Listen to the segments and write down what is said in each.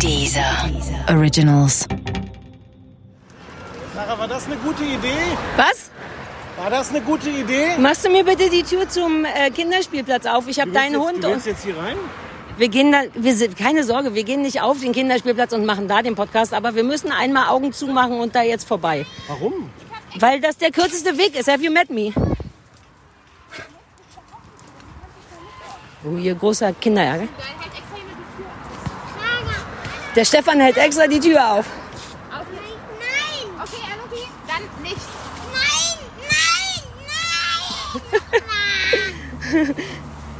Dieser Originals. Sarah, war das eine gute Idee? Was? War das eine gute Idee? Machst du mir bitte die Tür zum äh, Kinderspielplatz auf? Ich habe deinen jetzt, Hund Du willst jetzt hier rein? wir gehen da, wir sind, keine Sorge, wir gehen nicht auf den Kinderspielplatz und machen da den Podcast, aber wir müssen einmal Augen zumachen und da jetzt vorbei. Warum? Weil das der kürzeste Weg ist. Have you met me? Oh, hier großer Kinderärger. Der Stefan hält extra die Tür auf. Nein! Okay, okay, dann nicht. Nein! Nein! Nein!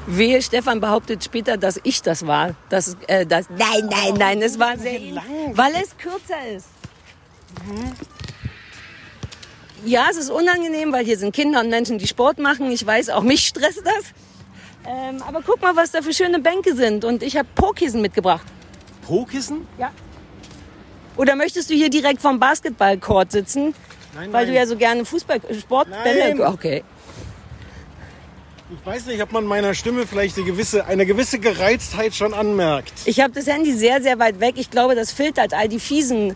Wehe, Stefan behauptet später, dass ich das war. Das, äh, das, nein, nein, nein, es war sehr lang. Weil es kürzer ist. Ja, es ist unangenehm, weil hier sind Kinder und Menschen, die Sport machen. Ich weiß, auch mich stresst das. Ähm, aber guck mal, was da für schöne Bänke sind. Und ich habe Po-Kissen mitgebracht. Pro-Kissen? Ja. Oder möchtest du hier direkt vom Basketballcourt sitzen? Nein, Weil nein. du ja so gerne Fußball, Sportbälle. Nein. Okay. Ich weiß nicht, ob man meiner Stimme vielleicht eine gewisse, eine gewisse Gereiztheit schon anmerkt. Ich habe das Handy sehr, sehr weit weg. Ich glaube, das filtert all die fiesen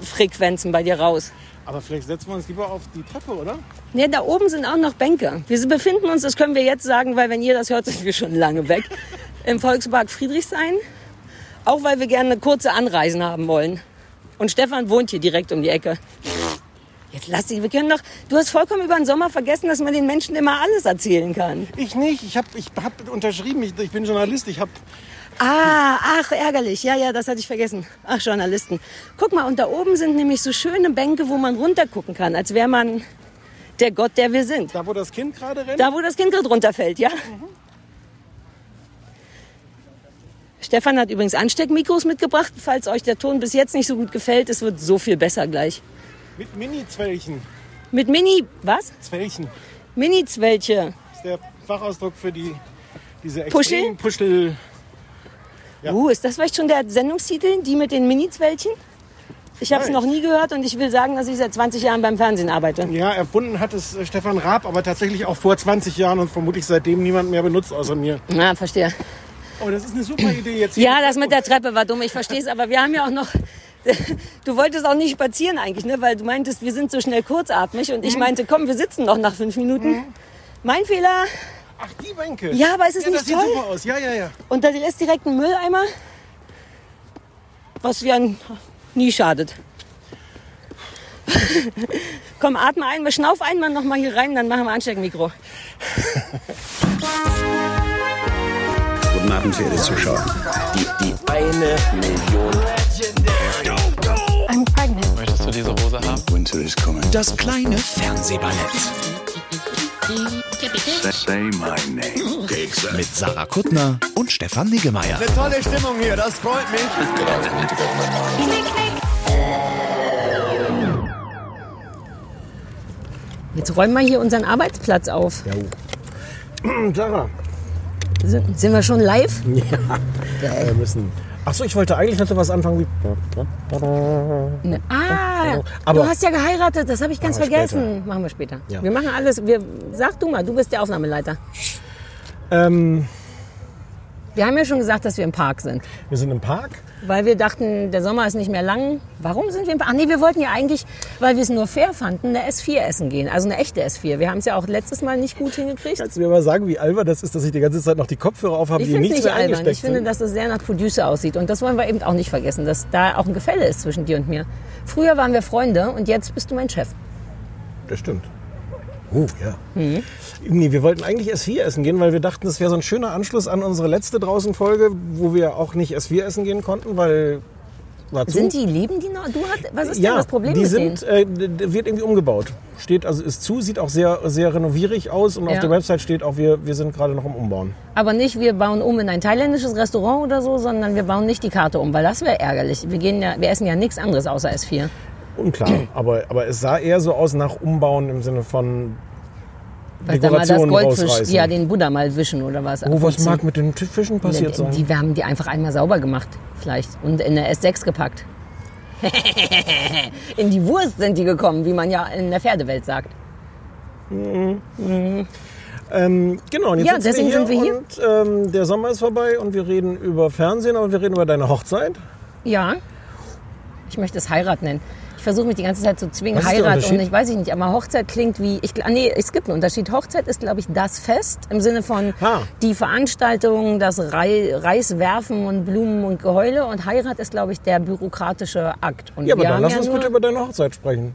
Frequenzen bei dir raus. Aber vielleicht setzen wir uns lieber auf die Treppe, oder? Ne, da oben sind auch noch Bänke. Wir befinden uns, das können wir jetzt sagen, weil wenn ihr das hört, sind wir schon lange weg, im Volkspark Friedrichshain. Auch weil wir gerne kurze Anreisen haben wollen. Und Stefan wohnt hier direkt um die Ecke. Jetzt lass dich, wir können doch, du hast vollkommen über den Sommer vergessen, dass man den Menschen immer alles erzählen kann. Ich nicht. Ich habe ich hab unterschrieben. Ich, ich bin Journalist. Ich habe Ah, ach, ärgerlich. Ja, ja, das hatte ich vergessen. Ach, Journalisten. Guck mal, und da oben sind nämlich so schöne Bänke, wo man runtergucken kann, als wäre man der Gott, der wir sind. da, wo das Kind gerade rennt. Da, wo das Kind gerade runterfällt, ja? Stefan hat übrigens Ansteckmikros mitgebracht, falls euch der Ton bis jetzt nicht so gut gefällt. Es wird so viel besser gleich. Mit Mini-Zwellchen. Mit Mini, was? Zwellchen. Mini-Zwelche. ist der Fachausdruck für die, diese Puschel? extremen Puschel. Ja. Uh, ist das vielleicht schon der Sendungstitel? Die mit den Mini-Zwelchen? Ich habe es noch nie gehört und ich will sagen, dass ich seit 20 Jahren beim Fernsehen arbeite. Ja, erfunden hat es äh, Stefan Raab, aber tatsächlich auch vor 20 Jahren und vermutlich seitdem niemand mehr benutzt außer mir. Ja, verstehe. Oh, das ist eine super Idee jetzt. hier. Ja, das mit der Treppe war dumm, ich verstehe es, aber wir haben ja auch noch. Du wolltest auch nicht spazieren eigentlich, ne? weil du meintest, wir sind so schnell kurzatmig und ich Mhm. meinte, komm, wir sitzen noch nach fünf Minuten. Mein Fehler. Ach, die Bänke. Ja, aber es ist ja, nicht das sieht toll. super aus. Ja, ja, ja. Und da ist direkt ein Mülleimer, was ja nie schadet. komm, atme ein, wir schnauf einmal noch mal hier rein, dann machen wir Ansteckmikro. Guten Abend, verehrte Zuschauer. Die, die eine Million. I'm pregnant. Möchtest du diese Hose haben? Winter is coming. Das kleine Fernsehballett Say my name. mit Sarah Kuttner und Stefan Niggemeier. Tolle Stimmung hier, das freut mich. Jetzt räumen wir hier unseren Arbeitsplatz auf. Sarah, Sind, sind wir schon live? wir müssen. Achso, ich wollte eigentlich noch was anfangen wie. Ne. Ah, Aber- du hast ja geheiratet, das habe ich ganz Machen vergessen. Machen wir später. Ja. Wir machen alles. Wir, sag du mal, du bist der Aufnahmeleiter. Ähm, Wir haben ja schon gesagt, dass wir im Park sind. wir sind im Park. Weil wir dachten, der Sommer ist nicht mehr lang. Warum sind wir im Park? Ach nee, wir wollten ja eigentlich, weil wir es nur fair fanden, eine S4 essen gehen. Also eine echte S4. Wir haben es ja auch letztes Mal nicht gut hingekriegt. Kannst du mir mal sagen, wie albern das ist, dass ich die ganze Zeit noch die Kopfhörer auf habe, die nicht mehr albern. Ich finde, dass es sehr nach Producer aussieht. Und das wollen wir eben auch nicht vergessen, dass da auch ein Gefälle ist zwischen dir und mir. Früher waren wir Freunde und jetzt bist du mein Chef. Das stimmt. Oh, ja. Mhm. Nee, wir wollten eigentlich S4 essen gehen, weil wir dachten, das wäre so ein schöner Anschluss an unsere letzte draußen Folge, wo wir auch nicht S4 essen gehen konnten, weil war zu. Sind die, leben die noch? Du hat, was ist ja, denn das Problem die mit sind, denen? äh, wird irgendwie umgebaut. Steht, also ist zu, sieht auch sehr, sehr renovierig aus und auf Ja. der Website steht auch, wir, wir sind gerade noch im Umbauen. Aber nicht, wir bauen um in ein thailändisches Restaurant oder so, sondern wir bauen nicht die Karte um, weil das wäre ärgerlich. Wir, gehen ja, wir essen ja nichts anderes außer S4. Unklar, aber, aber es sah eher so aus nach Umbauen im Sinne von Weil da mal das Goldfisch, ja, den Buddha mal wischen oder was. Oh, was mag mit den Fischen passiert sein? Die, wir haben die einfach einmal sauber gemacht, vielleicht. Und in eine S6 gepackt. in die Wurst sind die gekommen, wie man ja in der Pferdewelt sagt. Ähm, genau, und jetzt Ja, sitzen deswegen wir hier sind wir hier. und ähm, der Sommer ist vorbei und wir reden über Fernsehen, aber wir reden über deine Hochzeit. Ja. Ich möchte es Heirat nennen. Ich versuche mich die ganze Zeit zu zwingen, Heirat und ich weiß ich nicht, aber Hochzeit klingt wie, ich, ah, nee, es gibt einen Unterschied. Hochzeit ist, glaube ich, das Fest im Sinne von Ah. die Veranstaltung, das Rei Reiswerfen und Blumen und Geheule und Heirat ist, glaube ich, der bürokratische Akt. Und Ja, aber dann lass ja uns bitte über deine Hochzeit sprechen.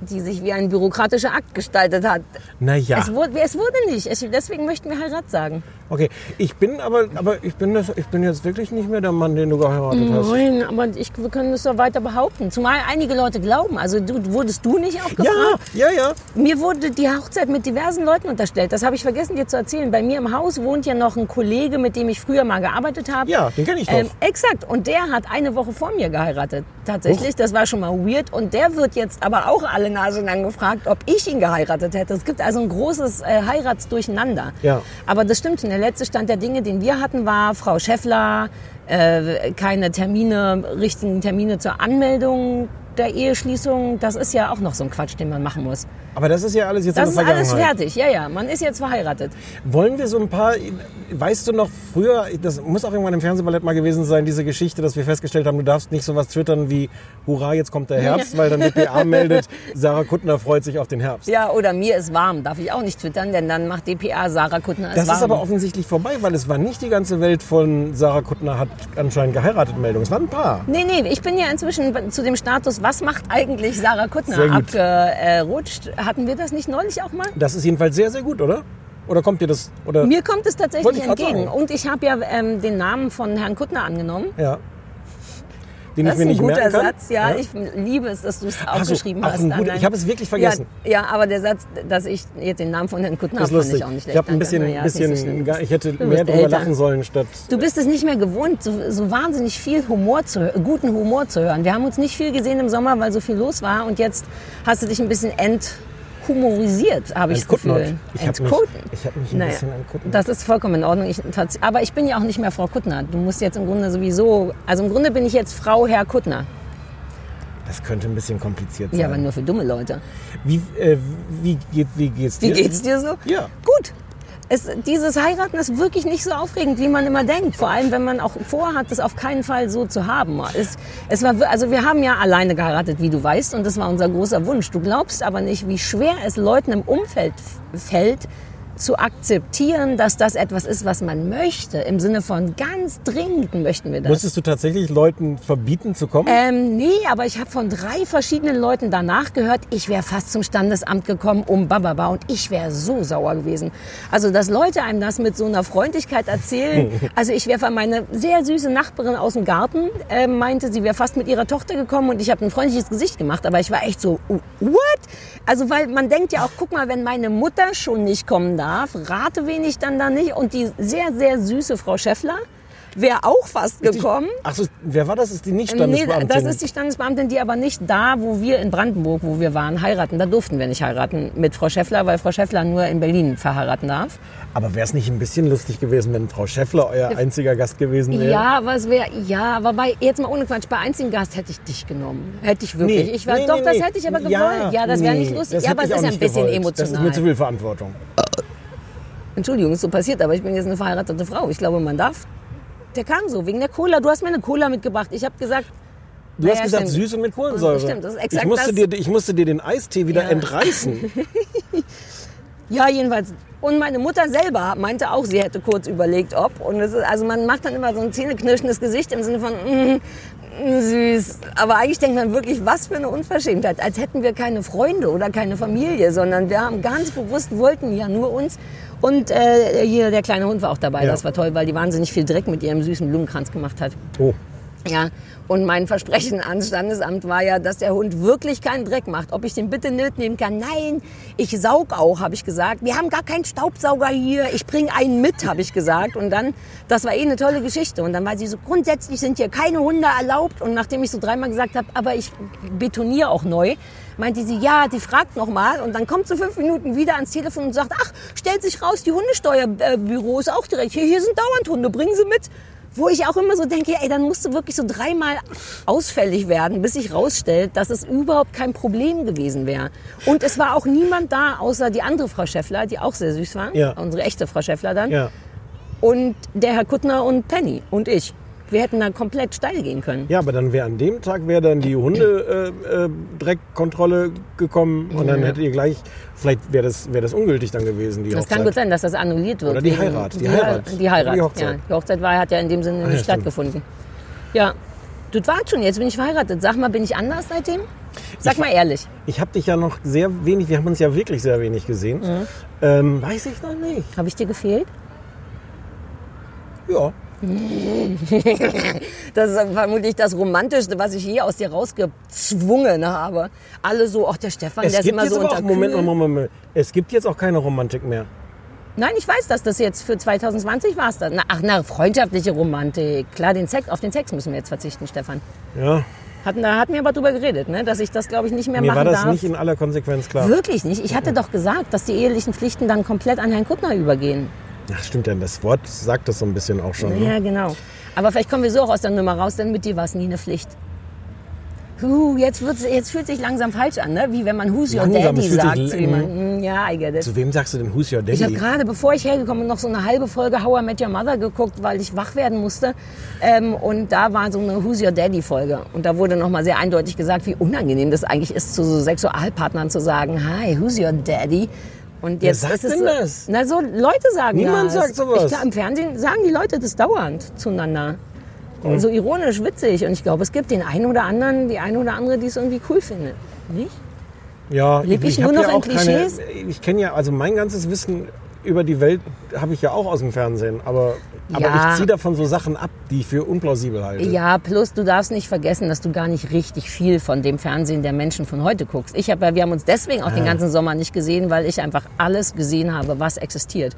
Die sich wie ein bürokratischer Akt gestaltet hat. Naja. Es, wurde, es wurde nicht. Es, deswegen möchten wir Heirat sagen. Okay, ich bin aber, aber ich bin, das, ich bin jetzt wirklich nicht mehr der Mann, den du geheiratet hast. Nein, aber ich, wir können das doch weiter behaupten. Zumal einige Leute glauben. Also du, wurdest du nicht auch gefragt? Ja, ja, ja. Mir wurde die Hochzeit mit diversen Leuten unterstellt. Das habe ich vergessen dir zu erzählen. Bei mir im Haus wohnt ja noch ein Kollege, mit dem ich früher mal gearbeitet habe. Ja, den kenn ich doch. Ähm, exakt. Und der hat eine Woche vor mir geheiratet. Tatsächlich. Das war schon mal weird. Und der wird jetzt aber auch alle Nase lang gefragt, ob ich ihn geheiratet hätte. Es gibt also ein großes äh, Heiratsdurcheinander. Ja. Aber das stimmt. schon. Der letzte Stand der Dinge, den wir hatten, war Frau Schäffler, äh, keine Termine, richtigen Termine zur Anmeldung der Eheschließung. Das ist ja auch noch so ein Quatsch, den man machen muss. Aber das ist ja alles jetzt Das in ist der alles Vergangenheit. fertig, ja, ja. Man ist jetzt verheiratet. Wollen wir so ein paar, weißt du noch, früher, das muss auch irgendwann im Fernsehballett mal gewesen sein, diese Geschichte, dass wir festgestellt haben, du darfst nicht sowas twittern wie, hurra, jetzt kommt der Herbst, weil dann DPA meldet, Sarah Kuttner freut sich auf den Herbst. Ja, oder mir ist warm, darf ich auch nicht twittern, denn dann macht DPA Sarah Kuttner ist Das warm. ist aber offensichtlich vorbei, weil es war nicht die ganze Welt von Sarah Kuttner hat anscheinend geheiratet Meldung. Es waren ein paar. Nee, nee, ich bin ja inzwischen zu dem Status, was macht eigentlich Sarah Kuttner abgerutscht. Hatten wir das nicht neulich auch mal? Das ist jedenfalls sehr, sehr gut, oder? Oder kommt dir das? Oder? Mir kommt es tatsächlich entgegen. Und ich habe ja ähm, den Namen von Herrn Kuttner angenommen. Ja. Den Das ich ist mir ein nicht guter merken kann. Satz, ja. Ich liebe es, dass du es so, aufgeschrieben auch hast. ein guter- ich habe es wirklich vergessen. Ja, ja, aber der Satz, dass ich jetzt den Namen von Herrn Kuttner Das habe, ist fand ich auch nicht schlecht. Ich habe ein bisschen, ist so bisschen gar- ich hätte mehr drüber älter. lachen sollen statt. Du bist es nicht mehr gewohnt, so, so wahnsinnig viel Humor zu, guten Humor zu hören. Wir haben uns nicht viel gesehen im Sommer, weil so viel los war. Und jetzt hast du dich ein bisschen enthumorisiert, habe ich das. Gefühl. Ich hab mich- ich hab mich ein naja, bisschen entkuttert. Das ist vollkommen in Ordnung. Ich, aber ich bin ja auch nicht mehr Frau Kuttner. Du musst jetzt im Grunde sowieso... Also im Grunde bin ich jetzt Frau Herr Kuttner. Das könnte ein bisschen kompliziert sein. Ja, aber nur für dumme Leute. Wie, äh, wie, geht, wie geht's Wie dir? geht's dir so? Ja. Gut. Es, dieses Heiraten ist wirklich nicht so aufregend, wie man immer denkt. Vor allem, wenn man auch vorhat, das auf keinen Fall so zu haben. Es, es war, also wir haben ja alleine geheiratet, wie du weißt, und das war unser großer Wunsch. Du glaubst aber nicht, wie schwer es Leuten im Umfeld fällt, zu akzeptieren, dass das etwas ist, was man möchte. Im Sinne von ganz dringend möchten wir das. Musstest du tatsächlich Leuten verbieten zu kommen? Ähm, nee, aber ich habe von drei verschiedenen Leuten danach gehört, ich wäre fast zum Standesamt gekommen, um bababa. Und ich wäre so sauer gewesen. Also, dass Leute einem das mit so einer Freundlichkeit erzählen. Also, ich wäre meine sehr süße Nachbarin aus dem Garten, äh, meinte, sie wäre fast mit ihrer Tochter gekommen und ich habe ein freundliches Gesicht gemacht. Aber ich war echt so, what? Also, weil man denkt ja auch, guck mal, wenn meine Mutter schon nicht kommen darf, rate wen ich dann da nicht. Und die sehr, sehr süße Frau Schäffler wäre auch fast gekommen. Ach so, wer war das? Ist die Nee, Nicht-Standesbeamtin? das ist die Standesbeamtin, die aber nicht da, wo wir in Brandenburg, wo wir waren, heiraten. Da durften wir nicht heiraten mit Frau Schäffler, weil Frau Schäffler nur in Berlin verheiraten darf. aber wäre es nicht ein bisschen lustig gewesen, wenn Frau Schäffler euer einziger Gast gewesen wäre? Ja, aber es wäre, ja, aber bei, jetzt mal ohne Quatsch, bei einzigen Gast hätte ich dich genommen. Hätte ich wirklich. Nee, ich war, nee, doch, nee, das nee. hätte ich aber gewollt. Ja, Ja, das wäre nee, nicht lustig. ja, aber es ist ein nicht bisschen gewollt. emotional. Das ist mir zu viel Verantwortung. Entschuldigung, ist so passiert, aber ich bin jetzt eine verheiratete Frau. Ich glaube, man darf. Der kam so, wegen der Cola. Du hast mir eine Cola mitgebracht. Ich habe gesagt, Du hast gesagt, stimmt. süß und mit Kohlensäure. Stimmt, das ist ich, exakt musste das. dir, ich musste dir den Eistee wieder Ja. entreißen. Ja, jedenfalls. Und meine Mutter selber meinte auch, sie hätte kurz überlegt, ob. Und ist, also man macht dann immer so ein zähneknirschendes Gesicht im Sinne von mm, mm, süß. Aber eigentlich denkt man wirklich, was für eine Unverschämtheit. Als hätten wir keine Freunde oder keine Familie, sondern wir haben ganz bewusst, wollten ja nur uns. Und äh, hier der kleine Hund war auch dabei. Ja. Das war toll, weil die wahnsinnig viel Dreck mit ihrem süßen Blumenkranz gemacht hat. Oh. Ja, und mein Versprechen ans Standesamt war ja, dass der Hund wirklich keinen Dreck macht. Ob ich den bitte mitnehmen kann? Nein, ich saug auch, habe ich gesagt. Wir haben gar keinen Staubsauger hier. Ich bringe einen mit, habe ich gesagt. Und dann, das war eh eine tolle Geschichte. Und dann war sie so, grundsätzlich sind hier keine Hunde erlaubt. Und nachdem ich so dreimal gesagt habe, aber ich betoniere auch neu, meinte sie, ja, die fragt noch mal. Und dann kommt sie fünf Minuten wieder ans Telefon und sagt, ach, stellt sich raus, die Hundesteuerbüro ist auch direkt hier. Hier sind dauernd Hunde, bringen sie mit. Wo ich auch immer so denke, ey, dann musst du wirklich so dreimal ausfällig werden, bis sich rausstellt, dass es überhaupt kein Problem gewesen wäre. Und es war auch niemand da, außer die andere Frau Schäffler, die auch sehr süß war. Ja. Unsere echte Frau Schäffler dann. Ja. Und der Herr Kuttner und Penny und ich. Wir hätten da komplett steil gehen können. Ja, aber dann wäre an dem Tag wäre dann die Hunde-Dreckkontrolle gekommen und dann hättet ihr gleich, vielleicht wäre das, wäre das ungültig dann gewesen, die Das Hochzeit. kann gut sein, dass das annulliert wird. Oder die Heirat, die Die, Heirat. Die Heirat, Die Hochzeit. Ja. Die Hochzeit war, hat ja in dem Sinne Ah, nicht ja, stattgefunden. Ja, du warst schon, jetzt bin ich verheiratet. Sag mal, bin ich anders seitdem? Sag mal ehrlich. Ich habe dich ja noch sehr wenig, wir haben uns ja wirklich sehr wenig gesehen. Mhm. Ähm, weiß ich noch nicht. Habe ich dir gefehlt? Ja. Das ist vermutlich das Romantischste, was ich je aus dir rausgezwungen habe. Alle so, ach der Stefan, Es der ist gibt immer jetzt so auch, unterkühlt. Moment, Moment, Moment. Es gibt jetzt auch keine Romantik mehr. Nein, ich weiß, dass das jetzt für 2020 war es dann. Na, ach, na, freundschaftliche Romantik. Klar, den Sex, auf den Sex müssen wir jetzt verzichten, Stefan. Ja, Hatten, da hatten wir aber drüber geredet, ne? dass ich das, glaube ich, nicht mehr mir machen war das darf. nicht in aller Konsequenz klar. Wirklich nicht. Ich hatte doch gesagt, dass die ehelichen Pflichten dann komplett an Herrn Kuttner übergehen. Ach, stimmt ja, das Wort sagt das so ein bisschen auch schon. Ne? Ja, genau. Aber vielleicht kommen wir so auch aus der Nummer raus, denn mit dir war es nie eine Pflicht. Huh, jetzt, jetzt fühlt sich langsam falsch an, ne? wie wenn man Who's Your Langsam, Daddy sagt zu jemandem. Ja, I get it. Zu wem sagst du denn Who's Your Daddy? Ich habe gerade, bevor ich hergekommen bin, noch so eine halbe Folge How I Met Your Mother geguckt, weil ich wach werden musste. Ähm, und da war so eine Who's Your Daddy Folge. Und da wurde nochmal sehr eindeutig gesagt, wie unangenehm das eigentlich ist, zu so Sexualpartnern zu sagen, Hi, Who's Your Daddy? Und Wer jetzt sagt ist es denn das? Na, so Leute sagen Niemand das. sagt sowas. Ich glaub, Im Fernsehen sagen die Leute das dauernd zueinander. Hm. Und so ironisch, witzig. Und ich glaube, es gibt den einen oder anderen, die eine oder andere, die es irgendwie cool findet. Nicht? Ja, Leb ich hab nur noch ja in auch keine, Klischees? Ich kenne ja, also mein ganzes Wissen über die Welt habe ich ja auch aus dem Fernsehen. Aber, aber Ja. ich ziehe davon so Sachen ab, die ich für unplausibel halte. Ja, plus du darfst nicht vergessen, dass du gar nicht richtig viel von dem Fernsehen der Menschen von heute guckst. Ich hab, ja- wir haben uns deswegen auch den ganzen Sommer nicht gesehen, weil ich einfach alles gesehen habe, was existiert.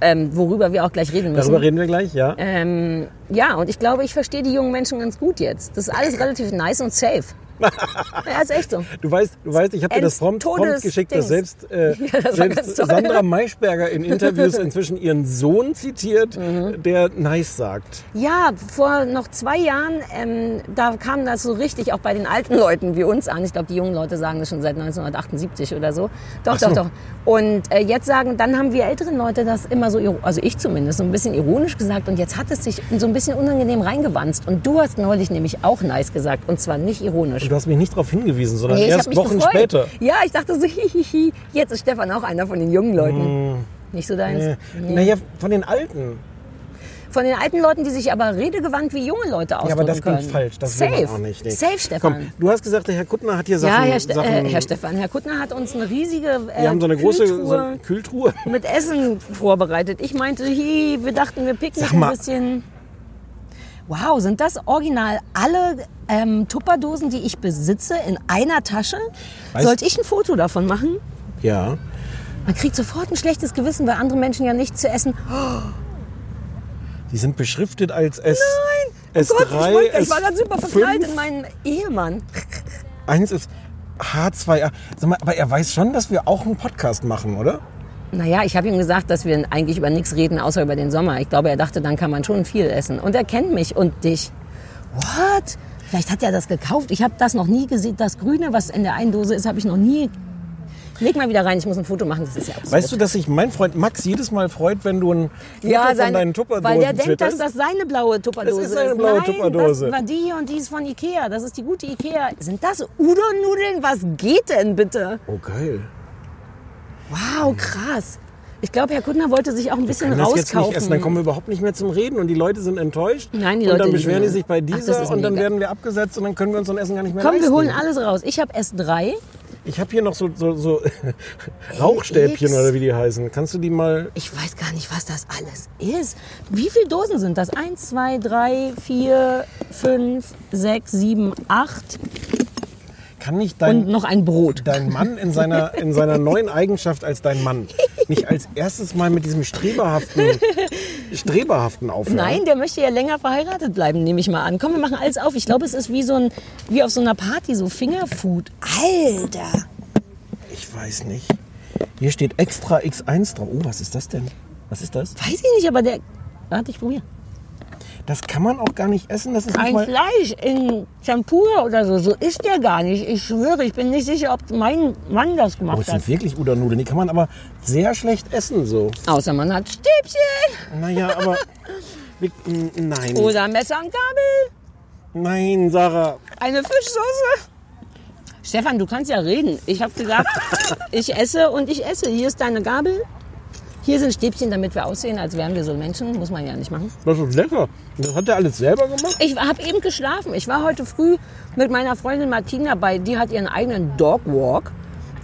Ähm, worüber wir auch gleich reden müssen. Darüber reden wir gleich, ja. Ähm, ja, und ich glaube, ich verstehe die jungen Menschen ganz gut jetzt. Das ist alles relativ nice und safe. Ja, ist echt so. Du weißt, du weißt, ich habe dir das prompt, prompt geschickt, dass selbst, äh, Ja, das selbst. Sandra Maischberger in Interviews inzwischen ihren Sohn zitiert, Mhm. der nice sagt. Ja, vor noch zwei Jahren, ähm, da kam das so richtig auch bei den alten Leuten wie uns an. Ich glaube, die jungen Leute sagen das schon seit 1978 oder so. Doch, so. doch, doch. Und äh, jetzt sagen, dann haben wir älteren Leute das immer so, also ich zumindest, so ein bisschen ironisch gesagt. Und jetzt hat es sich so ein bisschen unangenehm reingewanzt. Und du hast neulich nämlich auch nice gesagt. Und zwar nicht ironisch. Du hast mich nicht darauf hingewiesen, sondern Nee, erst Wochen gefreut. später. Ja, ich dachte so, hihihi, jetzt ist Stefan auch einer von den jungen Leuten. Hm. Nicht so deins? Äh, Naja, von den Alten. Von den alten Leuten, die sich aber redegewandt wie junge Leute ausdrücken Ja, aber das kommt können. falsch. Das Safe. auch nicht. nee. Safe, Stefan. Komm, du hast gesagt, der Herr Kuttner hat hier Ja, Sachen. Herr, Ste Sachen äh, Herr Stefan, Herr Kuttner hat uns eine riesige äh, wir haben so eine große so Kühltruhe eine Kühltruhe. mit Essen vorbereitet. Ich meinte, hi, wir dachten, wir picken Sag ein bisschen. Wow, sind das original alle ähm, Tupperdosen, die ich besitze, in einer Tasche? Weißt- Sollte ich ein Foto davon machen? Ja. Man kriegt sofort ein schlechtes Gewissen, weil andere Menschen ja nichts zu essen. Die sind beschriftet als S. Oh S3, Gott, ich, wollte, ich war S5, gerade super verknallt in meinen Ehemann. Eins ist H2A. Sag mal, aber er weiß schon, dass wir auch einen Podcast machen, oder? Naja, ich habe ihm gesagt, dass wir eigentlich über nichts reden, außer über den Sommer. Ich glaube, er dachte, dann kann man schon viel essen. Und er kennt mich und dich. What? Vielleicht hat er das gekauft. Ich habe das noch nie gesehen. Das Grüne, was in der einen Dose ist, habe ich noch nie. Leg mal wieder rein, ich muss ein Foto machen. Das ist ja absurd. Weißt du, dass sich mein Freund Max jedes Mal freut, wenn du ein Foto ja, von seine, deinen Tupperdosen weil der denkt, dass das seine blaue Tupperdose Das ist seine blaue Nein, Tupperdose. das war die hier und die ist von Ikea. Das ist die gute Ikea. Sind das Udon-Nudeln? Was geht denn bitte? Oh, geil. Wow, krass. Ich glaube, Herr Kuttner wollte sich auch ein bisschen das jetzt nicht rauskaufen. essen, dann kommen wir überhaupt nicht mehr zum Reden und die Leute sind enttäuscht. Nein, die und Leute dann nicht beschweren die sich bei Ach, dieser ist und dann mega. werden wir abgesetzt und dann können wir uns so ein Essen gar nicht mehr Komm, leisten. wir holen alles raus. Ich habe S3. Ich habe hier noch so, so, so Rauchstäbchen oder wie die heißen. Kannst du die mal... Ich weiß gar nicht, was das alles ist. Wie viele Dosen sind das? Eins, zwei, drei, vier, fünf, sechs, sieben, acht Kann nicht dein, und noch ein Brot. dein Mann in seiner, in seiner neuen Eigenschaft als dein Mann nicht als erstes mal mit diesem streberhaften, streberhaften aufhören? Nein, der möchte ja länger verheiratet bleiben, nehme ich mal an. Komm, wir machen alles auf. Ich glaube, es ist wie so ein, wie auf so einer Party, so Fingerfood. Alter! Ich weiß nicht. Hier steht extra X1 drauf. Oh, was ist das denn? Was ist das? Weiß ich nicht, aber der. Warte, ich probiere. Das kann man auch gar nicht essen. Das ist Ein. Fleisch in Tempura oder so. So ist der gar nicht. Ich schwöre, ich bin nicht sicher, ob mein Mann das Oh, gemacht es hat. sind wirklich Udernudeln. Die kann man aber sehr schlecht essen so. Außer man hat Stäbchen. Naja, aber Nein. Oder Messer und Gabel. Nein, Sarah. Eine Fischsoße. Stefan, du kannst ja reden. Ich habe gesagt, ich esse und ich esse. Hier ist deine Gabel. Hier sind Stäbchen, damit wir aussehen, als wären wir so Menschen. Muss man ja nicht machen. Das ist lecker. Das hat er alles selber gemacht? Ich habe eben geschlafen. Ich war heute früh mit meiner Freundin Martina bei. Die hat ihren eigenen Dog Walk.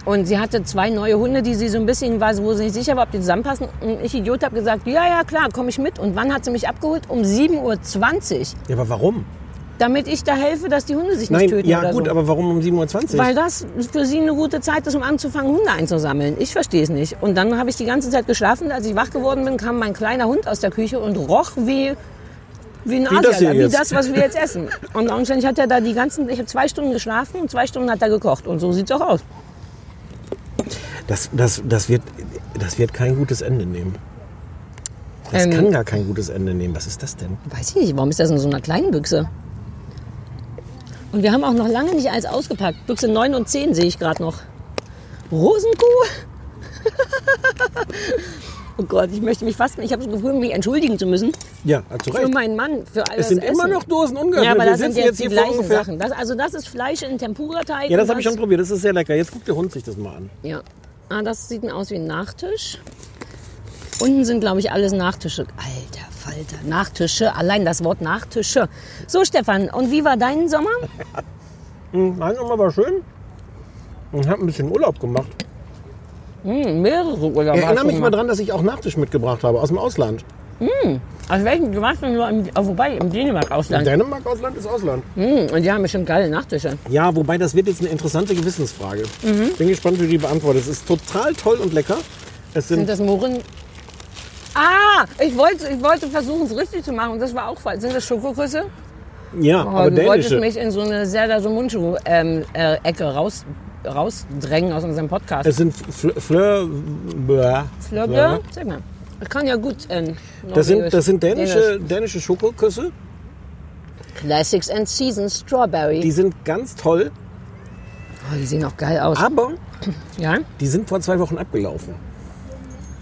Und sie hatte zwei neue Hunde, die sie so ein bisschen war, wo sie nicht sicher war, ob die zusammenpassen. Und ich, Idiot, habe gesagt, ja, ja, klar, komme ich mit. Und wann hat sie mich abgeholt? Um 7.20 Uhr. Ja, aber warum? Damit ich da helfe, dass die Hunde sich nicht Nein, töten ja gut, so. aber warum um 7.20 Uhr? Weil das für sie eine gute Zeit ist, um anzufangen, Hunde einzusammeln. Ich verstehe es nicht. Und dann habe ich die ganze Zeit geschlafen. Als ich wach geworden bin, kam mein kleiner Hund aus der Küche und roch wie, wie ein Asialer, wie das, was wir jetzt essen. Und anscheinend hat er da die ganzen, ich habe zwei Stunden geschlafen und zwei Stunden hat er gekocht. Und so sieht's auch aus. Das, das, das, wird, das wird kein gutes Ende nehmen. Das Ähm. kann gar kein gutes Ende nehmen. Was ist das denn? Weiß ich nicht, warum ist das in so einer kleinen Büchse? Und wir haben auch noch lange nicht alles ausgepackt. Büchse 9 und 10 sehe ich gerade noch. Rosenkuh? oh Gott, ich möchte mich fast, ich habe das Gefühl, mich entschuldigen zu müssen. Ja, zu Für Recht. meinen Mann, für all Es sind immer Essen. noch Dosen ungeöffnet. Ja, aber das sind jetzt die gleichen Sachen. Das, also das ist Fleisch in Tempura-Teig. Ja, das habe ich schon probiert. Das ist sehr lecker. Jetzt guckt der Hund sich das mal an. Ja. Ah, das sieht aus wie ein Nachtisch. Unten sind, glaube ich, alles Nachtische. Alter Falter, Nachtische. Allein das Wort Nachtische. So, Stefan, und wie war dein Sommer? Hm, Mein Sommer war schön. Ich habe ein bisschen Urlaub gemacht. Hm, mehrere Urlaube. Ich erinnere mich mal dran, dass ich auch Nachtisch mitgebracht habe aus dem Ausland. Aus welchem? Du warst nur im, oh, wobei, im Dänemark-Ausland. Dänemark, Ausland ist Ausland. Hm, und die haben bestimmt geile Nachtische. Ja, wobei das wird jetzt eine interessante Gewissensfrage. Mhm. Bin gespannt, wie du die beantwortest. Es ist total toll und lecker. Es Sind sind, das Mohren? Ah, ich wollte, ich wollte versuchen, es richtig zu machen. Und das war auch falsch. Sind das Schokoküsse? ja, Oh, aber du wolltest dänische. mich in so eine Serdar Sumunchu ähm, äh, Ecke raus, rausdrängen aus unserem Podcast. Es sind Fl- Fleur... Flöbler? Sag mal. Ich kann ja gut ähm, Das sind, das sind dänische, Dänisch. dänische Schokoküsse. Classics and Seasons Strawberry. Die sind ganz toll, oh, die sehen auch geil aus. aber Ja? die sind vor zwei Wochen abgelaufen.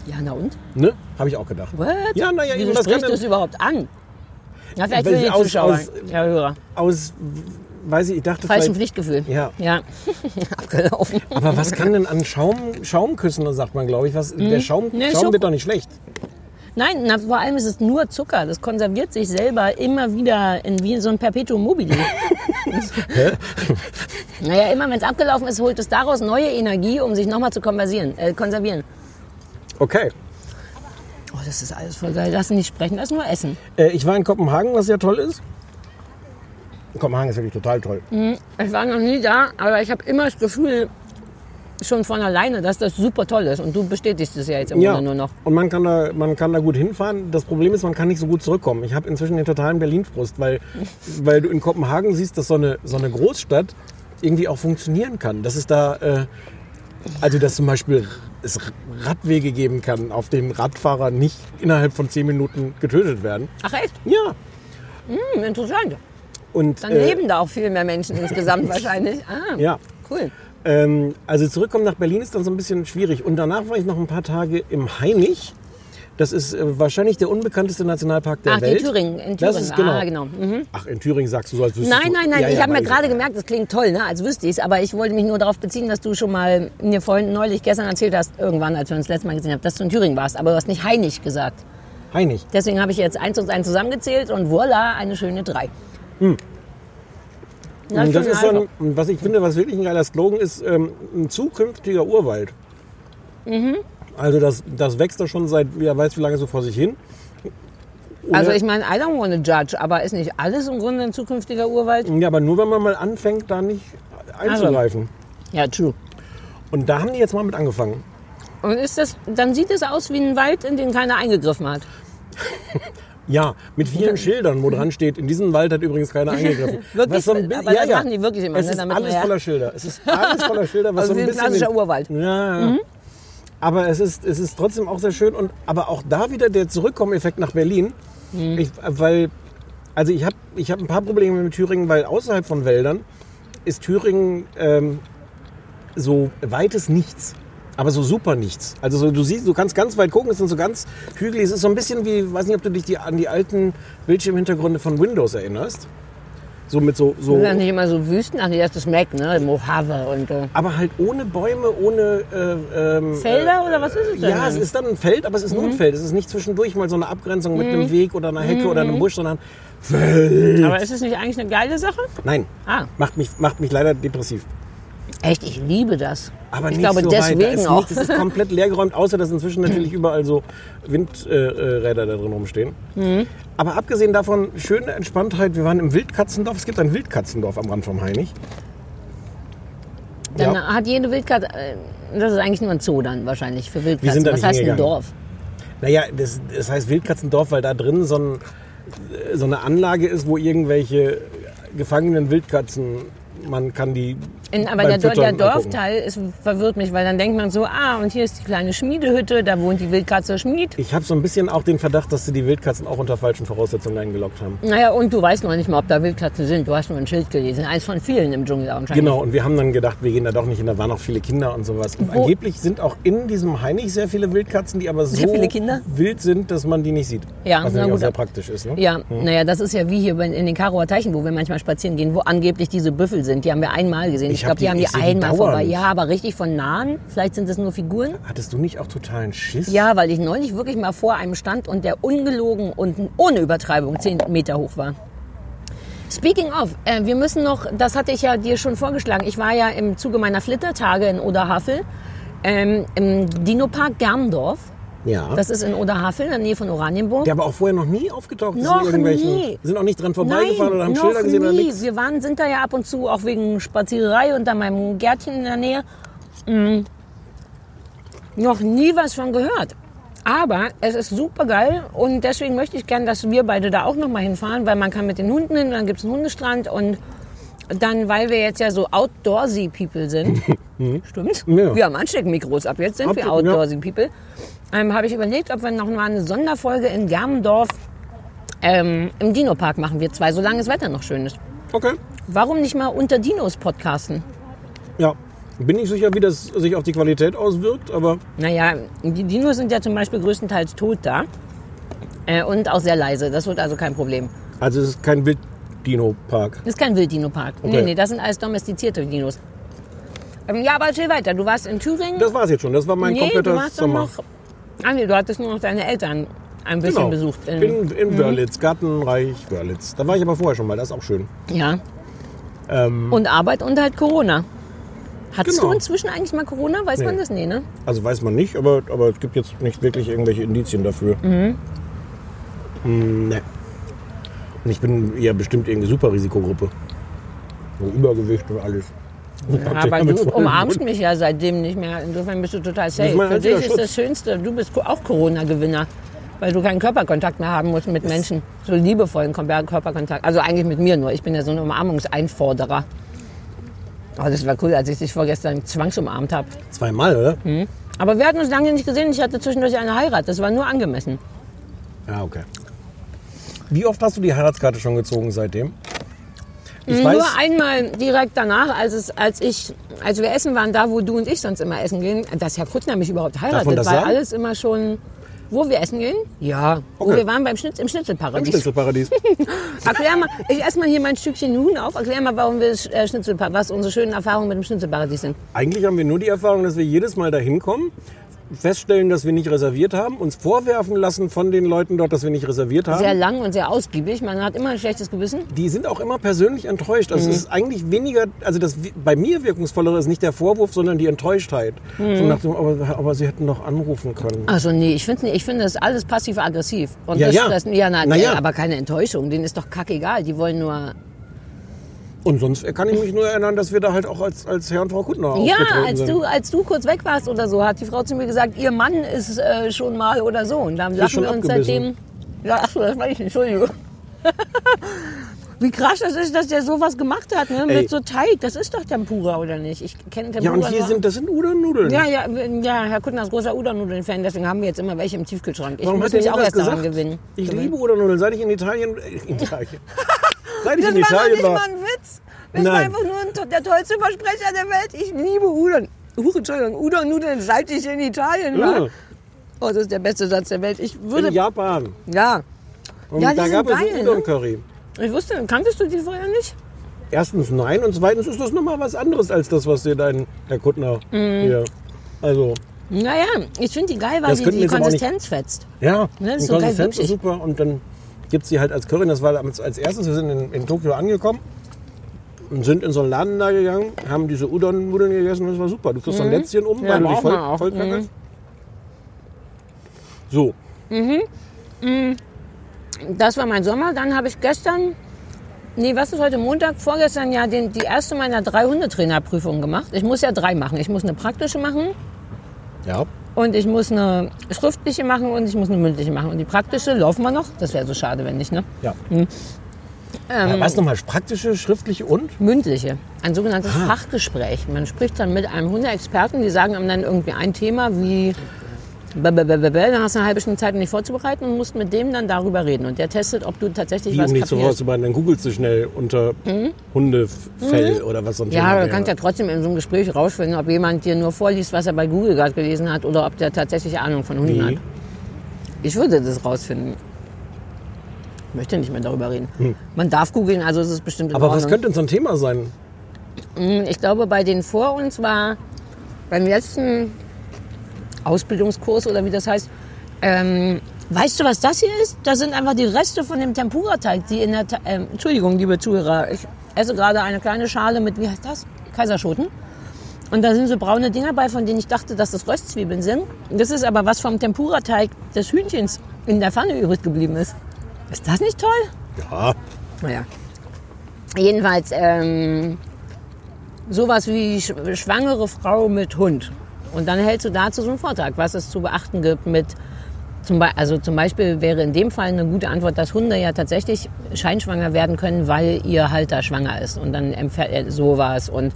Ja, na und? Ne? Habe ich auch gedacht. What? Ja, na ja, Wieso das sprichst du es überhaupt an? Ja, vielleicht für die aus- Zuschauer. aus- ja, Hörer. Aus, weiß ich, ich dachte Falschem vielleicht... Pflichtgefühl. Ja. Ja. Abgelaufen. Aber was kann denn an Schaum, Schaumküssen, sagt man, glaube ich, was, der Schaum, Nee, Schaum Schoko- wird doch nicht schlecht. Nein, na, vor allem ist es nur Zucker. Das konserviert sich selber immer wieder in wie so ein Perpetuum mobile. naja, immer wenn es abgelaufen ist, holt es daraus neue Energie, um sich nochmal zu äh, konservieren. Okay. Oh, das ist alles voll geil. Lass nicht sprechen, lass nur essen. Äh, ich war in Kopenhagen, was sehr toll ist. Kopenhagen ist wirklich total toll. Ich war noch nie da, aber ich habe immer das Gefühl, schon von alleine, dass das super toll ist. Und du bestätigst es ja jetzt im Ja, Grunde nur noch. und man kann, da, man kann da gut hinfahren. Das Problem ist, man kann nicht so gut zurückkommen. Ich habe inzwischen den totalen Berlin-Frust, weil, weil du in Kopenhagen siehst, dass so eine, so eine Großstadt irgendwie auch funktionieren kann. Dass es da, äh, also dass zum Beispiel es Radwege geben kann, auf denen Radfahrer nicht innerhalb von zehn Minuten getötet werden. Ach echt? Ja. Hm, interessant. Und, Dann äh, leben da auch viel mehr Menschen insgesamt wahrscheinlich. Ah, Ja. cool. Ähm, also zurückkommen nach Berlin ist dann so ein bisschen schwierig. Und danach war ich noch ein paar Tage im Hainich. Das ist äh, wahrscheinlich der unbekannteste Nationalpark der Ach, Welt. Thüringen, in Das Thüringen. ist genau. Ah, genau. Mhm. Ach, in Thüringen sagst du so, als wüsstest Nein, du. nein, nein. Ja, ich ja, habe mir gerade gemerkt, das klingt toll, ne? als wüsste ich es. Aber ich wollte mich nur darauf beziehen, dass du schon mal mir vorhin neulich gestern erzählt hast, irgendwann, als wir uns das letzte Mal gesehen haben, dass du in Thüringen warst. Aber du hast nicht Heinig gesagt. Hainich. Deswegen habe ich jetzt eins und eins zusammengezählt und voila, eine schöne drei. Das, Und das ist so ein, was ich finde, was wirklich ein geiler Slogan ist, ähm, ein zukünftiger Urwald. Mhm. Also das, das wächst da schon seit, wer weiß wie lange so vor sich hin. Also Oder- ich meine, I don't want to judge, aber ist nicht alles im Grunde ein zukünftiger Urwald? Ja, aber nur wenn man mal anfängt, da nicht einzugreifen. Ja, true. Und da haben die jetzt mal mit angefangen. Und ist das, dann sieht es aus wie ein Wald, in den keiner eingegriffen hat. Ja, mit vielen Schildern, wo dran steht, in diesen Wald hat übrigens keiner eingegriffen. Wirklich? So ein Aber das machen die wirklich immer, Es ne, ist alles ja- voller Schilder. Es ist alles voller Schilder. Was Also so ein ein klassischer Urwald. Mhm. Ja, ja. Aber es ist, es ist trotzdem auch sehr schön. Und, aber auch da wieder der Zurückkommeffekt nach Berlin. Mhm. Ich, weil, also ich habe ich hab ein paar Probleme mit Thüringen, weil außerhalb von Wäldern ist Thüringen ähm, so weites Nichts. Aber so super nichts. Also so, du siehst, du kannst ganz weit gucken, es sind so ganz hügelig. Es ist so ein bisschen wie, weiß nicht, ob du dich die, an die alten Bildschirmhintergründe von Windows erinnerst. So mit so, so Sind das nicht immer so Wüsten? Ach nee, das ist Mac, ne? Mojave und äh, aber halt ohne Bäume, ohne äh, ähm, Felder oder was ist es denn? Ja, es ist dann ein Feld, aber es ist nur ein Feld. Es ist nicht zwischendurch mal so eine Abgrenzung mit einem Weg oder einer Hecke oder einem Busch, sondern Feld. Aber ist es nicht eigentlich eine geile Sache? Nein, Ah, macht mich, macht mich leider depressiv. Echt, ich liebe das. Aber ich nicht glaube so deswegen ist auch. Nicht, es ist komplett leergeräumt, außer dass inzwischen natürlich überall so Windräder da drin rumstehen. Mhm. Aber abgesehen davon, schöne Entspanntheit. Wir waren im Wildkatzendorf. Es gibt ein Wildkatzendorf am Rand vom Heinig. Dann Ja. hat jede Wildkatze, äh, das ist eigentlich nur ein Zoo dann wahrscheinlich für Wildkatzen. sind da Was heißt ein. Dorf? Naja, das, das heißt Wildkatzendorf, weil da drin so, ein, so eine Anlage ist, wo irgendwelche gefangenen Wildkatzen, man kann die. In, aber der, der. Dorfteil ist, verwirrt mich, weil dann denkt man so, ah, und hier ist die kleine Schmiedehütte, da wohnt die Wildkatze Schmied. Ich habe so ein bisschen auch den Verdacht, dass sie die Wildkatzen auch unter falschen Voraussetzungen eingeloggt haben. Naja, und du weißt noch nicht mal, ob da Wildkatzen sind. Du hast nur ein Schild gelesen. Eins von vielen im Dschungel anscheinend. Genau, und wir haben dann gedacht, wir gehen da doch nicht hin, da waren noch viele Kinder und sowas. Und Wo- angeblich sind auch in diesem Heinig sehr viele Wildkatzen, die aber so Sehr viele Kinder? wild sind, dass man die nicht sieht. Ja, Was na auch gut. sehr praktisch ist. Ne? Ja, naja, das ist ja wie hier in den Karower Teichen, wo wir manchmal spazieren gehen, wo angeblich diese Büffel sind. Die haben wir einmal gesehen. Ich, Ich glaube, die haben die einmal dauernd. vorbei. Ja, aber richtig von nahen. Vielleicht sind es nur Figuren. Hattest du nicht auch totalen Schiss? Ja, weil ich neulich wirklich mal vor einem stand und der ungelogen und ohne Übertreibung 10 Meter hoch war. Speaking of, äh, wir müssen noch, das hatte ich ja dir schon vorgeschlagen, ich war ja im Zuge meiner Flittertage in Oderhavel ähm, im Dinopark Gerndorf. Ja. Das ist in Oderhavel, in der Nähe von Oranienburg. der aber auch vorher noch nie aufgetaucht ist. Noch nie. Sind auch nicht dran vorbeigefahren Nein, oder haben noch Schilder gesehen nie. oder nichts? Wir waren, sind da ja ab und zu auch wegen Spaziererei unter meinem Gärtchen in der Nähe. Mm. Noch nie was von gehört. Aber es ist super geil und deswegen möchte ich gern, dass wir beide da auch noch mal hinfahren, weil man kann mit den Hunden hin, dann gibt es einen Hundestrand und dann, weil wir jetzt ja so outdoorsy people sind, stimmt? Ja. Wir haben Ansteckmikros ab jetzt sind wir Absolut, ja. outdoorsy people, ähm, habe ich überlegt, ob wir noch mal eine Sonderfolge in Germendorf ähm, im Dino-Park machen wir zwei, solange das Wetter noch schön ist. Okay. Warum nicht mal unter Dinos podcasten? Ja. Bin nicht sicher, wie das sich auf die Qualität auswirkt, aber Naja, die Dinos sind ja zum Beispiel größtenteils tot da. Äh, und auch sehr leise. Das wird also kein Problem. also es ist kein Wild-Dino-Park. Das ist kein Wilddino-Park. Nee, Okay. nee, das sind alles domestizierte Dinos. Ähm, ja, aber erzähl weiter. Du warst in Thüringen. Das war's jetzt schon. Das war mein nee, du kompletter warst doch Sommer. noch. Ah, nee, du hattest nur noch deine Eltern ein bisschen genau. besucht. In, in, in Wörlitz, Gartenreich Wörlitz. Da war ich aber vorher schon mal, das ist auch schön. ja. Ähm, Und Arbeit und halt Corona. Hattest Genau. du inzwischen eigentlich mal Corona? Weiß man Nee. das? Nee, ne? Also weiß man nicht, aber, aber es gibt jetzt nicht wirklich irgendwelche Indizien dafür. Mhm. Mm, ne. Und ich bin ja bestimmt irgendeine Superrisikogruppe. So Übergewicht und alles. Aber du umarmst mich ja seitdem nicht mehr. Insofern bist du total safe. Für dich ist Schutz. das Schönste, du bist auch Corona-Gewinner. Weil du keinen Körperkontakt mehr haben musst mit Menschen. So liebevollen Körperkontakt. Also eigentlich mit mir nur. Ich bin ja so ein Umarmungseinforderer. Oh, das war cool, als ich dich vorgestern zwangsumarmt habe. Zweimal, oder? Hm. Aber wir hatten uns lange nicht gesehen. Ich hatte zwischendurch eine Heirat. Das war nur angemessen. Ja, okay. Wie oft hast du die Heiratskarte schon gezogen seitdem? Ich Nur weiß, einmal direkt danach, als, es, als, ich, als wir essen waren, da wo du und ich sonst immer essen gehen, dass Herr Kuttner mich überhaupt heiratet, das weil sagen? alles immer schon... Wo wir essen gehen? Ja. Wo Okay. wir waren beim Schnitz, im im Schnitzelparadies. Schnitzelparadies. Erklär mal, ich esse mal hier mein Stückchen Huhn auf. Erklär mal, warum wir äh, Schnitzelparadies, was unsere schönen Erfahrungen mit dem Schnitzelparadies sind. Eigentlich haben wir nur die Erfahrung, dass wir jedes Mal dahin kommen, feststellen, dass wir nicht reserviert haben, uns vorwerfen lassen von den Leuten dort, dass wir nicht reserviert haben. Sehr lang und sehr ausgiebig. Man hat immer ein schlechtes Gewissen. die sind auch immer persönlich enttäuscht. Also Mhm. es ist eigentlich weniger, also das bei mir wirkungsvollere ist nicht der Vorwurf, sondern die Enttäuschtheit. Mhm. So nach dem, aber, aber sie hätten doch anrufen können. Also nee, ich finde ich finde das alles passiv-aggressiv. Und Ja, das ja. stresst- ja, na, Na ja. aber keine Enttäuschung. Denen ist doch kackegal. Die wollen nur Und sonst kann ich mich nur erinnern, dass wir da halt auch als, als Herr und Frau Kuttner Ja, als sind. du, als du kurz weg warst oder so, hat die Frau zu mir gesagt, ihr Mann ist äh, schon mal oder so. Und dann lachen wir uns abgebissen. seitdem. Ja, achso, das war ich, Entschuldigung. Wie krass das ist, dass der sowas gemacht hat, ne? Ey. Mit so Teig. Das ist doch Tempura, oder nicht? Ich kenne Tempura. ja, und hier sind, das sind Udon-Nudeln. ja, ja, ja, Herr Kuttner ist großer Udon-Nudeln-Fan, deswegen haben wir jetzt immer welche im Tiefkühlschrank. Ich Warum muss mich auch erst daran gesagt? gewinnen. Ich gewinnen. liebe Udon-Nudeln. Seit ich in Italien, äh, in Italien. Seit ich Das in war doch Italien nicht war. mal ein Witz. Das war Nein. einfach nur ein, der tollste Versprecher der Welt. Ich liebe Udon. Hure, Entschuldigung, Udon-Nudeln salzig in Italien, wa? Ja. Oh, das ist der beste Satz der Welt. Ich In würde, Japan. ja. Und Ja, da gab es geil, ne? Udon-Curry. Ich wusste, kanntest du die vorher nicht? Erstens nein und zweitens ist das nochmal was anderes als das, was dir dein Herr Kuttner hier. Also, Naja, ich finde die geil, weil Das sie die Konsistenz fetzt. ja, Ne, das ist die Konsistenz ist super und dann gibt es die halt als Curry. Das war als, als erstes, wir sind in, in Tokio angekommen und sind in so einen Laden da gegangen, haben diese Udon-Nudeln gegessen und das war super. Du kriegst so ein Lätzchen um, Mhm. Ja, weil du dich voll, voll Mhm. So, Das war mein Sommer. Dann habe ich gestern, nee, was ist heute Montag? Vorgestern ja den, die erste meiner drei Hundetrainerprüfungen gemacht. Ich muss ja drei machen. Ich muss eine praktische machen ja. Und ich muss eine schriftliche machen und ich muss eine mündliche machen. Und die praktische laufen wir noch. Das wäre so schade, wenn nicht, ne? ja. Ähm, ja was nochmal, praktische, schriftliche und? Mündliche, ein sogenanntes Fachgespräch. Man spricht dann mit einem Hundeexperten, die sagen einem dann irgendwie ein Thema wie. Dann hast du eine halbe Stunde Zeit, um dich vorzubereiten und musst mit dem dann darüber reden. Und der testet, ob du tatsächlich Die, was um nicht vorzubereiten, dann googelst du schnell unter Hundefell oder was sonst Mhm. Ja, du kannst ja trotzdem in so einem Gespräch rausfinden, ob jemand dir nur vorliest, was er bei Google gerade gelesen hat oder ob der tatsächlich Ahnung von Hunden Wie? hat. Ich würde das rausfinden. Ich möchte nicht mehr darüber reden. Man darf googeln, also es ist bestimmt in Hm. Aber was Ordnung. könnte denn so ein Thema sein? Ich glaube, bei den vor uns war beim letzten Ausbildungskurs oder wie das heißt, ähm, weißt du, was das hier ist? Das sind einfach die Reste von dem Tempura-Teig, die in der, Ta- ähm, Entschuldigung, liebe Zuhörer, ich esse gerade eine kleine Schale mit, wie heißt das? Kaiserschoten. Und da sind so braune Dinger bei, von denen ich dachte, dass das Röstzwiebeln sind. Das ist aber was vom Tempura-Teig des Hühnchens in der Pfanne übrig geblieben ist. Ist das nicht toll? Ja, Naja. Jedenfalls ähm, sowas wie sch schwangere Frau mit Hund. Und dann hältst du dazu so einen Vortrag, was es zu beachten gibt mit zum, Be also zum Beispiel wäre in dem Fall eine gute Antwort, dass Hunde ja tatsächlich scheinschwanger werden können, weil ihr Halter schwanger ist. Und dann empfährt er sowas und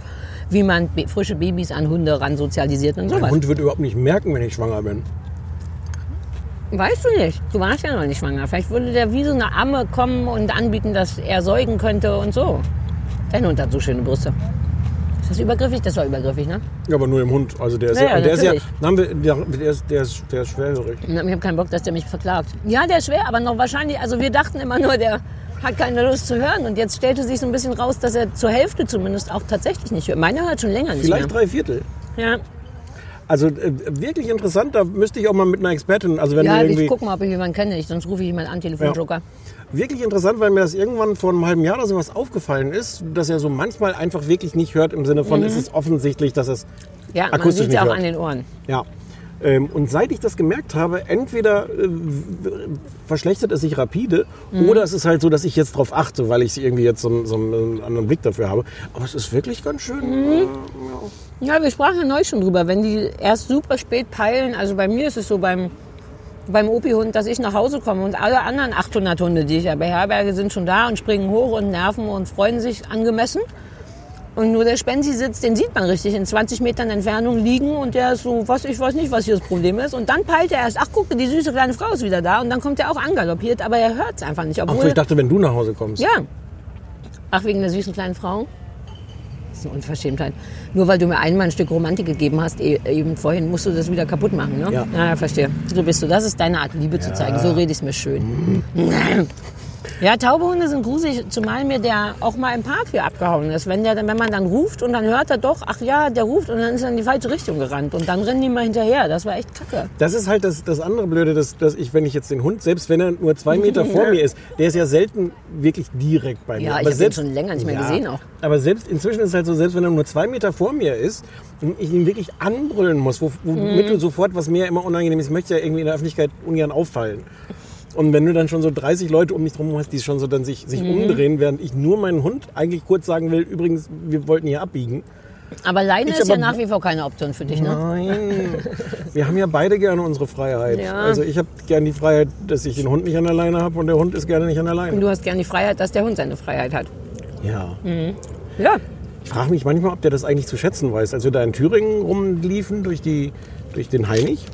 wie man frische Babys an Hunde ran sozialisiert und sowas. Hund wird überhaupt nicht merken, wenn ich schwanger bin. Weißt du nicht. Du warst ja noch nicht schwanger. Vielleicht würde der wie so eine Amme kommen und anbieten, dass er säugen könnte und so. Dein Hund hat so schöne Brüste. Ist das übergriffig? Das war übergriffig, ne? Ja, aber nur im Hund. Also der ist Ja, ja, ja, der ist ja, haben wir, der, der, ist, der, ist, der ist schwerhörig. Ich habe keinen Bock, dass der mich verklagt. Ja, der ist schwer, aber noch wahrscheinlich, also wir dachten immer nur, der hat keine Lust zu hören. Und jetzt stellte sich so ein bisschen raus, dass er zur Hälfte zumindest auch tatsächlich nicht hört. Meiner hört schon länger nicht Vielleicht drei Viertel. mehr. Ja, Also äh, wirklich interessant, da müsste ich auch mal mit einer Expertin, also wenn ja du ich irgendwie, guck mal, ob ich jemanden kenne. Ich, sonst rufe ich jemanden an, Telefonjoker. Wirklich interessant, weil mir das irgendwann vor einem halben Jahr oder sowas aufgefallen ist, dass er so manchmal einfach wirklich nicht hört im Sinne von, es ist offensichtlich, dass es Ja, man akustisch sieht nicht ja auch hört. an den Ohren. Ja. Ähm, und seit ich das gemerkt habe, entweder äh, verschlechtert es sich rapide Mhm. oder es ist halt so, dass ich jetzt drauf achte, weil ich irgendwie jetzt so, einen- so einen anderen Blick dafür habe. Aber es ist wirklich ganz schön. Mhm. Äh, Ja, wir sprachen ja neu schon drüber. Wenn die erst super spät peilen, also bei mir ist es so beim, beim Opi-Hund, dass ich nach Hause komme und alle anderen 800 Hunde, die ich ja beherberge, sind schon da und springen hoch und nerven und freuen sich angemessen. Und nur der Spenzi sitzt, den sieht man richtig in 20 Metern Entfernung liegen und der ist so, was, ich weiß nicht, was hier das Problem ist. Und dann peilt er erst, ach guck, die süße kleine Frau ist wieder da und dann kommt er auch angaloppiert, aber er hört es einfach nicht. Ach Obwohl, so, ich dachte, wenn du nach Hause kommst. ja. Ach, wegen der süßen kleinen Frau? Ist eine Unverschämtheit. Nur weil du mir einmal ein Stück Romantik gegeben hast, e- eben vorhin, musst du das wieder kaputt machen, ne? Ja. ja verstehe. So bist du. Das ist deine Art, Liebe zu zeigen. So rede ich es mir schön. Ja, taube Hunde sind gruselig, zumal mir der auch mal im Park hier abgehauen ist. Wenn, der, wenn man dann ruft und dann hört er doch, ach ja, der ruft und dann ist er in die falsche Richtung gerannt. Und dann rennen die mal hinterher. Das war echt kacke. Das ist halt das, das andere Blöde, dass, dass ich, wenn ich jetzt den Hund, selbst wenn er nur zwei Meter vor mir ist, der ist ja selten wirklich direkt bei mir. Ja, ich Aber hab ihn selbst- schon länger nicht mehr gesehen auch. Aber selbst inzwischen ist es halt so, selbst wenn er nur zwei Meter vor mir ist und ich ihn wirklich anbrüllen muss, wo- womit Mhm. du sofort, was mir immer unangenehm ist, ich möchte ja irgendwie in der Öffentlichkeit ungern auffallen. Und wenn du dann schon so 30 Leute um mich drum hast, die schon so dann sich, sich Mhm. umdrehen, während ich nur meinen Hund eigentlich kurz sagen will, übrigens, wir wollten hier abbiegen. Aber Leine Ich ist ja aber- nach wie vor keine Option für dich, ne? Nein, wir haben ja beide gerne unsere Freiheit. Ja. Also ich habe gerne die Freiheit, dass ich den Hund nicht an der Leine habe und der Hund ist gerne nicht an der Und Leine. du hast gern die Freiheit, dass der Hund seine Freiheit hat. Ja. Ja. Ich frage mich manchmal, ob der das eigentlich zu schätzen weiß. Als wir da in Thüringen rumliefen durch, die, durch den Heinig,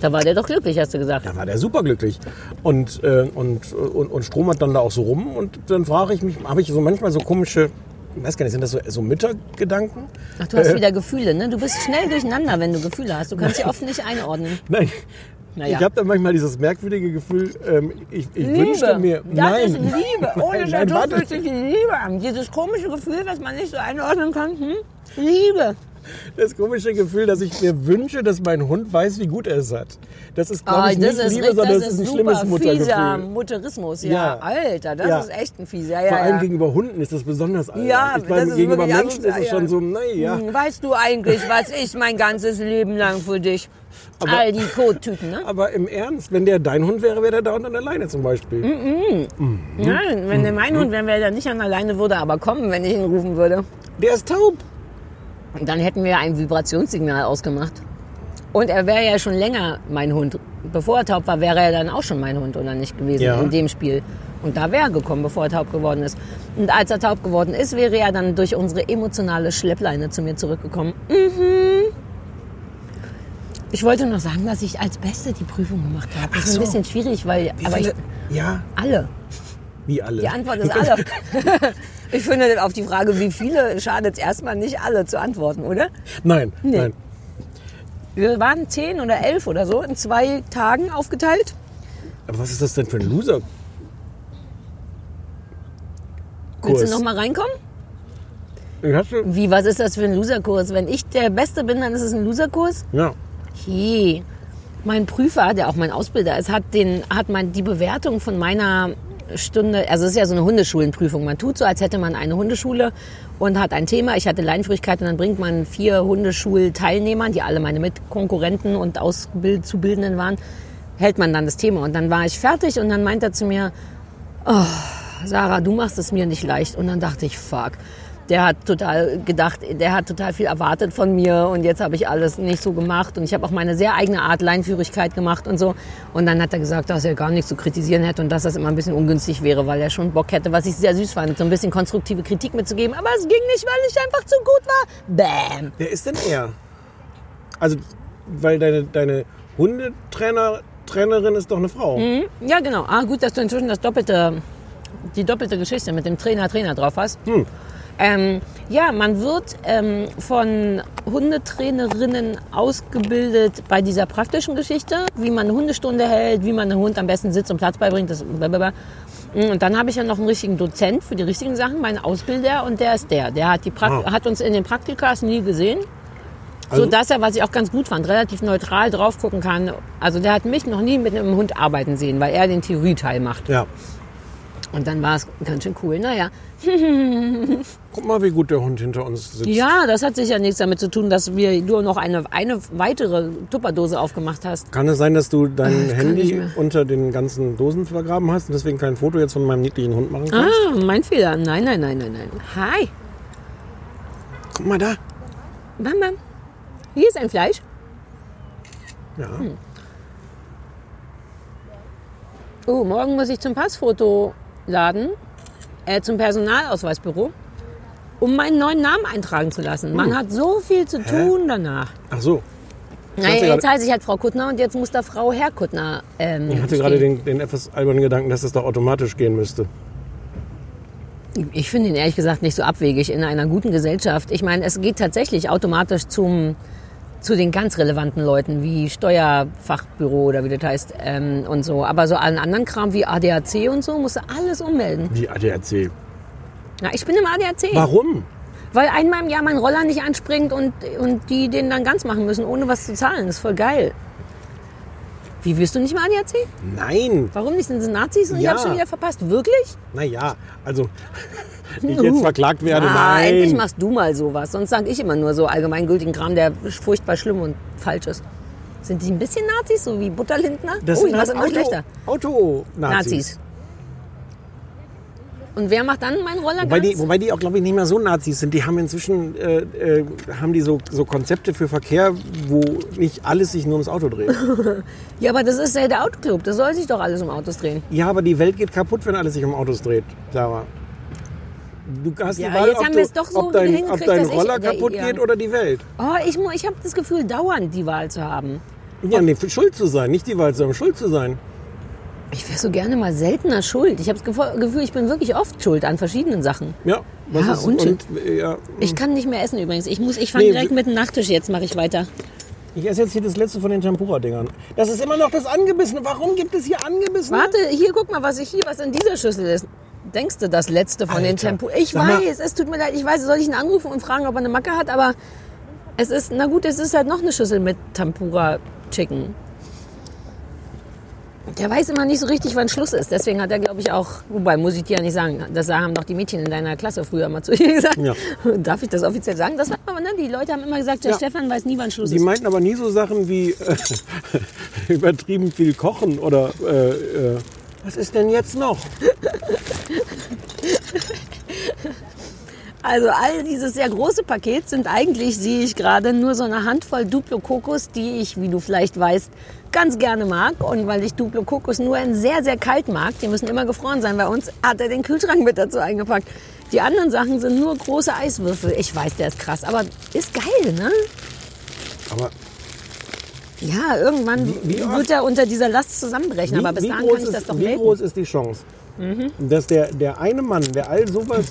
Da war der doch glücklich, hast du gesagt. da war der superglücklich. Und, äh, und, und, und Strom hat dann da auch so rum. Und dann frage ich mich, habe ich so manchmal so komische ich weiß gar nicht, sind das so, so Müttergedanken? Ach, du hast Äh. wieder Gefühle, ne? Du bist schnell durcheinander, wenn du Gefühle hast. Du kannst sie oft nicht einordnen. Nein. Naja. Ich habe dann manchmal dieses merkwürdige Gefühl, ähm, ich, ich Liebe. wünschte mir. Das nein. ist Liebe. Ohne Scheiß, fühlt sich die Liebe an. Dieses komische Gefühl, was man nicht so einordnen kann. Hm? Liebe. Das komische Gefühl, dass ich mir wünsche, dass mein Hund weiß, wie gut er es hat. Das ist, glaube Ah, ich, das nicht ist, Liebe, sondern das ist ein schlimmes super fieser Muttergefühl. Mutterismus. Ja, Ja. Alter, das Ja. ist echt ein fieser. Ja, Vor allem gegenüber Hunden ist das besonders albern. Ja, ich meine, das ist gegenüber Menschen ist es schon so, naja. Hm, Weißt du eigentlich, was ich mein ganzes Leben lang für dich? All die Kottüten, ne? Aber im Ernst, wenn der dein Hund wäre, wäre der da unten alleine zum Beispiel. Mhm. Nein, wenn der mein Hund wäre, wäre er nicht an alleine, würde aber kommen, wenn ich ihn rufen würde. Der ist taub. Dann hätten wir ein Vibrationssignal ausgemacht. Und er wäre ja schon länger mein Hund. Bevor er taub war, wäre er dann auch schon mein Hund oder nicht gewesen Ja. in dem Spiel. Und da wäre er gekommen, bevor er taub geworden ist. Und als er taub geworden ist, wäre er dann durch unsere emotionale Schleppleine zu mir zurückgekommen. Mhm. Ich wollte noch sagen, dass ich als Beste die Prüfung gemacht habe. Das ist so. ein bisschen schwierig, weil Wie aber ich, viele- ja, alle. wie alle. Die Antwort ist alle. ich finde auf die Frage, wie viele, schadet es erstmal nicht alle zu antworten, oder? Nein, Nee. nein. Wir waren zehn oder elf oder so in zwei Tagen aufgeteilt. Aber was ist das denn für ein Loser? Willst du noch mal reinkommen? Wie, was ist das für ein Loserkurs? Wenn ich der Beste bin, dann ist es ein Loserkurs? ja. Hey, mein Prüfer, der auch mein Ausbilder ist, hat, den, hat mein, die Bewertung von meiner Stunde, also es ist ja so eine Hundeschulenprüfung. Man tut so, als hätte man eine Hundeschule und hat ein Thema. Ich hatte Leinführigkeit und dann bringt man vier Hundeschulteilnehmern, die alle meine Mitkonkurrenten und Auszubildenden waren, hält man dann das Thema. Und dann war ich fertig und dann meint er zu mir, oh, Sarah, du machst es mir nicht leicht. Und dann dachte ich, fuck. Der hat total gedacht, der hat total viel erwartet von mir und jetzt habe ich alles nicht so gemacht und ich habe auch meine sehr eigene Art Leinführigkeit gemacht und so. Und dann hat er gesagt, dass er gar nichts zu kritisieren hätte und dass das immer ein bisschen ungünstig wäre, weil er schon Bock hätte, was ich sehr süß fand, so ein bisschen konstruktive Kritik mitzugeben. Aber es ging nicht, weil ich einfach zu gut war. Bam. Wer ist denn er? Also, weil deine, deine Hundetrainer, Trainerin ist doch eine Frau. Ja, genau. Ah, gut, dass du inzwischen das doppelte, die doppelte Geschichte mit dem Trainer, Trainer drauf hast. Ähm, ja, man wird ähm, von Hundetrainerinnen ausgebildet bei dieser praktischen Geschichte, wie man eine Hundestunde hält, wie man einem Hund am besten Sitz und Platz beibringt. Das blablabla. Und dann habe ich ja noch einen richtigen Dozent für die richtigen Sachen, meinen Ausbilder, und der ist der. Der hat, die Prakt Ah. hat uns in den Praktikas nie gesehen. Also- so dass er, was ich auch ganz gut fand, relativ neutral drauf gucken kann. Also der hat mich noch nie mit einem Hund arbeiten sehen, weil er den Theorieteil macht. Ja. Und dann war es ganz schön cool. Naja, Guck mal, wie gut der Hund hinter uns sitzt. ja, das hat sicher nichts damit zu tun, dass wir nur noch eine, eine weitere Tupperdose aufgemacht hast. Kann es sein, dass du dein nicht Handy unter den ganzen Dosen vergraben hast und deswegen kein Foto jetzt von meinem niedlichen Hund machen kannst? Ah, mein Fehler. Nein, nein, nein, nein, nein. Hi. Guck mal da. Bam, bam. Hier ist ein Fleisch. Ja. Oh, morgen muss ich zum Passfotoladen, äh, zum Personalausweisbüro, um meinen neuen Namen eintragen zu lassen. Man hat so viel zu tun danach. Ach so. Naja, jetzt heiße ich halt Frau Kuttner und jetzt muss da Frau Herr Kuttner ähm, Ich hatte gerade den, den etwas albernen Gedanken, dass das doch automatisch gehen müsste. Ich finde ihn ehrlich gesagt nicht so abwegig in einer guten Gesellschaft. Ich meine, es geht tatsächlich automatisch zum, zu den ganz relevanten Leuten wie Steuerfachbüro oder wie das heißt ähm, und so. Aber so allen anderen Kram wie ADAC und so musst du alles ummelden. Wie ADAC. Ja, ich bin im ADAC. Warum? Weil einmal im Jahr mein Roller nicht anspringt und, und die den dann ganz machen müssen, ohne was zu zahlen. Das ist voll geil. Wie wirst du nicht mal ADAC? Nein. Warum nicht? Sind sie Nazis und ich Ja. habe schon wieder verpasst? Wirklich? Naja, also, ich jetzt verklagt werde, Ah, endlich nein. machst du mal sowas. Sonst sage ich immer nur so allgemeingültigen Kram, der furchtbar schlimm und falsch ist. Sind die ein bisschen Nazis, so wie Butterlindner? Das oh, sind ich halt immer Auto, schlechter. Auto-Nazis. Nazis. Und wer macht dann meinen Roller Wobei ganz? die, wobei die auch, glaube ich, nicht mehr so Nazis sind. Die haben inzwischen äh, äh, haben die so, so Konzepte für Verkehr, wo nicht alles sich nur ums Auto dreht. Ja, aber das ist ja der Autoclub. Das soll sich doch alles um Autos drehen. ja, aber die Welt geht kaputt, wenn alles sich um Autos dreht, Sarah. Du hast Ja, die Wahl, jetzt ob, haben wir es doch so ob dein, ob dein ich Roller der- kaputt ja. geht oder die Welt. Oh, ich, ich habe das Gefühl, dauernd die Wahl zu haben. Ja, nee, schuld zu sein, nicht die Wahl zu haben, schuld zu sein. Ich wäre so gerne mal seltener schuld. Ich habe das Gefühl, ich bin wirklich oft schuld an verschiedenen Sachen. Ja, was Ja, ist, und- und äh, ja, Ich kann nicht mehr essen übrigens. Ich muss, ich fange Nee, direkt mit dem Nachtisch. Jetzt mache ich weiter. ich esse jetzt hier das letzte von den Tempura-Dingern. Das ist immer noch das Angebissene. Warum gibt es hier Angebissene? Warte, hier guck mal, was ich hier, was in dieser Schüssel ist. Denkst du das letzte von den Alter, Tempo? Ich sag mal- weiß, es tut mir leid. Ich weiß, soll ich ihn anrufen und fragen, ob er eine Macke hat? Aber es ist, na gut, es ist halt noch eine Schüssel mit Tempura Chicken. Der weiß immer nicht so richtig, wann Schluss ist. Deswegen hat er, glaube ich, auch, wobei muss ich dir ja nicht sagen, das haben doch die Mädchen in deiner Klasse früher mal zu dir gesagt. Ja. Darf ich das offiziell sagen? Das war, aber, ne, die Leute haben immer gesagt, der Ja. Stefan weiß nie, wann Schluss Die ist. meinten aber nie so Sachen wie äh, übertrieben viel kochen oder äh, äh, was ist denn jetzt noch? Also all dieses sehr große Paket sind eigentlich, sehe ich gerade, nur so eine Handvoll Duplo Kokos, die ich, wie du vielleicht weißt, ganz gerne mag. Und weil ich Duplo Kokos nur in sehr, sehr kalt mag, die müssen immer gefroren sein bei uns, hat er den Kühlschrank mit dazu eingepackt. Die anderen Sachen sind nur große Eiswürfel. Ich weiß, der ist krass, aber ist geil, ne? Aber Ja, irgendwann Wie- wie wird er unter dieser Last zusammenbrechen. aber bis wie, dahin kann ich das ist, doch wie melden. groß ist die Chance, dass der, der eine Mann, der all sowas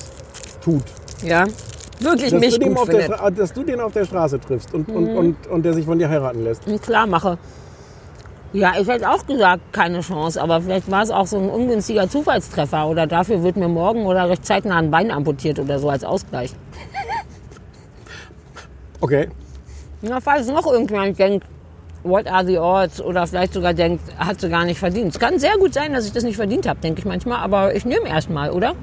tut, Ja, wirklich dass mich du, gut auf der, findet. Stra- dass du den auf der Straße triffst und, und, Mhm. und, und der sich von dir heiraten lässt? und klar mache. Ja, ich hätte auch gesagt, keine Chance, aber vielleicht war es auch so ein ungünstiger Zufallstreffer oder dafür wird mir morgen oder recht zeitnah ein Bein amputiert oder so als Ausgleich. Okay. Na, falls noch irgendjemand denkt, what are the odds oder vielleicht sogar denkt, hat sie gar nicht verdient. Es kann sehr gut sein, dass ich das nicht verdient habe, denke ich manchmal, aber ich nehme erst mal, oder?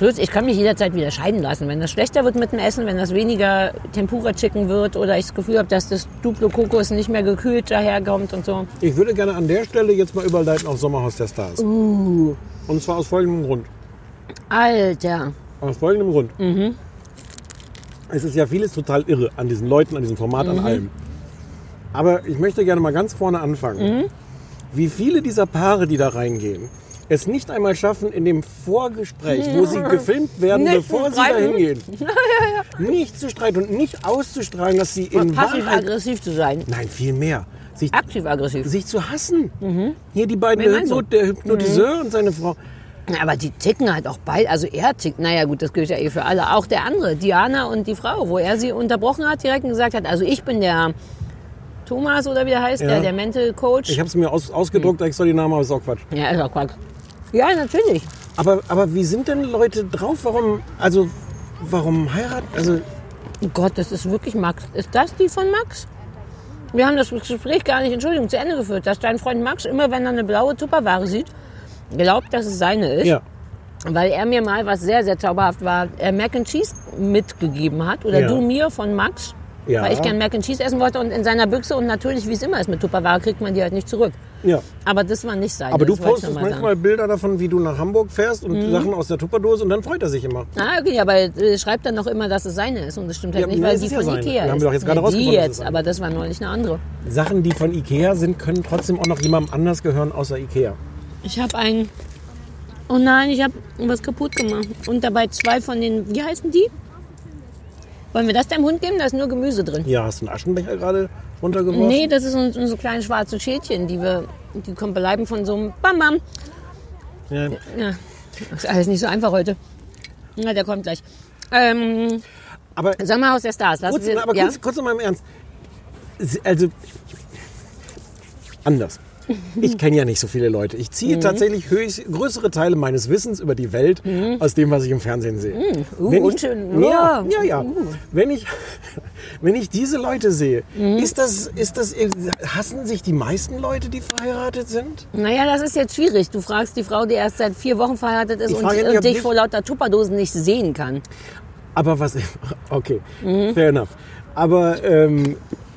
Plus, ich kann mich jederzeit wieder scheiden lassen. Wenn das schlechter wird mit dem Essen, wenn das weniger Tempura-Chicken wird oder ich das Gefühl habe, dass das Duplo Kokos nicht mehr gekühlt daherkommt und so. Ich würde gerne an der Stelle jetzt mal überleiten auf Sommerhaus der Stars. Uh. Und zwar aus folgendem Grund. Alter. Aus folgendem Grund. Mhm. Es ist ja vieles total irre an diesen Leuten, an diesem Format, Mhm. an allem. Aber ich möchte gerne mal ganz vorne anfangen. Mhm. Wie viele dieser Paare, die da reingehen, es nicht einmal schaffen, in dem Vorgespräch, wo sie gefilmt werden, Nicht bevor sie da hingehen, nicht zu streiten und nicht auszustrahlen, dass sie in Wahrheit... Passiv-aggressiv zu sein. Nein, viel mehr. Sich, Aktiv-aggressiv. sich zu hassen. Hier die beiden, der, meinst du? Hypno, der Hypnotiseur und seine Frau. Aber die ticken halt auch beide. Also er tickt, naja gut, das gilt ja eh für alle. Auch der andere, Diana und die Frau, wo er sie unterbrochen hat, direkt und gesagt hat, also ich bin der Thomas oder wie er heißt, Ja. der, der Mental Coach. Ich habe es mir aus, ausgedruckt, extra die Namen, aber ist auch Quatsch. ja, ist auch Quatsch. Ja, natürlich. Aber, aber wie sind denn Leute drauf? Warum, also, warum heiraten? Also, Oh Gott, das ist wirklich Max. Ist das die von Max? Wir haben das Gespräch gar nicht, Entschuldigung, zu Ende geführt, dass dein Freund Max immer, wenn er eine blaue Tupperware sieht, glaubt, dass es seine ist. ja. Weil er mir mal, was sehr, sehr zauberhaft war, äh, Mac and Cheese mitgegeben hat. Oder Ja. du mir von Max. Ja. Weil ich gern Mac and Cheese essen wollte und in seiner Büchse. Und natürlich, wie es immer ist mit Tupperware, kriegt man die halt nicht zurück. Ja. Aber das war nicht sein. Aber du postest manchmal Bilder davon, wie du nach Hamburg fährst und Sachen aus der Tupperdose und dann freut er sich immer. Sagen. Ah, okay, aber äh, schreibt dann noch immer, dass es seine ist. Und das stimmt halt Ja, nicht, weil die ja von seine. Ikea Wir ist. haben doch jetzt gerade Ja, die jetzt, aber das war neulich eine andere. Sachen, die von Ikea sind, können trotzdem auch noch jemandem anders gehören, außer Ikea. Ich habe ein... Oh nein, ich habe was kaputt gemacht. Und dabei zwei von den... Wie heißen die? Wollen wir das deinem Hund geben? Da ist nur Gemüse drin. Ja, hast du einen Aschenbecher gerade runtergeworfen? Nee, das ist so, so kleine schwarze Schälchen, die wir, die kommen bleiben von so einem Bam Bam. Ja. Ja, ist alles nicht so einfach heute. Na, der kommt gleich. Ähm, Aber Sommerhaus der Stars. Lassen kurz, wir, aber ja? kurz, kurz noch mal im Ernst. Also, anders. Ich kenne ja nicht so viele Leute. Ich ziehe Mhm. tatsächlich höchst, größere Teile meines Wissens über die Welt aus dem, was ich im Fernsehen sehe. Uh, Wenn ich, ja, Ja. ja. Uh. Wenn ich, wenn ich diese Leute sehe, Mhm. ist das, ist das, hassen sich die meisten Leute, die verheiratet sind? Naja, das ist jetzt schwierig. Du fragst die Frau, die erst seit vier Wochen verheiratet ist Ich und, und dich vor lauter Tupperdosen nicht sehen kann. Aber was, okay, Mhm. fair enough. Aber ähm,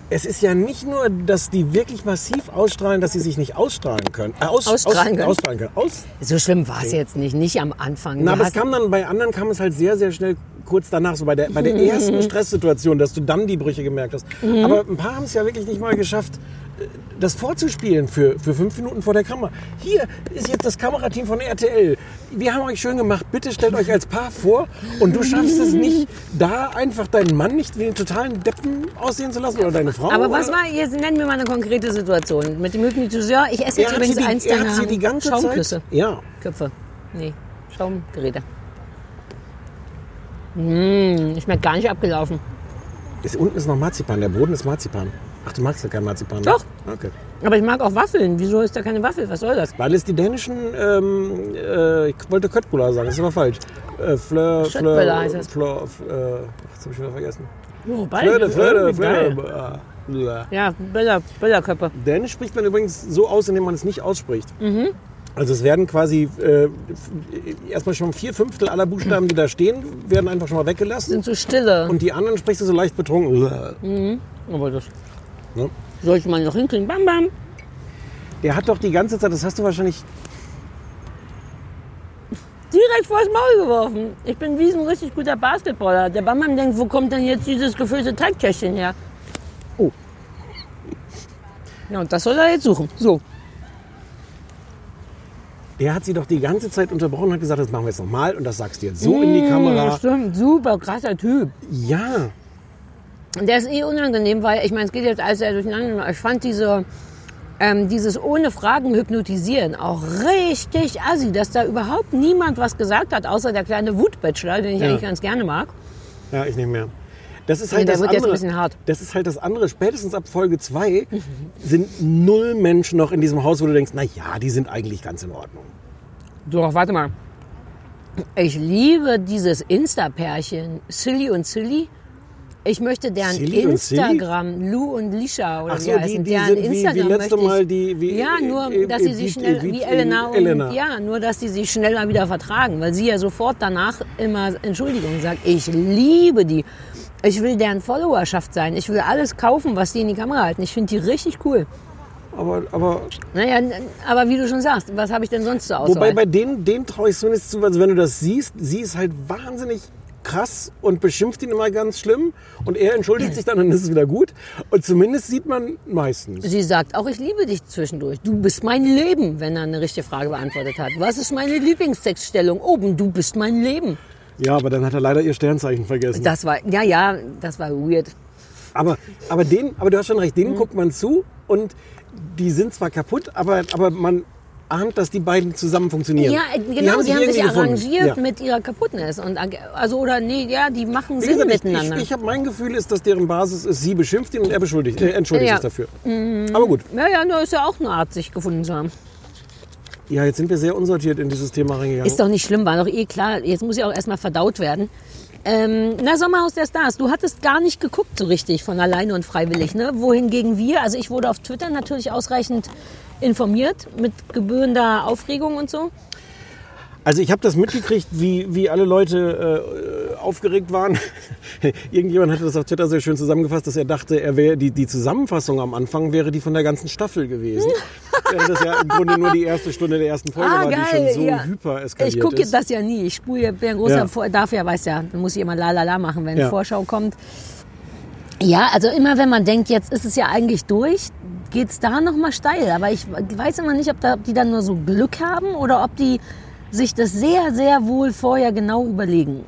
es ist ja nicht nur, dass die wirklich massiv ausstrahlen, dass sie sich nicht ausstrahlen können. Äh, aus, Ausstrahlen aus, können. Ausstrahlen können. Aus, So schlimm war es jetzt nicht, nicht am Anfang. na, Du aber es kam dann, bei anderen kam es halt sehr, sehr schnell kurz danach, so bei der, bei der ersten Stresssituation, dass du dann die Brüche gemerkt hast. Mhm. Aber ein paar haben es ja wirklich nicht mal geschafft, äh, das vorzuspielen für, für fünf Minuten vor der Kamera. Hier ist jetzt das Kamerateam von RTL. Wir haben euch schön gemacht, bitte stellt euch als Paar vor und du schaffst es nicht, da einfach deinen Mann nicht wie einen totalen Deppen aussehen zu lassen oder deine Frau. Aber was war, jetzt nennen wir mal eine konkrete Situation. Mit dem Hypnotiseur, ich esse Er jetzt hat übrigens die, eins er hat deiner sie die ganze Schaumküsse. Zeit. Ja, Köpfe. Nee, Schaumgeräte. Mmh, schmeckt gar nicht abgelaufen. ist, unten ist noch Marzipan, der Boden ist Marzipan. Ach, du magst ja kein Marzipan. Doch. Okay. Aber ich mag auch Waffeln. Wieso ist da keine Waffel? Was soll das? Weil es die dänischen, ähm, äh, ich wollte Köttbullar sagen, das ist aber falsch. Äh, Fleur, Fleur, heißt es. Fleur, äh, ach, jetzt hab ich wieder vergessen. Oh, Flöde, Flöde, geil. Flöde. Blah. Ja, Böller, Böllerköpfe. Dänisch spricht man übrigens so aus, indem man es nicht ausspricht. Mhm. Also es werden quasi äh, erstmal schon vier Fünftel aller Buchstaben, die da stehen, werden einfach schon mal weggelassen. Sind so stille. Und die anderen sprichst du so leicht betrunken. Aber das Ne? Sollte man noch hinkriegen. Bam, bam. Der hat doch die ganze Zeit, das hast du wahrscheinlich, Direkt vors Maul geworfen. Ich bin wie ein richtig guter Basketballer. Der Bammann denkt, wo kommt denn jetzt dieses gefüllte Teigköchchen her? Oh. Ja, und das soll er jetzt suchen. So. der hat sie doch die ganze Zeit unterbrochen und hat gesagt, das machen wir jetzt nochmal und das sagst du jetzt so in die Kamera. Stimmt, super krasser Typ. Ja, Der ist eh unangenehm, weil ich meine, es geht jetzt alles sehr durcheinander. Ich fand diese, ähm, dieses ohne Fragen hypnotisieren auch richtig assi, dass da überhaupt niemand was gesagt hat, außer der kleine Wutbachelor, den ich Ja. eigentlich ganz gerne mag. ja, ich nicht mehr. Das ist Nee, halt der das andere. Das ist halt das andere. Spätestens ab Folge 2 sind null Menschen noch in diesem Haus, wo du denkst, na ja, die sind eigentlich ganz in Ordnung. Doch, warte mal. Ich liebe dieses Insta-Pärchen, Silly und Silly. Ich möchte deren Silly und? Instagram, Lou und Lisha oder Ach wie so, die, heißen, die deren sind wie, wie Instagram letzte Mal die... Wie, Ja, nur, äh, dass sie äh, sich wie- schnell, wie- wie Elena und, Elena. ja, nur, dass sie sich schnell mal wieder vertragen, weil sie ja sofort danach immer Entschuldigung sagt. Ich liebe die. Ich will deren Followerschaft sein. Ich will alles kaufen, was die in die Kamera halten. Ich finde die richtig cool. Aber, aber Naja, aber wie du schon sagst, was habe ich denn sonst zur Auswahl? wobei bei denen, denen traue ich zumindest zu, also wenn du das siehst, sie ist halt wahnsinnig krass und beschimpft ihn immer ganz schlimm und er entschuldigt sich dann und ist es wieder gut. Und zumindest sieht man meistens. Sie sagt auch, ich liebe dich zwischendurch. Du bist mein Leben, wenn er eine richtige Frage beantwortet hat. Was ist meine Lieblingstextstellung? Oben, du bist mein Leben. Ja, aber dann hat er leider ihr Sternzeichen vergessen. Das war, ja, ja, das war weird. Aber, aber, den, aber du hast schon recht, Mhm. denen guckt man zu und die sind zwar kaputt, aber, aber man ahnt, dass die beiden zusammen funktionieren. Ja, äh, genau, sie haben sich irgendwie gefunden. arrangiert Ja. mit ihrer Kaputtness. Und, also, oder nee, ja, die machen Sinn gesagt, ich, miteinander. ich, ich habe mein Gefühl ist, dass deren Basis ist, sie beschimpft ihn und er beschuldigt, äh, entschuldigt Ja. Mhm. sich dafür. Aber gut, ja, ja, nur ist ja auch eine Art, sich gefunden zu haben. ja, jetzt sind wir sehr unsortiert in dieses Thema reingegangen. Ist doch nicht schlimm, war doch eh klar. Jetzt muss ja auch erstmal verdaut werden. Ähm, na, Sommerhaus der Stars, du hattest gar nicht geguckt so richtig von alleine und freiwillig, ne? Wohingegen wir, also ich wurde auf Twitter natürlich ausreichend informiert mit gebührender Aufregung und so. Also ich habe das mitgekriegt, wie, wie alle Leute äh, aufgeregt waren. Irgendjemand hatte das auf Twitter sehr schön zusammengefasst, dass er dachte, er wäre die, die Zusammenfassung am Anfang wäre die von der ganzen Staffel gewesen. Das ja im Grunde nur die erste Stunde der ersten Folge war, die schon so ja. hyper eskaliert Ich gucke das ja nie. Ich spule, bin ein großer Ja. Vor dafür weiß ja, dann muss ich immer la la la machen, wenn Ja. Vorschau kommt. Ja, also immer wenn man denkt, jetzt ist es ja eigentlich durch, geht's da noch mal steil. Aber ich weiß immer nicht, ob, da, ob die dann nur so Glück haben oder ob die sich das sehr, sehr wohl vorher genau überlegen.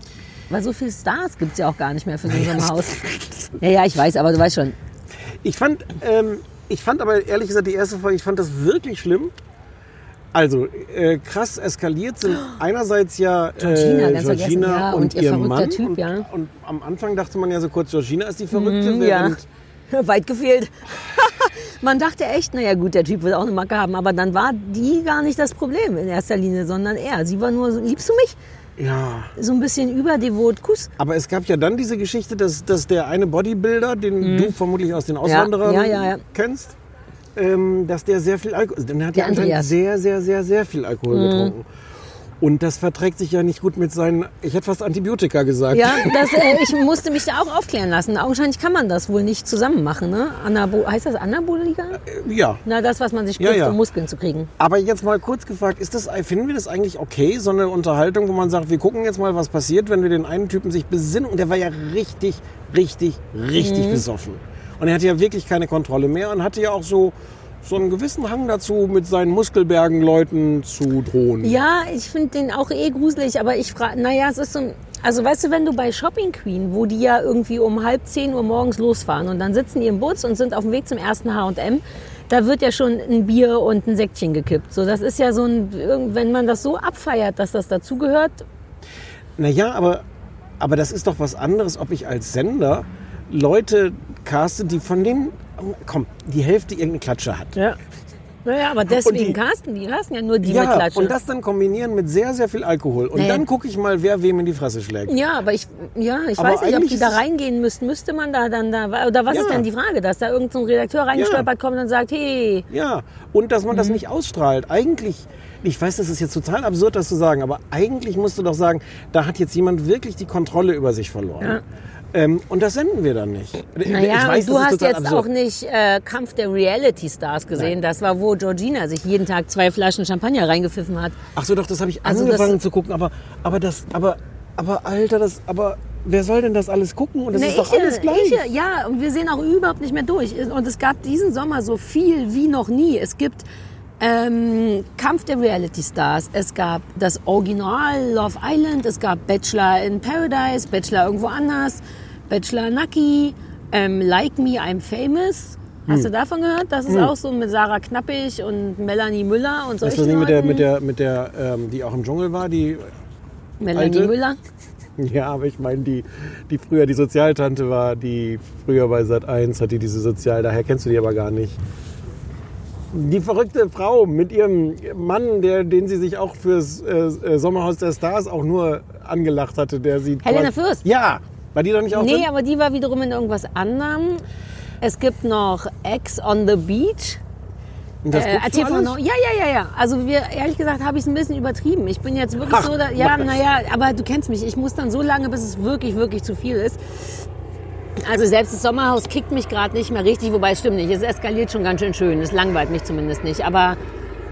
Weil so viele Stars gibt's ja auch gar nicht mehr für so ein Sommerhaus. Ja, ja, ich weiß, aber du weißt schon. Ich fand, ähm, ich fand aber ehrlich gesagt die erste Folge, ich fand das wirklich schlimm. Also äh, krass eskaliert sind einerseits ja Georgina, äh, ganz vergessen, Georgina ja, und, und ihr ihr verrückter Mann. Typ, und, ja. und am Anfang dachte man ja so kurz, Georgina ist die Verrückte, Mhm, ja. Weit gefehlt. Man dachte echt, naja gut, der Typ wird auch eine Macke haben, aber dann war die gar nicht das Problem in erster Linie, sondern er. Sie war nur so, liebst du mich? ja. So ein bisschen überdevot, Kuss. Aber es gab ja dann diese Geschichte, dass, dass der eine Bodybuilder, den du vermutlich aus den Auswanderern Mhm. Ja, ja. kennst, ähm, dass der sehr viel Alkohol, der hat Der ja anscheinend. Mhm. sehr, sehr, sehr, sehr viel Alkohol getrunken. Und das verträgt sich ja nicht gut mit seinen, ich hätte fast Antibiotika gesagt. Ja, das, äh, ich musste mich da auch aufklären lassen. Augenscheinlich kann man das wohl nicht zusammen machen. Ne? Anabo heißt das Anabolika? ja. Na, das, was man sich Ja, spritzt, ja. um Muskeln zu kriegen. Aber jetzt mal kurz gefragt, ist das, finden wir das eigentlich okay, so eine Unterhaltung, wo man sagt, wir gucken jetzt mal, was passiert, wenn wir den einen Typen sich besinnen und der war ja richtig, richtig, richtig Mhm. besoffen. Und er hatte ja wirklich keine Kontrolle mehr und hatte ja auch so so einen gewissen Hang dazu, mit seinen Muskelbergen Leuten zu drohen. Ja, ich finde den auch eh gruselig, aber ich frage, naja, es ist so, ein- also weißt du, wenn du bei Shopping Queen, wo die ja irgendwie um halb zehn Uhr morgens losfahren und dann sitzen die im Bus und sind auf dem Weg zum ersten H&M, da wird ja schon ein Bier und ein Säckchen gekippt. So, das ist ja so ein, wenn man das so abfeiert, dass das dazugehört, Naja, aber, aber das ist doch was anderes, ob ich als Sender Leute caste, die von denen, komm, die Hälfte irgendeine Klatsche hat. Ja. Naja, aber deswegen die- casten die, casten ja nur die mit Ja, Klatsche. und das dann kombinieren mit sehr, sehr viel Alkohol. Und Naja. dann gucke ich mal, wer wem in die Fresse schlägt. ja, aber ich, ja, ich Aber weiß nicht, ob die da reingehen müssten. Müsste man da dann da, oder was Ja. ist denn die Frage, dass da irgendein so Redakteur reingestolpert kommt und sagt, hey, Ja, und dass man Mhm. das nicht ausstrahlt. Eigentlich, ich weiß, das ist jetzt total absurd, das zu sagen, aber eigentlich musst du doch sagen, da hat jetzt jemand wirklich die Kontrolle über sich verloren. Ja. Ähm, und das senden wir dann nicht. Naja, weiß, du hast jetzt absurd. auch nicht äh, Kampf der Reality Stars gesehen. Nein. Das war, wo Georgina sich jeden Tag zwei Flaschen Champagner reingepfiffen hat. Ach so, doch, das habe ich Also angefangen zu gucken, aber, aber das, aber, aber Alter, das, aber wer soll denn das alles gucken? Und das Nee, ist doch ich, alles gleich. Ich, ja, und wir sehen auch überhaupt nicht mehr durch. Und es gab diesen Sommer so viel wie noch nie. Es gibt ähm, Kampf der Reality Stars. Es gab das Original Love Island. Es gab Bachelor in Paradise, Bachelor irgendwo anders, Bachelor Nucky, ähm, Like Me, I'm Famous. Hast Hm. du davon gehört? Das ist auch so mit Sarah Knappig und Melanie Müller und Ist solchen das nicht mit der, mit der, mit der, ähm, die auch im Dschungel war, die, Melanie Alte? Müller. ja, aber ich meine, die, die früher die Sozialtante war, die früher bei Sat 1 hat die diese Sozial, daher kennst du die aber gar nicht. Die verrückte Frau mit ihrem Mann, der, den sie sich auch fürs äh, äh, Sommerhaus der Stars auch nur angelacht hatte, der sie. Helena Fürst? Ja, war die da nicht auch Nee, drin? aber die war wiederum in irgendwas anderem. Es gibt noch Ex on the Beach. Und das Äh, TV? Now. Ja, ja, ja, ja. Also wir, ehrlich gesagt, habe ich es ein bisschen übertrieben. Ich bin jetzt wirklich Ach, so, da, ja, naja, aber du kennst mich. Ich muss dann so lange, bis es wirklich, wirklich zu viel ist. Also selbst das Sommerhaus kickt mich gerade nicht mehr richtig, wobei es stimmt nicht. Es eskaliert schon ganz schön schön. Es langweilt mich zumindest nicht. Aber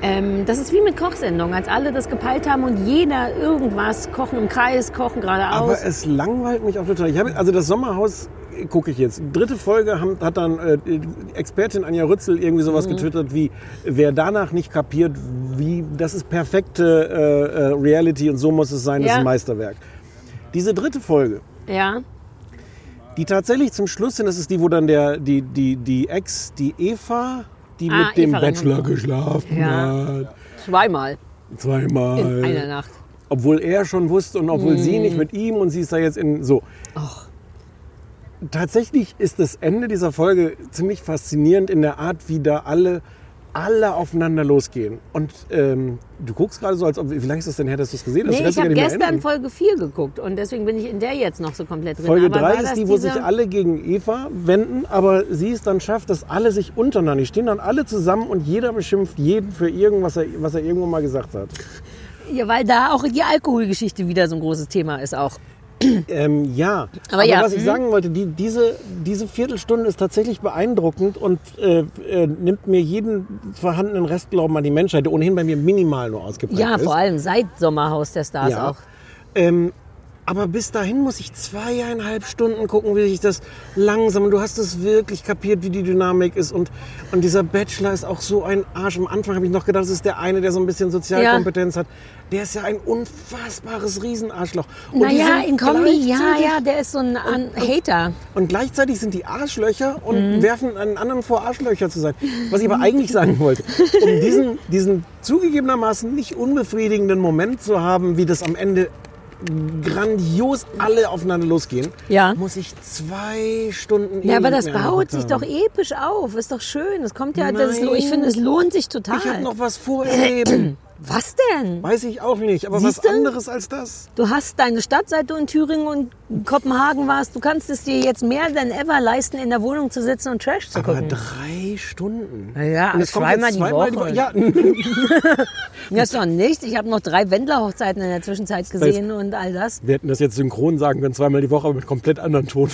ähm, das ist wie mit Kochsendungen, als alle das gepeilt haben und jeder irgendwas kochen im Kreis, kochen geradeaus. Aber es langweilt mich auch total. Ich habe, also das Sommerhaus gucke ich jetzt. Dritte Folge haben, hat dann äh, Expertin Anja Rützel irgendwie sowas getwittert wie, wer danach nicht kapiert, wie das ist perfekte äh, äh, Reality und so muss es sein, das Ja. ist ein Meisterwerk. Diese dritte Folge, ja. Die tatsächlich zum Schluss hin, das ist die, wo dann der, die, die, die Ex, die Eva, die Ah, mit dem Eva Bachelor Reinhold. geschlafen Ja. hat. Zweimal Zweimal. in einer Nacht. Obwohl er schon wusste und obwohl sie nicht mit ihm und sie ist da jetzt in so. Tatsächlich ist das Ende dieser Folge ziemlich faszinierend in der Art, wie da alle, alle aufeinander losgehen. Und ähm, du guckst gerade so, als ob, wie lange ist das denn her, dass du es gesehen hast? Nee, ich habe gestern. Folge 4 geguckt und deswegen bin ich in der jetzt noch so komplett drin. Folge Aber 3 war ist die, wo sich diese- alle gegen Eva wenden, aber sie es dann schafft, dass alle sich untereinander, die stehen dann alle zusammen und jeder beschimpft jeden für irgendwas, er, was er irgendwo mal gesagt hat. Ja, weil da auch die Alkoholgeschichte wieder so ein großes Thema ist auch. Ähm, ja, Aber ja, was ich mhm. sagen wollte, die, diese, diese Viertelstunde ist tatsächlich beeindruckend und äh, äh, nimmt mir jeden vorhandenen Restglauben an die Menschheit, der ohnehin bei mir minimal nur ausgeprägt Ja, ist. vor allem seit Sommerhaus der Stars Ja. auch. Ähm, aber bis dahin muss ich zweieinhalb Stunden gucken, wie sich das langsam, und du hast es wirklich kapiert, wie die Dynamik ist. Und, und dieser Bachelor ist auch so ein Arsch. Am Anfang habe ich noch gedacht, das ist der eine, der so ein bisschen Sozialkompetenz hat. Der ist ja ein unfassbares Riesenarschloch. Und Naja, in Kombi, ja, ja, der ist so ein An Hater. Und gleichzeitig sind die Arschlöcher und Mhm. werfen einen anderen vor, Arschlöcher zu sein. Was ich aber eigentlich sagen wollte, um diesen, diesen zugegebenermaßen nicht unbefriedigenden Moment zu haben, wie das am Ende grandios alle aufeinander losgehen, Ja. muss ich zwei Stunden Ja, aber das baut sich doch episch auf. Ist doch schön. Es kommt ja, das, Nein. ich finde, es lohnt sich total. Ich habe noch was vor im Leben. Was denn? Weiß ich auch nicht, aber Siehst was anderes als das. Du hast deine Stadt, seit du in Thüringen und Kopenhagen warst. Du kannst es dir jetzt mehr denn ever leisten, in der Wohnung zu sitzen und Trash zu Aber gucken. drei Stunden. Ja, kommt zweimal die zweimal die Woche. Woche. Ja, Das ist doch nichts. Ich habe noch drei Wendler-Hochzeiten in der Zwischenzeit gesehen und all das. wir hätten das jetzt synchron sagen können, zweimal die Woche, aber mit komplett anderen Ton.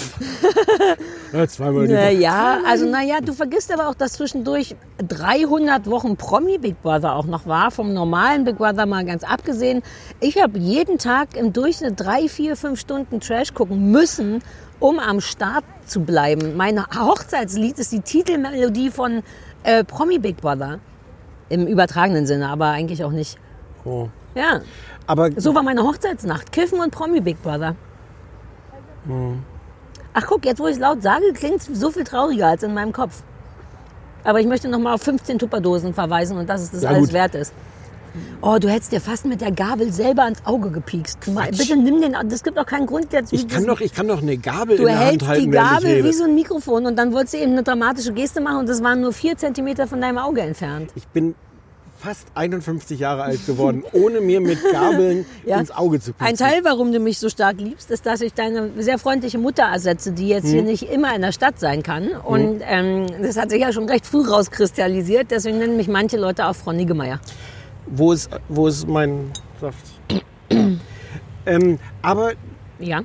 ja, zweimal die Woche. Naja, also naja, du vergisst aber auch, dass zwischendurch 300 Wochen Promi-Big Brother auch noch war, vom normalen Big Brother mal ganz abgesehen. Ich habe jeden Tag im Durchschnitt drei, vier, fünf Stunden Trash gucken müssen, um am Start zu bleiben. Mein Hochzeitslied ist die Titelmelodie von Äh, Promi Big Brother. Im übertragenen Sinne, aber eigentlich auch nicht. Oh. Ja, Aber so war meine Hochzeitsnacht. Kiffen und Promi Big Brother. Ach guck, jetzt wo ich es laut sage, klingt es so viel trauriger als in meinem Kopf. Aber ich möchte noch mal auf 15 Tupperdosen verweisen und dass es das Ja, alles gut. wert ist. Oh, du hättest dir fast mit der Gabel selber ans Auge gepiekst. Du mal, bitte nimm den, das gibt doch keinen Grund jetzt. ich kann doch, ich kann doch eine Gabel Du in der Hand hältst halten, die während ich Gabel wie so ein Mikrofon und dann wolltest du eben eine dramatische Geste machen und das waren nur vier Zentimeter von deinem Auge entfernt. Ich bin fast 51 Jahre alt geworden, ohne mir mit Gabeln Ja. ins Auge zu pieksen. Ein Teil, warum du mich so stark liebst, ist, dass ich deine sehr freundliche Mutter ersetze, die jetzt Hm. hier nicht immer in der Stadt sein kann. Und ähm, das hat sich ja schon recht früh rauskristallisiert. Deswegen nennen mich manche Leute auch Frau Niggemeier. Wo ist, wo ist mein Saft? ähm, aber Ja,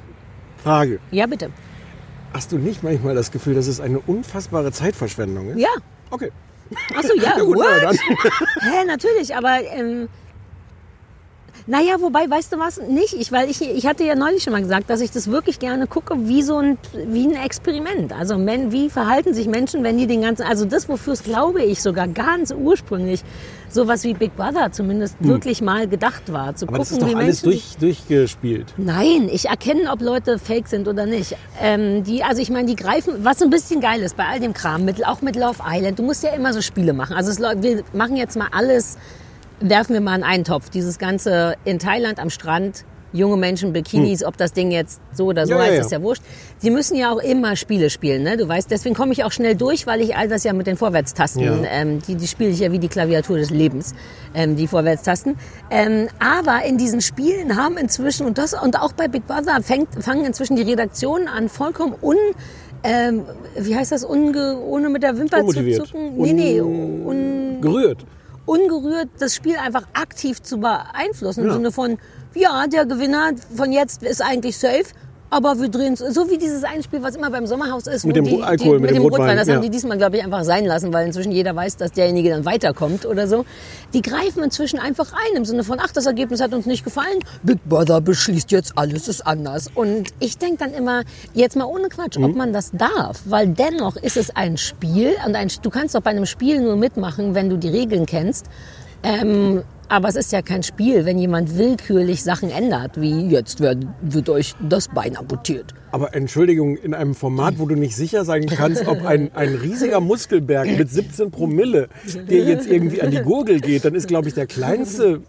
Frage, ja bitte. hast du nicht manchmal das Gefühl, dass es eine unfassbare Zeitverschwendung ist? Ja. Okay. Achso, ja, gut, na dann. Hä, natürlich, aber ähm, naja, wobei, weißt du was, nicht ich, weil ich, ich hatte ja neulich schon mal gesagt, dass ich das wirklich gerne gucke, wie so ein, wie ein Experiment. Also men, wie verhalten sich Menschen, wenn die den ganzen, also das, wofür es glaube ich sogar ganz ursprünglich sowas wie Big Brother zumindest wirklich mal gedacht war, zu Hm. Aber das ist gucken, doch wie alles Menschen durch, durchgespielt. Nein, ich erkenne, ob Leute fake sind oder nicht. Ähm, die, also ich meine, die greifen, was ein bisschen geil ist bei all dem Kram, mit, auch mit Love Island, du musst ja immer so Spiele machen. Also es, wir machen jetzt mal alles, werfen wir mal in einen Topf. Dieses ganze in Thailand am Strand, junge Menschen, Bikinis, ob das Ding jetzt so oder so Hm. Ja, heißt, ja. ist ja wurscht. Sie müssen ja auch immer Spiele spielen, ne? Du weißt, deswegen komme ich auch schnell durch, weil ich all das ja mit den Vorwärtstasten, ähm, die, die spiele ich ja wie die Klaviatur des Lebens, ähm, die Vorwärtstasten. Ähm, aber in diesen Spielen haben inzwischen, und, das, und auch bei Big Brother, fängt, fangen inzwischen die Redaktionen an, vollkommen un... Ähm, wie heißt das? Unge, ohne mit der Wimper zu zucken? Nee, nee, un, Gerührt. Ungerührt das Spiel einfach aktiv zu beeinflussen. Im Ja. Sinne von, ja, der Gewinner von jetzt ist eigentlich safe. Aber wir drehen so wie dieses eine Spiel, was immer beim Sommerhaus ist, Mit dem die, Alkohol, die, mit dem Rotwein, Das ja. haben die diesmal, glaube ich, einfach sein lassen, weil inzwischen jeder weiß, dass derjenige dann weiterkommt oder so. Die greifen inzwischen einfach ein im Sinne von, ach, das Ergebnis hat uns nicht gefallen. Big Brother beschließt jetzt, alles ist anders. Und ich denke dann immer, jetzt mal ohne Quatsch, Mhm. ob man das darf, weil dennoch ist es ein Spiel und ein, du kannst doch bei einem Spiel nur mitmachen, wenn du die Regeln kennst. Ähm, aber es ist ja kein Spiel, wenn jemand willkürlich Sachen ändert, wie jetzt wird, wird euch das Bein amputiert. Aber Entschuldigung, in einem Format, wo du nicht sicher sein kannst, ob ein, ein riesiger Muskelberg mit 17 Promille dir jetzt irgendwie an die Gurgel geht, dann ist, glaube ich, der kleinste.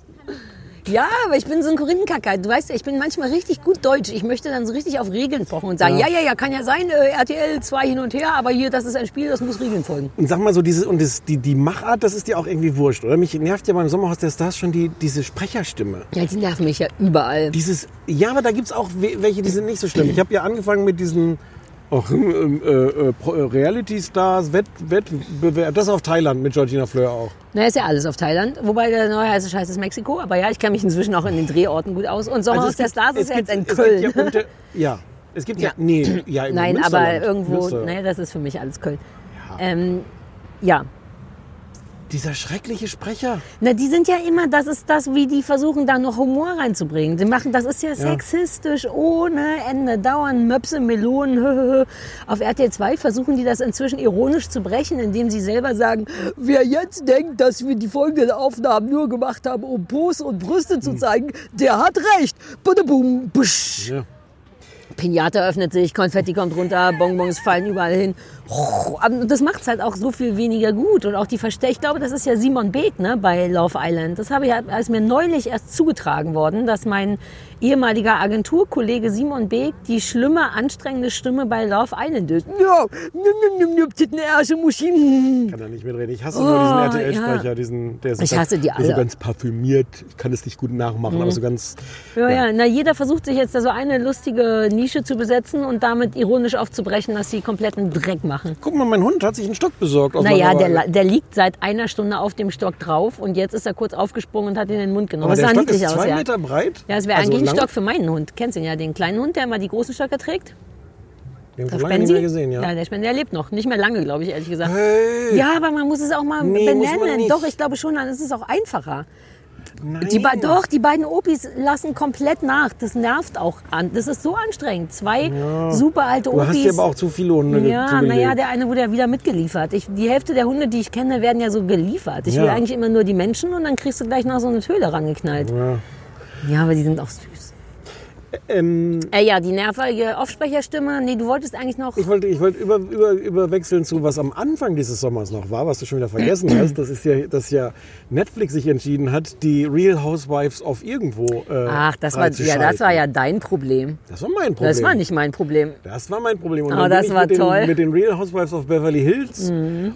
Ja, aber ich bin so ein Korinthenkacker. Du weißt ja, ich bin manchmal richtig gut deutsch. Ich möchte dann so richtig auf Regeln pochen und sagen, ja, ja, ja, kann ja sein, äh, RTL 2 hin und her, aber hier, das ist ein Spiel, das muss Regeln folgen. Und sag mal so, diese, und das, die, die Machart, das ist dir auch irgendwie wurscht, oder? Mich nervt ja beim Sommerhaus der Stars schon die, diese Sprecherstimme. Ja, die nerven mich ja überall. Dieses, ja, aber da gibt's auch we- welche, die sind nicht so schlimm. Ich habe ja angefangen mit diesen ach, ähm, äh, äh, Pro- äh, Reality Stars, Wett, Wettbewerb, das auf Thailand mit Georgina Fleur auch. Na, ist ja alles auf Thailand. Wobei der neue heiße Scheiß ist Mexiko. Aber ja, ich kenne mich inzwischen auch in den Drehorten gut aus. Und Sommerhaus es der Stars ist ja jetzt in Köln. Ja, unter, ja, es gibt ja, nee, ja, Nein, aber irgendwo, naja, das ist für mich alles Köln. Ähm, ja, Dieser schreckliche Sprecher. Na, die sind ja immer, das ist das, wie die versuchen, da noch Humor reinzubringen. Die machen, das ist ja, sexistisch ohne Ende. Dauernd Möpse, Melonen, hö, hö, hö. Auf RTL 2 versuchen die das inzwischen ironisch zu brechen, indem sie selber sagen, wer jetzt denkt, dass wir die folgenden Aufnahmen nur gemacht haben, um Po und Brüste zu zeigen, der hat recht. Badabum, busch. Ja. Pinata öffnet sich, Konfetti kommt runter, Bonbons fallen überall hin. Das macht es halt auch so viel weniger gut. Und auch die Verste ich glaube, das ist ja Simon Beek ne, bei Love Island. Das habe ich, als mir neulich erst zugetragen worden, dass mein ehemaliger Agenturkollege Simon Beek die schlimme, anstrengende Stimme bei Love Island ist. Ja. Kann da nicht mitreden. Ich hasse Oh, nur diesen ja. RTL-Sprecher, diesen, der so, Ich hasse die so alle. Mhm. ganz parfümiert. Ich kann es nicht gut nachmachen, aber so ganz. Ja, ja, na, jeder versucht sich jetzt da so eine lustige Nische zu besetzen und damit ironisch aufzubrechen, dass sie kompletten Dreck machen. Guck mal, mein Hund hat sich einen Stock besorgt. aus Naja, der, der liegt seit einer Stunde auf dem Stock drauf und jetzt ist er kurz aufgesprungen und hat ihn in den Mund genommen. aber das der sah Stock ist aus, zwei ja. Meter breit. Ja, es wäre Also eigentlich ein. Stock für meinen Hund. Kennst du ihn ja, den kleinen Hund, der immer die großen Stöcker trägt? Den Der hab ich schon lange nicht mehr gesehen, ja. der Spensi, der lebt noch. Nicht mehr lange, glaube ich, ehrlich gesagt. Hey. Ja, aber man muss es auch mal Nee, benennen. Doch, ich glaube schon, dann ist es auch einfacher. Nein. Die doch, die beiden Opis lassen komplett nach. Das nervt auch an. Das ist so anstrengend. Zwei super alte Du Opis. hast dir aber auch zu viele Hunde Ja, naja, der eine wurde ja wieder mitgeliefert. Ich, die Hälfte der Hunde, die ich kenne, werden ja so geliefert. Ich will Ja. eigentlich immer nur die Menschen und dann kriegst du gleich noch so eine Töle rangeknallt. Ja. Ja, aber die sind auch süß. Ähm, Äh, ja, die nervige Aufsprecherstimme. Nee, du wolltest eigentlich noch. ich wollte, ich wollte über, über, überwechseln zu, was am Anfang dieses Sommers noch war, was du schon wieder vergessen hast. Das ist ja, dass ja Netflix sich entschieden hat, die Real Housewives auf irgendwo äh, Ach, das war, ja, das war ja dein Problem. Das war mein Problem. Das war nicht mein Problem. Das war mein Problem. Und dann das war mit den, toll. Mhm. Mit den Real Housewives of Beverly Hills.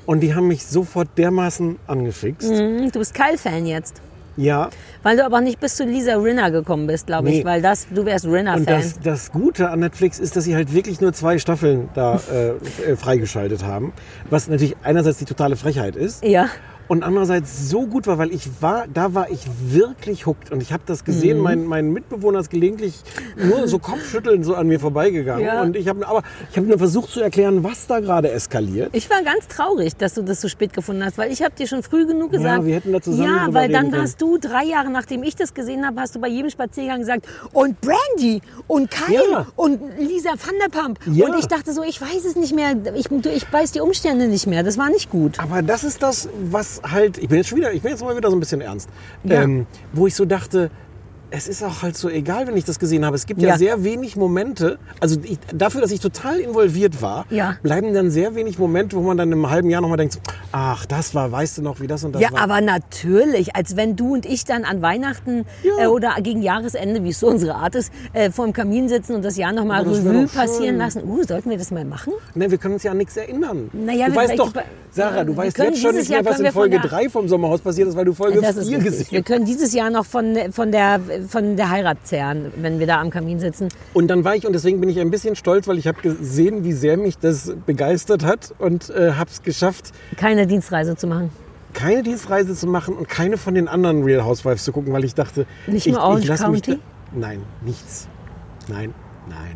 Und die haben mich sofort dermaßen angefixt. Hm, Du bist Kyle-Fan jetzt. Ja. Weil du aber nicht bis zu Lisa Rinna gekommen bist, glaube ich. Nee. Weil das, du wärst Und Rinna-Fan. das, das Gute an Netflix ist, dass sie halt wirklich nur zwei Staffeln da äh, äh, freigeschaltet haben. Was natürlich einerseits die totale Frechheit ist. Ja. Und andererseits so gut war, weil ich war, da war ich wirklich hooked. Und ich habe das gesehen, Mhm. mein, mein Mitbewohner ist gelegentlich nur so Kopfschütteln so an mir vorbeigegangen. Ja. Und ich habe aber ich habe nur versucht zu erklären, was da gerade eskaliert. Ich war ganz traurig, dass du das so spät gefunden hast, weil ich habe dir schon früh genug gesagt. wir hätten da zusammen Ja, weil dann können. hast du drei Jahre nachdem ich das gesehen habe, hast du bei jedem Spaziergang gesagt und Brandy und Kyle Ja. und Lisa van der Pump. Ja. Und ich dachte so, ich weiß es nicht mehr, ich, ich weiß die Umstände nicht mehr. Das war nicht gut. Aber das ist das, was halt, ich bin jetzt schon wieder, ich bin jetzt mal wieder so ein bisschen ernst, Ja. ähm, wo ich so dachte, es ist auch halt so egal, wenn ich das gesehen habe. Es gibt ja, Ja. sehr wenig Momente, also ich, dafür, dass ich total involviert war, Ja. bleiben dann sehr wenig Momente, wo man dann im halben Jahr nochmal denkt, ach, das war, weißt du noch, wie das und das Ja, war. aber natürlich, als wenn du und ich dann an Weihnachten Ja. äh, oder gegen Jahresende, wie es so unsere Art ist, äh, vor dem Kamin sitzen und das Jahr nochmal Revue passieren lassen. Uh, sollten wir das mal machen? Ne, wir können uns ja an nichts erinnern. Naja, du weißt doch, Sarah, du weißt jetzt schon nicht mehr, was in Folge der- 3 vom Sommerhaus passiert ist, weil du Folge Das ist 4 richtig. gesehen Wir können dieses Jahr noch von, von, der, von der Heirat zehren, wenn wir da am Kamin sitzen. Und dann war ich, und deswegen bin ich ein bisschen stolz, weil ich habe gesehen, wie sehr mich das begeistert hat und äh, habe es geschafft, Keine Dienstreise zu machen. keine Dienstreise zu machen und keine von den anderen Real Housewives zu gucken, weil ich dachte, Nicht ich, mal Orange ich County? Da, nein, nichts. Nein, nein.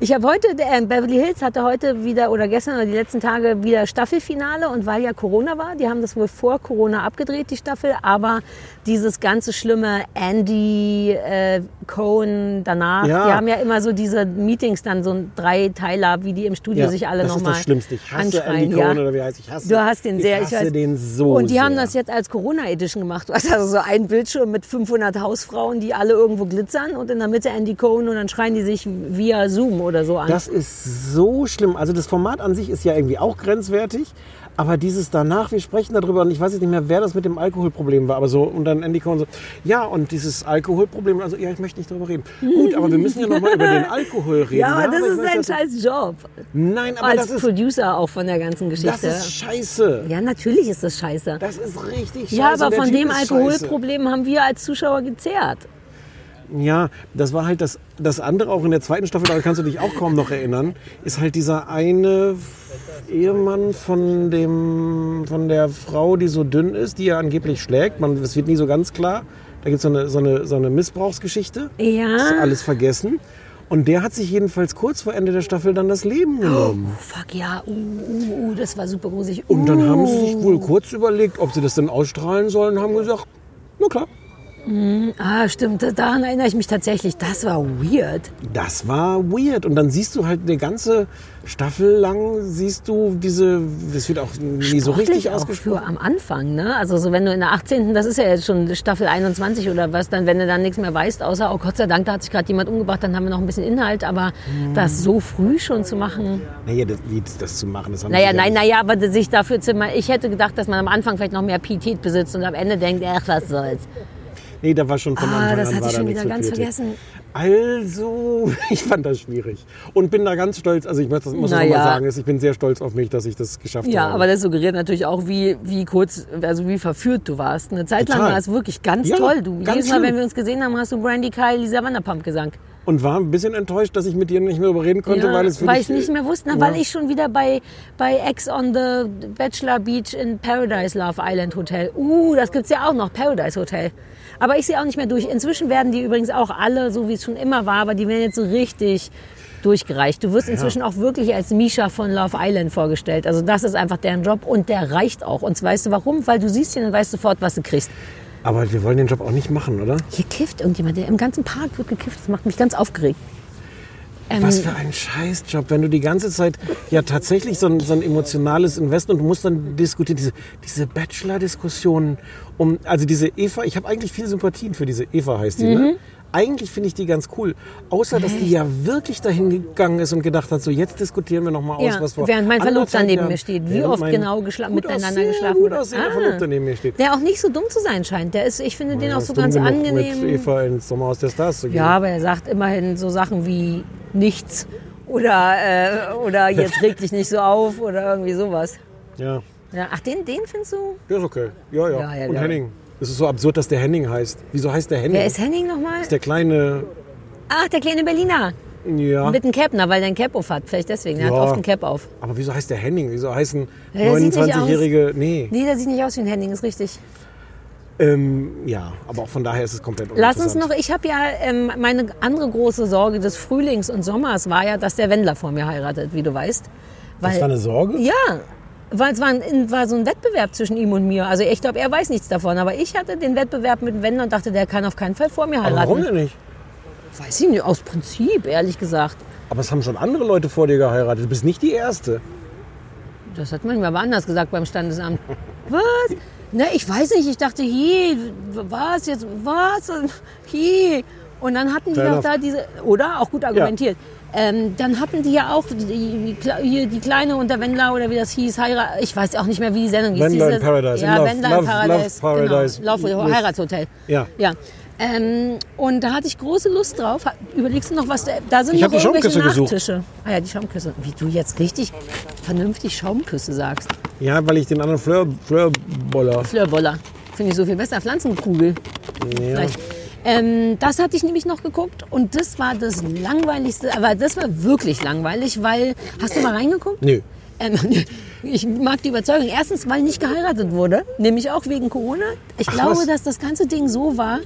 Ich habe heute, äh, Beverly Hills hatte heute wieder oder gestern oder die letzten Tage wieder Staffelfinale und weil ja Corona war, die haben das wohl vor Corona abgedreht, die Staffel, aber dieses ganze schlimme Andy äh, Cohen danach, Ja. die haben ja immer so diese Meetings dann, so ein Dreiteiler, wie die im Studio Ja, sich alle das ist nochmal das Schlimmste. Ich hasse anschreien. Andy Cohen oder wie heißt ich hasse. Du hast den sehr, ich hasse weiß. den so Und die haben sehr. das jetzt als Corona-Edition gemacht. Du hast also so einen Bildschirm mit 500 Hausfrauen, die alle irgendwo glitzern und in der Mitte Andy Cohen und dann schreien die sich via Zoom oder so an. Das ist so schlimm. Also das Format an sich ist ja irgendwie auch grenzwertig. Aber dieses danach, wir sprechen darüber und ich weiß jetzt nicht mehr, wer das mit dem Alkoholproblem war, aber so, und dann Andy Cohen so, ja, und dieses Alkoholproblem, also ja, ich möchte nicht darüber reden. Gut, aber wir müssen ja nochmal über den Alkohol reden. ja, aber das ist möchte ein das- scheiß Job. Nein, aber Als das ist, Producer auch von der ganzen das Geschichte. ist scheiße. ja, natürlich ist das scheiße. Das ist richtig scheiße. ja, aber von dem Alkoholproblem haben wir als Zuschauer gezehrt. Ja, das war halt das, das andere auch in der zweiten Staffel, daran kannst du dich auch kaum noch erinnern, ist halt dieser eine Ehemann von dem, von der Frau, die so dünn ist, die er angeblich schlägt. Man, das wird nie so ganz klar. Da gibt so es eine, so, eine, so eine Missbrauchsgeschichte. Das ist Ja. alles vergessen. Und der hat sich jedenfalls kurz vor Ende der Staffel dann das Leben genommen. Oh, fuck, ja. Uh, uh, uh, das war super gruselig. Und dann haben sie Uh. sich wohl kurz überlegt, ob sie das denn ausstrahlen sollen, haben gesagt, na klar. Ah, stimmt. Daran erinnere ich mich tatsächlich. Das war weird. Das war weird. Und dann siehst du halt eine ganze Staffel lang, siehst du diese, das wird auch nie so richtig Sportlich auch ausgesprochen. für am Anfang, ne? Also so wenn du in der 18., das ist ja jetzt schon Staffel 21 oder was, dann wenn du dann nichts mehr weißt, außer, oh Gott sei Dank, da hat sich gerade jemand umgebracht, dann haben wir noch ein bisschen Inhalt, aber das so früh schon zu machen. Naja, das, das zu machen, das haben Naja, nein, ja naja, aber sich dafür zu, ich hätte gedacht, dass man am Anfang vielleicht noch mehr Pietät besitzt und am Ende denkt, ach, was soll's. Nee, da war schon von Ah, Anfang das an hatte war ich schon wieder ganz vergessen. Also, ich fand das schwierig. Und bin da ganz stolz, also ich muss das, muss das Naja. nochmal sagen, ich bin sehr stolz auf mich, dass ich das geschafft Ja, habe. aber das suggeriert natürlich auch, wie, wie kurz, also wie verführt du warst. Eine Zeit lang Total. war es wirklich ganz Ja, toll. Du, ganz jedes Mal, schlimm. wenn wir uns gesehen haben, hast du Brandy Kyle, Lisa Vanderpump gesagt. Und war ein bisschen enttäuscht, dass ich mit dir nicht mehr darüber reden konnte, weil es weil ich nicht mehr wusste, na, ja. weil ich schon wieder bei, bei Ex on the Bachelor Beach in Paradise Love Island Hotel. Uh, das gibt's ja auch noch, Paradise Hotel. Aber ich sehe auch nicht mehr durch. Inzwischen werden die übrigens auch alle, so wie es schon immer war, aber die werden jetzt so richtig durchgereicht. Du wirst inzwischen auch wirklich als Misha von Love Island vorgestellt. Also das ist einfach deren Job und der reicht auch. Und weißt du warum? Weil du siehst ihn und weißt sofort, was du kriegst. Aber wir wollen den Job auch nicht machen, oder? Hier kifft irgendjemand, der im ganzen Park wird gekifft. Das macht mich ganz aufgeregt. Ähm, Was für ein Scheißjob, wenn du die ganze Zeit ja tatsächlich so ein, so ein emotionales Investment, du musst dann diskutieren, diese, diese Bachelor-Diskussionen um, also diese Eva, ich habe eigentlich viel Sympathien für diese Eva heißt die, Mhm. ne? Eigentlich finde ich die ganz cool. Außer, dass die ja wirklich dahin gegangen ist und gedacht hat, so jetzt diskutieren wir noch mal aus, ja, was vor während mein Verlobter neben mir steht, wie oft genau geschla miteinander aussehender- geschlafen gut wurde. aussehender Verlobter neben mir steht. Der auch nicht so dumm zu sein scheint. Der ist, ich finde den Ja, auch ist so dumm ganz angenehm. Mit Eva ins Sommerhaus der Stars zu gehen. Ja, aber er sagt immerhin so Sachen wie nichts oder, äh, oder jetzt reg dich nicht so auf oder irgendwie sowas. ja. Ja, ach, den, den findest du? Der ist okay. Ja, ja. Ja, ja, und. Henning. Es ist so absurd, dass der Henning heißt. Wieso heißt der Henning? Wer ist Henning nochmal? ist der kleine. Ach, der kleine Berliner. Ja. Mit einem Cap, na, weil der ein Cap auf hat. Vielleicht deswegen. Er Ja. hat oft ein Cap auf. Aber wieso heißt der Henning? Wieso heißen Ja, der sieht nicht 29-jährige. Nee. Nee, der sieht nicht aus wie ein Henning, ist richtig. Ähm, ja, aber auch von daher ist es komplett Lass uns noch, ich habe ja, ähm, meine andere große Sorge des Frühlings und Sommers war ja, dass der Wendler vor mir heiratet, wie du weißt. Weil, Das war eine Sorge? Ja, weil es war, ein, war so ein Wettbewerb zwischen ihm und mir. Also ich glaube, er weiß nichts davon, aber ich hatte den Wettbewerb mit dem Wendler und dachte, der kann auf keinen Fall vor mir aber heiraten. warum denn nicht? Weiß ich nicht, aus Prinzip, ehrlich gesagt. Aber es haben schon andere Leute vor dir geheiratet. Du bist nicht die Erste. Das hat man mir aber anders gesagt beim Standesamt. Was? Ne, ich weiß nicht, ich dachte, je, was jetzt, was, je. Und dann hatten die Fair doch da diese, oder? Auch gut argumentiert. Ähm, dann hatten die ja auch die, die, Kle- hier die Kleine und der Wendler oder wie das hieß, Heirat, ich weiß auch nicht mehr, wie die Sendung hieß. Wendler in Paradise, Ja, Wendler in Paradise. Love Paradise Genau, Love, Heiratshotel. Ja. Ja. Ähm, und da hatte ich große Lust drauf. Überlegst du noch was? Da da sind Ich noch hab die irgendwelche Schaumküsse gesucht. Nachtische. Ah ja, die Schaumküsse. Wie du jetzt richtig vernünftig Schaumküsse sagst. Ja, weil ich den anderen Fleur, Fleurboller. Flörboller. Finde ich so viel besser. Pflanzenkugel. Ja. Vielleicht. Ähm, das hatte ich nämlich noch geguckt und das war das langweiligste, aber das war wirklich langweilig, weil, hast du mal reingeguckt? Nö. Ähm, ich mag die Überzeugung. Erstens, weil nicht geheiratet wurde, nämlich auch wegen Corona. Ich Ach, glaube, was? dass das ganze Ding so war.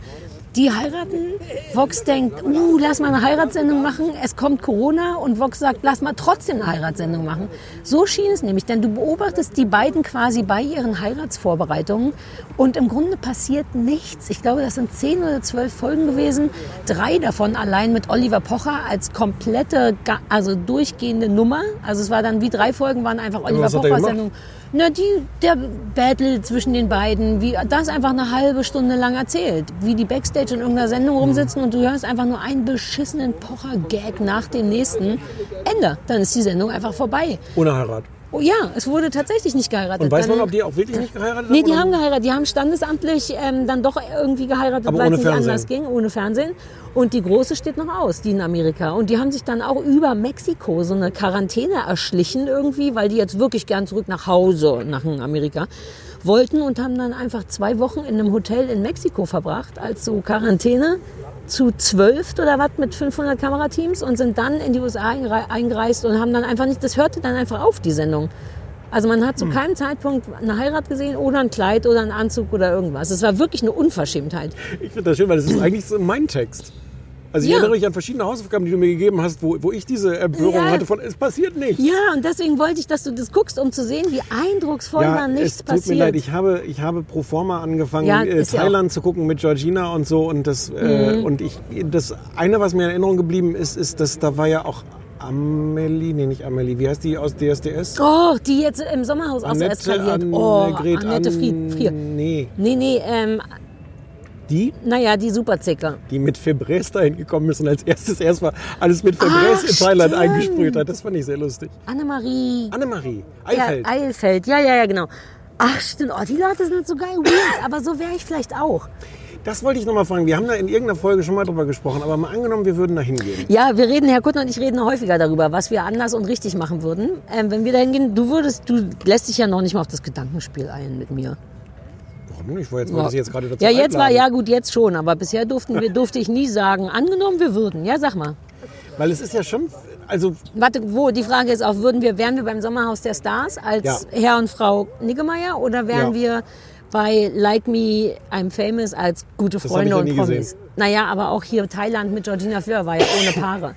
Die heiraten, Vox denkt, uh, lass mal eine Heiratssendung machen, es kommt Corona und Vox sagt, lass mal trotzdem eine Heiratssendung machen. So schien es nämlich, denn du beobachtest die beiden quasi bei ihren Heiratsvorbereitungen und im Grunde passiert nichts. Ich glaube, das sind zehn oder zwölf Folgen gewesen, drei davon allein mit Oliver Pocher als komplette, also durchgehende Nummer. Also es war dann wie drei Folgen waren einfach Oliver was hat er Pocher gemacht? Na, die, der Battle zwischen den beiden, wie das einfach eine halbe Stunde lang erzählt. Wie die Backstage in irgendeiner Sendung Mhm. rumsitzen und du hörst einfach nur einen beschissenen Pocher-Gag nach dem nächsten. Ende. Dann ist die Sendung einfach vorbei. Ohne Heirat. Oh ja, es wurde tatsächlich nicht geheiratet. Und weiß Dann- man, ob die auch wirklich nicht geheiratet Nee, haben? die oder? haben geheiratet. Die haben standesamtlich ähm, dann doch irgendwie geheiratet, weil es nicht Fernsehen. anders ging, ohne Fernsehen. Und die große steht noch aus, die in Amerika. Und die haben sich dann auch über Mexiko so eine Quarantäne erschlichen irgendwie, weil die jetzt wirklich gern zurück nach Hause, nach Amerika wollten und haben dann einfach zwei Wochen in einem Hotel in Mexiko verbracht als so Quarantäne zu zwölf oder was mit 500 Kamerateams und sind dann in die USA eingere- eingereist und haben dann einfach nicht, das hörte dann einfach auf, die Sendung. Also man hat zu Hm. keinem Zeitpunkt eine Heirat gesehen oder ein Kleid oder einen Anzug oder irgendwas. Es war wirklich eine Unverschämtheit. Ich finde das schön, weil das ist eigentlich so mein Text. Also ich Ja. erinnere mich an verschiedene Hausaufgaben, die du mir gegeben hast, wo, wo ich diese Empörung Ja. hatte von, es passiert nichts. Ja, und deswegen wollte ich, dass du das guckst, um zu sehen, wie eindrucksvoll da nichts es tut passiert. mir leid, ich habe, ich habe pro forma angefangen, Ja, äh, ja Thailand zu gucken mit Georgina und so. Und das, äh, Mhm. und ich, das eine, was mir in Erinnerung geblieben ist, ist, dass da war ja auch Amelie, nee, nicht Amelie, wie heißt die aus DSDS? oh, die jetzt im Sommerhaus auch so eskaliert. oh, Annegret, Annette Fried. Frier. Nee, Nee, nee, ähm, die, naja, die Superzicker. die mit Febreze dahin gekommen ist und als erstes erstmal alles mit Febreze Ach, in Thailand stimmt. eingesprüht hat. Das fand ich sehr lustig. Annemarie Annemarie, Eifeld. Ja, Eilfeld, ja, ja, ja, genau. Ach, stimmt. Oh, die Leute sind so geil weird, aber so wäre ich vielleicht auch. Das wollte ich noch mal fragen. Wir haben da in irgendeiner Folge schon mal drüber gesprochen, aber mal angenommen, wir würden da hingehen. Ja, wir reden, Herr Kuttner und ich reden häufiger darüber, was wir anders und richtig machen würden. Ähm, wenn wir da hingehen, du würdest, du lässt dich ja noch nicht mal auf das Gedankenspiel ein mit mir. Nicht? Ich wollte jetzt, sie jetzt gerade dazu Ja, jetzt war, einladen. ja gut, jetzt schon, aber bisher durften wir, durfte ich nie sagen, angenommen wir würden. Ja, sag mal. Weil es ist ja schon, also Warte, wo, die Frage ist auch, würden wir, wären wir beim Sommerhaus der Stars als Ja. Herr und Frau Niggemeier oder wären Ja. wir bei Like Me, I'm Famous als gute Freunde ja und Promis? gesehen. Naja, aber auch hier Thailand mit Georgina Fleur war ja ohne Paare.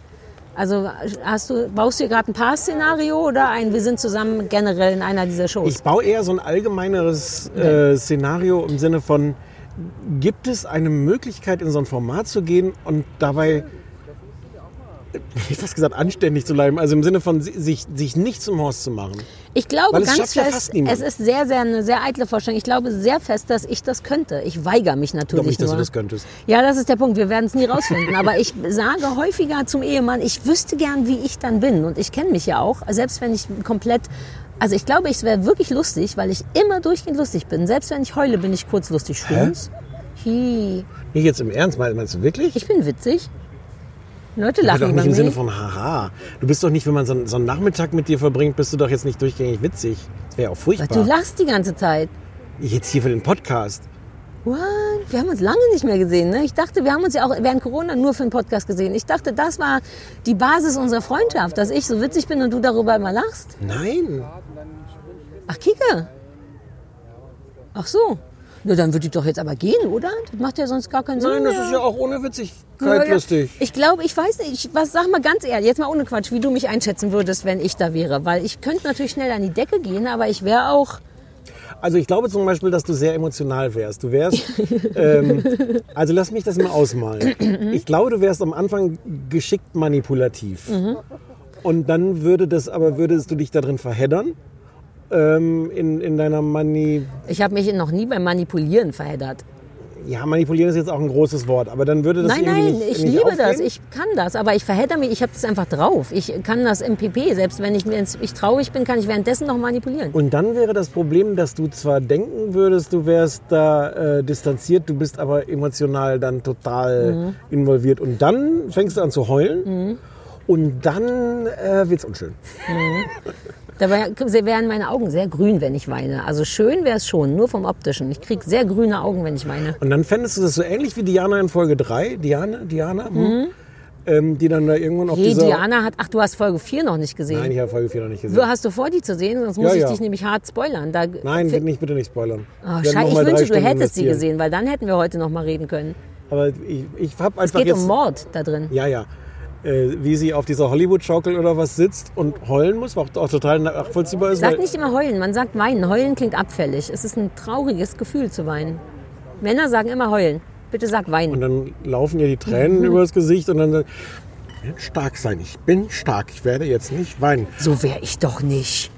Also hast du, baust du gerade ein Paar-Szenario oder ein Wir sind zusammen generell in einer dieser Shows? ich baue eher so ein allgemeineres äh, Szenario im Sinne von, Gibt es eine Möglichkeit, in so ein Format zu gehen und dabei, ich fast gesagt, anständig zu bleiben? Also im Sinne von si- sich, sich nicht zum Horst zu machen. Ich glaube Weil ganz ja fest, niemand. es ist sehr, sehr eine sehr eitle Vorstellung. Ich glaube sehr fest, dass ich das könnte. Ich weigere mich Ich natürlich glaube nicht, dass nur. du das könntest. Ja, das ist der Punkt. Wir werden es nie rausfinden. Aber ich sage häufiger zum Ehemann, ich wüsste gern, wie ich dann bin. Und ich kenne mich ja auch, selbst wenn ich komplett. Also ich glaube, es wäre wirklich lustig, weil ich immer durchgehend lustig bin. Selbst wenn ich heule, bin ich kurz lustig. Stimmt's? Hi. Nicht jetzt im Ernst, meinst du wirklich? Ich bin witzig. Leute lachen doch nicht im. Sinne von haha. Du bist doch nicht, wenn man so, einen- so einen Nachmittag mit dir verbringt, bist du doch jetzt nicht durchgängig witzig. Das wäre ja auch Du furchtbar. lachst die ganze Zeit. Jetzt hier für den Podcast. What? Wir haben uns lange nicht mehr gesehen. Ne? Ich dachte, wir haben uns ja auch während Corona nur für einen Podcast gesehen. Ich dachte, das war die Basis unserer Freundschaft, dass ich so witzig bin und du darüber immer lachst. Nein. Ach, Kike. Ach so. Na, dann würde ich doch jetzt aber gehen, oder? Das macht ja sonst gar keinen Sinn Nein, das mehr. ist ja auch ohne Witzigkeit Ja, lustig. Ich glaube, ich weiß nicht, ich, was, sag mal ganz ehrlich, jetzt mal ohne Quatsch, wie du mich einschätzen würdest, wenn ich da wäre. Weil ich könnte natürlich schnell an die Decke gehen, aber ich wäre auch, Also ich glaube zum Beispiel, dass du sehr emotional wärst. Du wärst, ähm, also lass mich das mal ausmalen. Ich glaube, du wärst am Anfang geschickt manipulativ. Mhm. Und dann würde das, aber würdest du dich darin verheddern? Ähm, in, in deiner Mani... ich habe mich noch nie beim Manipulieren verheddert. Ja, manipulieren ist jetzt auch ein großes Wort, aber dann würde das Nein, irgendwie nein, nicht, ich liebe aufgehen? das, ich kann das, aber ich verhedder mich, ich habe das einfach drauf. Ich kann das im PP, selbst wenn ich, ich traurig bin, kann ich währenddessen noch manipulieren. Und dann wäre das Problem, dass du zwar denken würdest, du wärst da äh, distanziert, du bist aber emotional dann total Mhm. involviert. Und dann fängst du an zu heulen. Und dann äh, wird's unschön. Dabei wären meine Augen sehr grün, wenn ich weine. Also schön wäre es schon, nur vom Optischen. Ich kriege sehr grüne Augen, wenn ich weine. Und dann fändest du das so ähnlich wie Diana in Folge 3. Diana, Diana, hm? ähm, die dann da irgendwann auf Mhm. Hey, dieser... Diana hat, ach, du hast Folge 4 noch nicht gesehen. Nein, ich habe Folge 4 noch nicht gesehen. Wo hast du vor, die zu sehen? Sonst muss Ja, ich ja. dich nämlich hart spoilern. Da, Nein, nicht, bitte nicht spoilern. Oh, Scheiße, ich wünsche, du hättest sie gesehen, weil dann hätten wir heute noch mal reden können. Aber ich, ich habe Es einfach geht jetzt... um Mord da drin. Ja, ja. Äh, wie sie auf dieser Hollywood-Schaukel oder was sitzt und heulen muss, was auch total nachvollziehbar ist. Sag weil- nicht immer heulen, man sagt weinen. Heulen klingt abfällig. Es ist ein trauriges Gefühl zu weinen. Männer sagen immer heulen. Bitte sag weinen. Und dann laufen ihr die Tränen über das Gesicht und dann stark sein. Ich bin stark. Ich werde jetzt nicht weinen. So wäre ich doch nicht.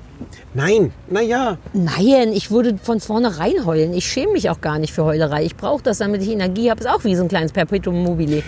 Nein, naja. Nein, ich würde von vornherein heulen. Ich schäme mich auch gar nicht für Heulerei. Ich brauche das, damit ich Energie habe. Ist auch wie so ein kleines Perpetuum mobile.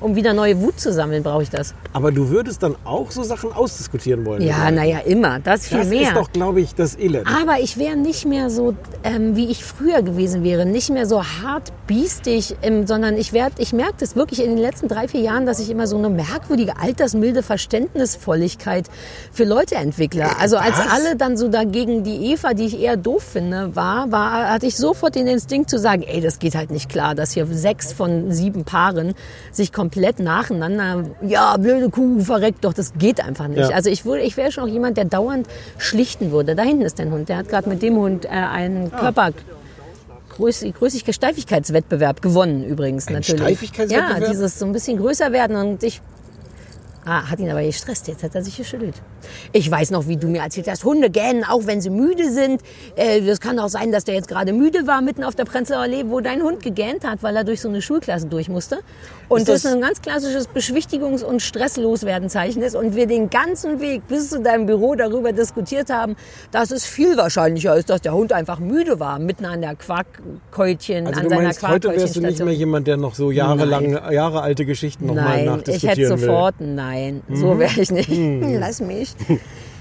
Um wieder neue Wut zu sammeln, brauche ich das. Aber du würdest dann auch so Sachen ausdiskutieren wollen. Ja, naja, immer. Das viel Das mehr. ist doch, glaube ich, das Elend. Aber ich wäre nicht mehr so, ähm, wie ich früher gewesen wäre. Nicht mehr so hart biestig, ähm, sondern ich, werd, ich merke das wirklich in den letzten drei, vier Jahren, dass ich immer so eine merkwürdige, altersmilde Verständnisvolligkeit für Leute entwickle. Also als was? alle dann so dagegen die Eva, die ich eher doof finde, war, war, hatte ich sofort den Instinkt zu sagen, ey, das geht halt nicht klar, dass hier sechs von sieben Paaren sich komplett nacheinander, ja, blöde Kuh, verreckt doch, das geht einfach nicht. Ja. Also ich, würde, ich wäre schon auch jemand, der dauernd schlichten würde. Da hinten ist dein Hund. Der hat gerade mit dem Hund äh, einen Ah. Körper. Größ, Steifigkeitswettbewerb gewonnen übrigens Ein natürlich. Steifigkeitswettbewerb? Ja, dieses so ein bisschen größer werden und ich Ah, hat ihn aber gestresst. Jetzt hat er sich geschüttelt. Ich weiß noch, wie du mir erzählt hast, Hunde gähnen, auch wenn sie müde sind. Äh, Das kann auch sein, dass der jetzt gerade müde war, mitten auf der Prenzlauer Allee, wo dein Hund gegähnt hat, weil er durch so eine Schulklasse durch musste. Und das, das- ein ganz klassisches Beschwichtigungs- und Stressloswerden-Zeichen ist. Und wir den ganzen Weg bis zu deinem Büro darüber diskutiert haben, dass es viel wahrscheinlicher ist, dass der Hund einfach müde war, mitten an der Quarkkeutchen, Also an du seiner meinst, heute wärst du nicht mehr jemand, der noch so jahrelang, Jahre alte Geschichten nochmal Nein, ich nachdiskutieren hätte will. sofort, nein, so wäre ich nicht. Lass mich.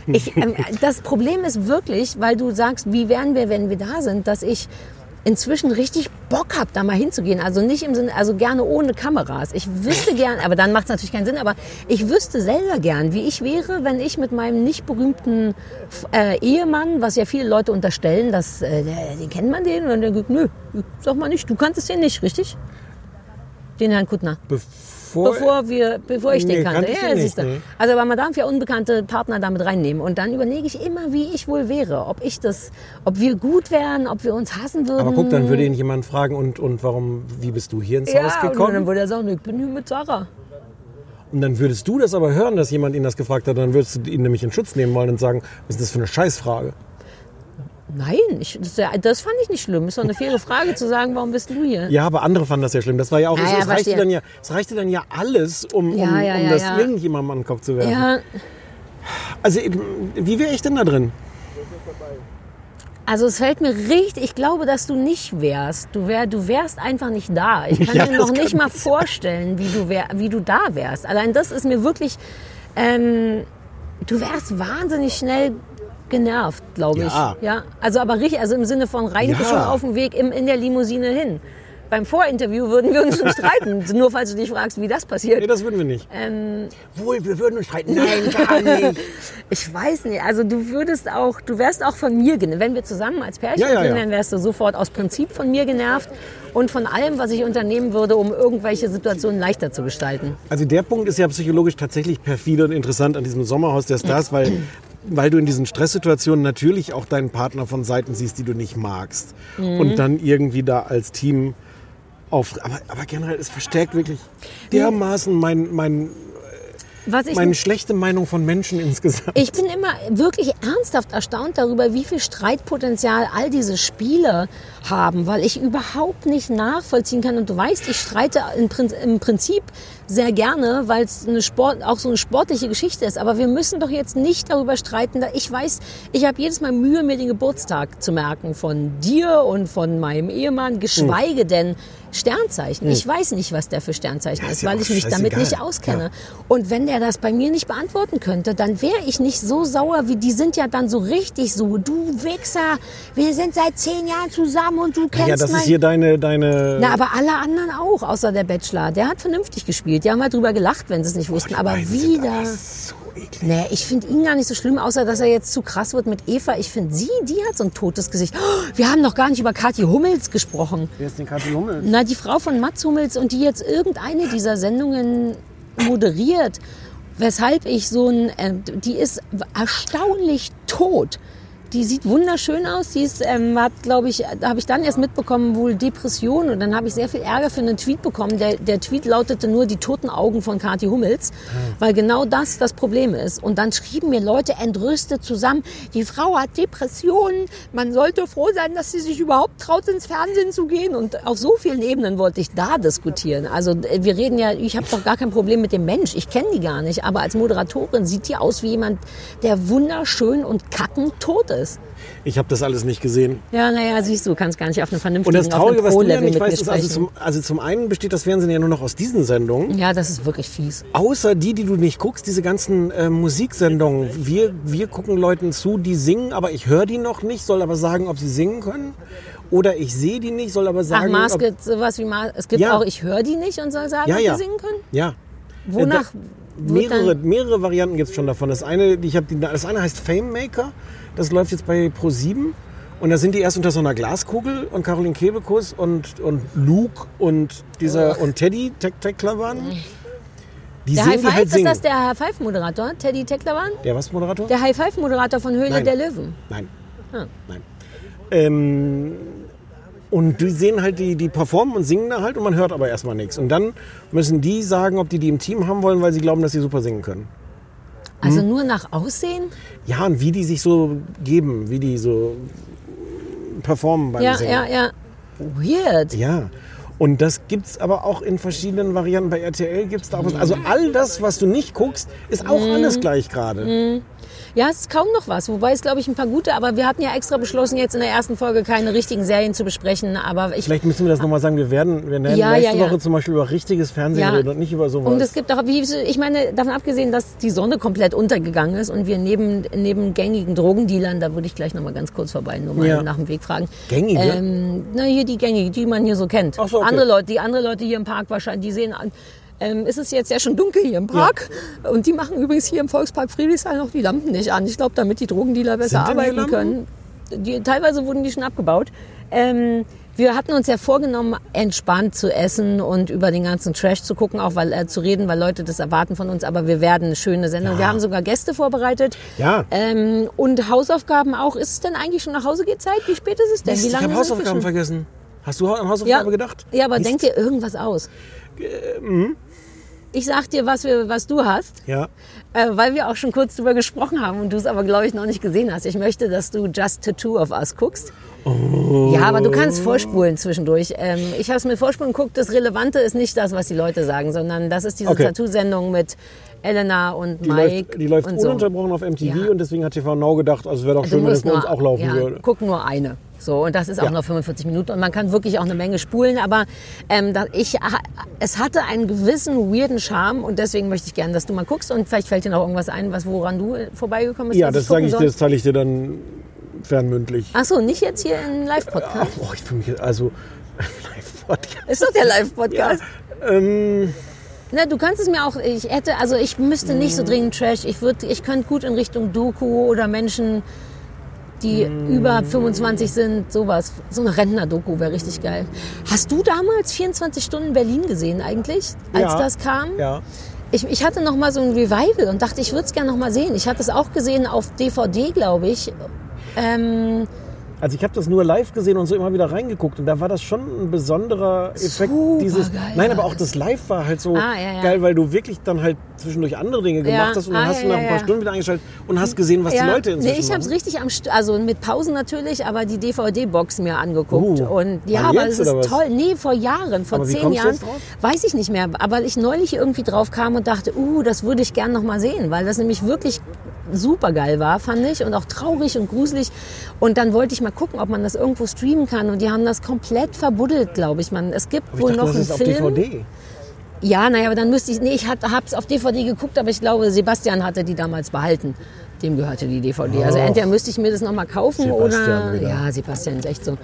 Ich, ähm, das Problem ist wirklich, weil du sagst, wie wären wir, wenn wir da sind, dass ich inzwischen richtig Bock habe, da mal hinzugehen. Also nicht im Sinne, also gerne ohne Kameras. Ich wüsste gern, aber dann macht es natürlich keinen Sinn, aber ich wüsste selber gern, wie ich wäre, wenn ich mit meinem nicht berühmten äh, Ehemann, was ja viele Leute unterstellen, dass, äh, den kennt man den, und dann der sagt, nö, sag mal nicht, du kanntest den nicht, richtig? Den Herrn Kuttner. Bevor, Bevor, wir, bevor ich Nee, den kannte. Ja, den siehst du. nee. Also aber man darf ja unbekannte Partner damit reinnehmen. Und dann überlege ich immer, wie ich wohl wäre. Ob ich das, ob wir gut wären, ob wir uns hassen würden. aber guck, dann würde ihn jemand fragen, und, und warum, wie bist du hier ins ja, Haus und gekommen? dann würde er sagen, ich bin hier mit Sarah. Und dann würdest du das aber hören, dass jemand ihn das gefragt hat, dann würdest du ihn nämlich in Schutz nehmen wollen und sagen, was ist das für eine Scheißfrage? Nein, ich, das, das fand ich nicht schlimm. Ist doch eine faire Frage zu sagen, warum bist du hier? Ja, aber andere fanden das ja schlimm. Das war ja auch, Ah, es, ja, es, reichte dann ja, es reichte dann ja alles, um, um, Ja, ja, um ja, das ja. irgendjemandem an den Kopf zu werfen. Ja, Also, wie wäre ich denn da drin? also es fällt mir richtig, ich glaube, dass du nicht wärst. Du, wär, du wärst einfach nicht da. Ich kann Ja, mir noch nicht mal vorstellen, wie du, wär, wie du da wärst. Allein das ist mir wirklich, ähm, du wärst wahnsinnig schnell genervt, glaube ich. Ja. Ja, also aber richtig, also im Sinne von Reinke Ja. schon auf dem Weg im, in der Limousine hin. Beim Vorinterview würden wir uns schon streiten, nur falls du dich fragst, wie das passiert. Nee, das würden wir nicht. Ähm, Wohl, wir würden uns streiten. Nein, gar nicht. Ich weiß nicht, also du würdest auch, du wärst auch von mir genervt. Wenn wir zusammen als Pärchen Ja, ja, sind, ja. dann wärst du sofort aus Prinzip von mir genervt und von allem, was ich unternehmen würde, um irgendwelche Situationen leichter zu gestalten. Also der Punkt ist ja psychologisch tatsächlich perfide und interessant an diesem Sommerhaus der Stars, weil, weil du in diesen Stresssituationen natürlich auch deinen Partner von Seiten siehst, die du nicht magst. Mhm. Und dann irgendwie da als Team auf... Aber, aber generell, es verstärkt wirklich dermaßen mein, mein, meine schlechte Meinung von Menschen insgesamt. ich bin immer wirklich ernsthaft erstaunt darüber, wie viel Streitpotenzial all diese Spiele haben, weil ich überhaupt nicht nachvollziehen kann. Und du weißt, ich streite im Prin- im Prinzip sehr gerne, weil es eine Sport, auch so eine sportliche Geschichte ist. Aber wir müssen doch jetzt nicht darüber streiten. Ich weiß, ich habe jedes Mal Mühe, mir den Geburtstag zu merken von dir und von meinem Ehemann, geschweige denn Sternzeichen. Ich weiß nicht, was der für Sternzeichen Ja, ist, ist ja weil ich mich damit scheißegal. nicht auskenne. Und wenn der das bei mir nicht beantworten könnte, dann wäre ich nicht so sauer, wie die sind ja dann so richtig so. Du Wichser, wir sind seit zehn Jahren zusammen und du kennst ja, das mein... ist hier deine... deine Na, aber alle anderen auch, außer der Bachelor. Der hat vernünftig gespielt. Die haben halt drüber gelacht, wenn sie es nicht wussten. Aber beiden sind wieder... eklig. Nee, ich finde ihn gar nicht so schlimm, außer dass er jetzt zu krass wird mit Eva. Ich finde sie, die hat so ein totes Gesicht. Oh, wir haben noch gar nicht über Kathi Hummels gesprochen. Wer ist denn Kathi Hummel? Na, die Frau von Mats Hummels und die jetzt irgendeine dieser Sendungen moderiert, weshalb ich so ein, äh, die ist erstaunlich tot. Die sieht wunderschön aus. Die ist, ähm, hat, glaube ich, da habe ich dann erst mitbekommen, wohl Depression. Und dann habe ich sehr viel Ärger für einen Tweet bekommen. Der, der Tweet lautete nur die toten Augen von Kathi Hummels, weil genau das das Problem ist. Und dann schrieben mir Leute entrüstet zusammen, die Frau hat Depressionen. Man sollte froh sein, dass sie sich überhaupt traut, ins Fernsehen zu gehen. Und auf so vielen Ebenen wollte ich da diskutieren. Also äh, wir reden ja, ich habe doch gar kein Problem mit dem Mensch. Ich kenne die gar nicht. Aber als Moderatorin sieht die aus wie jemand, der wunderschön und kackend tot ist. Ich habe das alles nicht gesehen. Ja, naja, siehst du, kannst gar nicht auf einem Und vernünftigen, das auf Traurige, was du ja nicht weißt, ist, also zum, also zum einen besteht das Fernsehen ja nur noch aus diesen Sendungen. ja, das ist wirklich fies. Außer die, die du nicht guckst, diese ganzen äh, Musiksendungen. Wir, wir gucken Leuten zu, die singen, aber ich höre die noch nicht, soll aber sagen, ob sie singen können. Oder ich sehe die nicht, soll aber Ach, sagen, Mars ob, gibt sowas wie Mars. Es gibt Ja. auch, ich höre die nicht und soll sagen, Ja, ob ja. die singen können. ja. Wonach? Äh, wird Mehrere, mehrere Varianten gibt es schon davon. Das eine, ich hab, die, das eine heißt Fame Maker. Das läuft jetzt bei Pro7. Und da sind die erst unter so einer Glaskugel und Caroline Kebekus und, und Luke und dieser und Teddy Tech Techlavan. Die Der High die Five, halt ist das der High Five Moderator? Teddy Tecklerwan? der was Moderator? Der High Five Moderator von Höhle Nein. der Löwen. Nein. Ah. Nein. Ähm, und die sehen halt, die, die performen und singen da halt und man hört aber erstmal nichts. Und dann müssen die sagen, ob die die im Team haben wollen, weil sie glauben, dass sie super singen können. Also Hm? nur nach Aussehen? Ja, und wie die sich so geben, wie die so performen beim Ja, Singen. ja, ja. Weird. Ja. Und das gibt's aber auch in verschiedenen Varianten. Bei RTL gibt's da auch was. Also all das, was du nicht guckst, ist auch Mhm. alles gleich gerade. Ja, es ist kaum noch was. Wobei es, glaube ich, ein paar gute, aber wir hatten ja extra beschlossen, jetzt in der ersten Folge keine richtigen Serien zu besprechen. Aber ich. Vielleicht müssen wir das nochmal sagen. Wir werden, wir werden Ja, nächste ja, ja. Woche zum Beispiel über richtiges Fernsehen Ja. reden und nicht über sowas. Und es gibt auch, wie, ich meine, davon abgesehen, dass die Sonne komplett untergegangen ist und wir neben, neben gängigen Drogendealern, da würde ich gleich nochmal ganz kurz vorbei, nur mal Ja. nach dem Weg fragen. Gängige? Ähm, na, hier die gängigen, die man hier so kennt. Ach so, okay. Andere Leute, die andere Leute hier im Park wahrscheinlich, die sehen an. Ähm, ist es jetzt ja schon dunkel hier im Park und die machen übrigens hier im Volkspark Friedrichshain noch die Lampen nicht an. Ich glaube, damit die Drogendealer besser arbeiten können. Die, teilweise wurden die schon abgebaut. Ähm, wir hatten uns ja vorgenommen, entspannt zu essen und über den ganzen Trash zu gucken, auch weil äh, zu reden, weil Leute das erwarten von uns. Aber wir werden eine schöne Sendung. Wir haben sogar Gäste vorbereitet. Ja. Ähm, und Hausaufgaben auch. Ist es denn eigentlich schon nach Hause geht Zeit? Wie spät ist es denn? Mist, Wie ich lange habe sind wir Hausaufgaben vergessen. Hast du an Hausaufgabe gedacht? Ja, aber Mist. denk dir irgendwas aus. Ich sag dir, was, wir, was du hast, Ja. äh, weil wir auch schon kurz drüber gesprochen haben und du es aber, glaube ich, noch nicht gesehen hast. Ich möchte, dass du Just Tattoo of Us guckst. Ja, aber du kannst vorspulen zwischendurch. Ähm, ich habe es mit Vorspulen geguckt. Das Relevante ist nicht das, was die Leute sagen, sondern das ist diese Okay. Tattoo-Sendung mit Elena und Die Mike. läuft, die läuft und so. ununterbrochen auf MTV Ja. und deswegen hat TV Now gedacht, also es wäre doch schön, wenn es bei uns auch laufen ja, würde. Guck nur eine. So, und das ist auch Ja. noch 45 Minuten und man kann wirklich auch eine Menge spulen, aber ähm, ich, es hatte einen gewissen weirden Charme und deswegen möchte ich gerne, dass du mal guckst und vielleicht fällt dir noch irgendwas ein, was woran du äh, vorbeigekommen bist. Ja, das sage ich dir, soll. das teile ich dir dann fernmündlich. Ach so, nicht jetzt hier in Live-Podcast. Ach, boah, ich fühle mich jetzt, also Live-Podcast. Ist doch der Live-Podcast. Ähm, Na, du kannst es mir auch, ich hätte, also ich müsste nicht so dringend Trash. Ich würde, ich könnte gut in Richtung Doku oder Menschen, die über 25 sind, sowas. So eine Rentner-Doku wäre richtig geil. Hast du damals 24 Stunden Berlin gesehen eigentlich, als Ja. das kam? ja. Ich, ich hatte noch mal so ein Revival und dachte, ich würde es gerne noch mal sehen. Ich hatte es auch gesehen auf DVD, glaube ich. Ähm, Also ich habe das nur live gesehen und so immer wieder reingeguckt und da war das schon ein besonderer Effekt. Super dieses, geil nein, aber auch das. Live war halt so Ah, ja, ja. geil, weil du wirklich dann halt zwischendurch andere Dinge gemacht hast und dann Ah, hast ja, du nach ja, ein paar ja. Stunden wieder eingeschaltet und hast gesehen, was die Leute inzwischen Nee, ich habe es richtig am St also mit Pausen natürlich, aber die DVD-Box mir angeguckt. Uh, und ja, aber es ist toll. Nee, vor Jahren, vor Aber zehn Jahren. Weiß ich nicht mehr. Aber ich neulich irgendwie drauf kam und dachte, uh, das würde ich gern noch mal sehen, weil das nämlich wirklich super geil war, fand ich. Und auch traurig und gruselig. Und dann wollte ich mal gucken, ob man das irgendwo streamen kann. Und die haben das komplett verbuddelt, glaube ich. Man, es gibt Aber wohl dachte, noch einen ist auf Film. DVD. Ja, naja, aber dann müsste ich, nee, ich habe es auf DVD geguckt, aber ich glaube, Sebastian hatte die damals behalten. Dem gehörte die DVD. Also Och. entweder müsste ich mir das nochmal kaufen Sebastian oder... wieder. Ja, Sebastian ist echt so.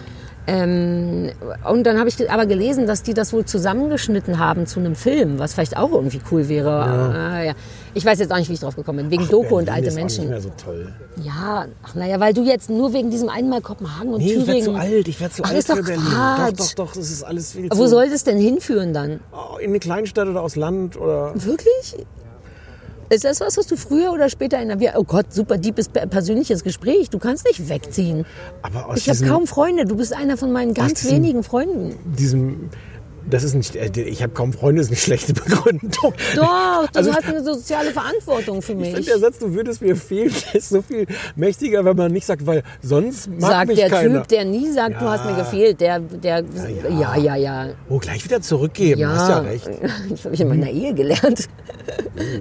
Ähm, und dann habe ich aber gelesen, dass die das wohl zusammengeschnitten haben zu einem Film, was vielleicht auch irgendwie cool wäre. Ah, ja. Ich weiß jetzt auch nicht, wie ich drauf gekommen bin. Wegen Doku und Berlin alte ist auch Menschen. nicht mehr so toll. Ja, ach naja, weil du jetzt nur wegen diesem einmal Kopenhagen und Nee, ich werde Thüringen... zu alt. Ich werde zu Ach, alt ist doch für Berlin. Quatsch. Doch, doch, doch. Das ist alles viel Wo zu... soll das denn hinführen dann? Oh, in eine Kleinstadt oder aufs Land oder... Wirklich? Ist das was, was du früher oder später in der... Oh Gott, super deepes pe- persönliches Gespräch. Du kannst nicht wegziehen. Aber aus Ich habe kaum Freunde. Du bist einer von meinen ganz diesem- wenigen Freunden. diesem das ist nicht, äh, ich habe kaum Freunde, ist eine schlechte Begründung. Doch, du Also- hast eine soziale Verantwortung für Ich mich. finde, der Satz, du würdest mir fehlen, der ist so viel mächtiger, wenn man nicht sagt, weil sonst mag Sagt mich der keiner. Typ, der nie sagt, du Ja. hast mir gefehlt. Der, der, ja, ja, ja. oh, gleich wieder zurückgeben, hast ja recht. Das habe ich in meiner Ehe gelernt.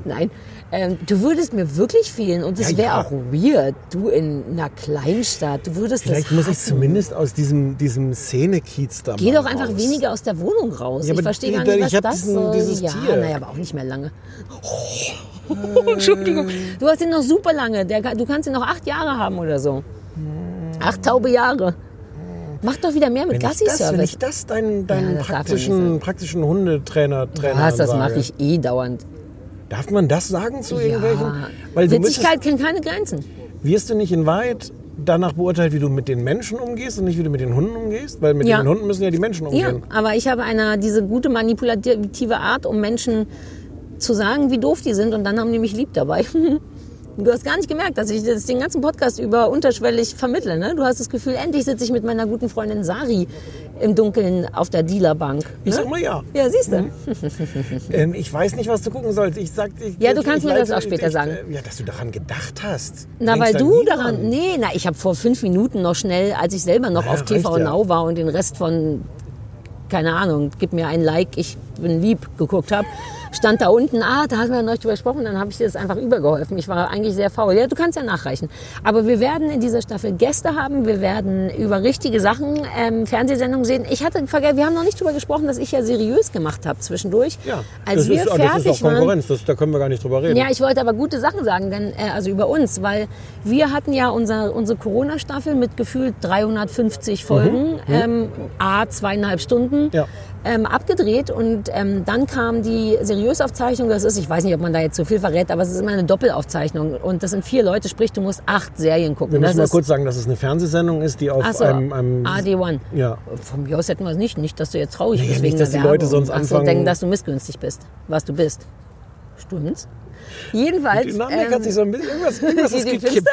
Nein. Ähm, du würdest mir wirklich fehlen und es Ja, wäre ja. auch weird. Du in einer Kleinstadt, du würdest Vielleicht das muss ich zumindest aus diesem, diesem Szene-Kiez da Geh doch einfach raus. weniger aus der Wohnung raus. Ja, ich verstehe gar ich- nicht, was das diesen- dieses ja, Tier. naja, aber auch nicht mehr lange. Oh, Entschuldigung. Du hast ihn noch super lange. Der, du kannst ihn noch acht Jahre haben oder so. Acht taube Jahre. Mach doch wieder mehr mit das, wenn Gassi-Service. ich das deinen, deinen Ja, praktischen, praktischen Hundetrainer Trainer Was, das mache ich eh dauernd. Darf man das sagen zu irgendwelchen? Ja. Weil du Witzigkeit kennt keine Grenzen. wirst du nicht in Wahrheit danach beurteilt, wie du mit den Menschen umgehst und nicht wie du mit den Hunden umgehst? Weil mit Ja. den Hunden müssen ja die Menschen Ja, umgehen. aber ich habe eine, diese gute manipulative Art, um Menschen zu sagen, wie doof die sind und dann haben die mich lieb dabei. Du hast gar nicht gemerkt, dass ich das den ganzen Podcast über unterschwellig vermittle. Ne? Du hast das Gefühl, endlich sitze ich mit meiner guten Freundin Sari im Dunkeln auf der Dealerbank. Ich ne? sag mal ja. Ja, siehst du. Ähm, ich weiß nicht, was du gucken sollst. Ich sag, ich, Ja, du ich, kannst ich mir das leite- auch später ich, sagen. äh, Ja, dass du daran gedacht hast. Na, Denkst weil du daran. Nee, na, ich habe vor fünf Minuten noch schnell, als ich selber noch Ja, auf TV ja. Now war und den Rest von, keine Ahnung, gib mir ein Like, ich bin lieb, geguckt habe, stand da unten, ah, da hatten wir noch drüber gesprochen, dann habe ich dir das einfach übergeholfen. Ich war eigentlich sehr faul. Ja, du kannst ja nachreichen. Aber wir werden in dieser Staffel Gäste haben, wir werden über richtige Sachen ähm, Fernsehsendungen sehen. Ich hatte vergessen, wir haben noch nicht drüber gesprochen, dass ich ja seriös gemacht habe zwischendurch. Ja, als das, wir ist, fertig das ist auch waren. Konkurrenz, das, da können wir gar nicht drüber reden. Ja, ich wollte aber gute Sachen sagen, denn äh, also über uns, weil wir hatten ja unser, unsere Corona-Staffel mit gefühlt 350 Folgen, ähm, a zweieinhalb Stunden. Ja. Ähm, abgedreht und ähm, dann kam die Seriösaufzeichnung, das ist, ich weiß nicht, ob man da jetzt so viel verrät, aber es ist immer eine Doppelaufzeichnung und das sind vier Leute, sprich du musst acht Serien gucken. wir das müssen mal ist, kurz sagen, dass es eine Fernsehsendung ist, die auf Ach so, einem, einem AD1. Ja. Von mir aus hätten wir es nicht. Nicht, dass du jetzt traurig Naja, bist nicht, wegen dass der die Leute Werbung. sonst Ach so, anfangen- denken, dass du missgünstig bist, was du bist. Stimmt's? Jedenfalls. Dynamik ähm, hat sich so ein bisschen irgendwas, irgendwas die- ist die gekippt.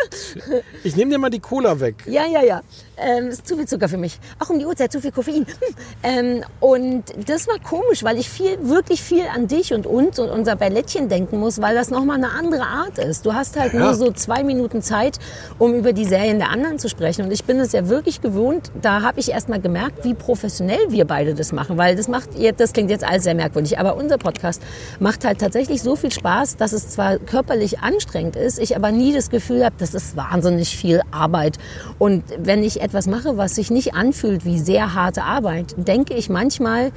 Ich nehme dir mal die Cola weg. Ja, ja, ja. Ähm, ist zu viel Zucker für mich. Auch um die Uhrzeit zu viel Koffein. Hm. Ähm, und das war komisch, weil ich viel, wirklich viel an dich und uns und unser Ballettchen denken muss, weil das nochmal eine andere Art ist. Du hast halt Ja. nur so zwei Minuten Zeit, um über die Serien der anderen zu sprechen. Und ich bin es ja wirklich gewohnt. Da habe ich erst mal gemerkt, wie professionell wir beide das machen. Weil das macht, das klingt jetzt alles sehr merkwürdig, aber unser Podcast macht halt tatsächlich so viel Spaß, dass es zwar körperlich anstrengend ist, ich aber nie das Gefühl habe, das ist wahnsinnig viel Arbeit. Und wenn ich etwas mache, was sich nicht anfühlt wie sehr harte Arbeit, denke ich manchmal,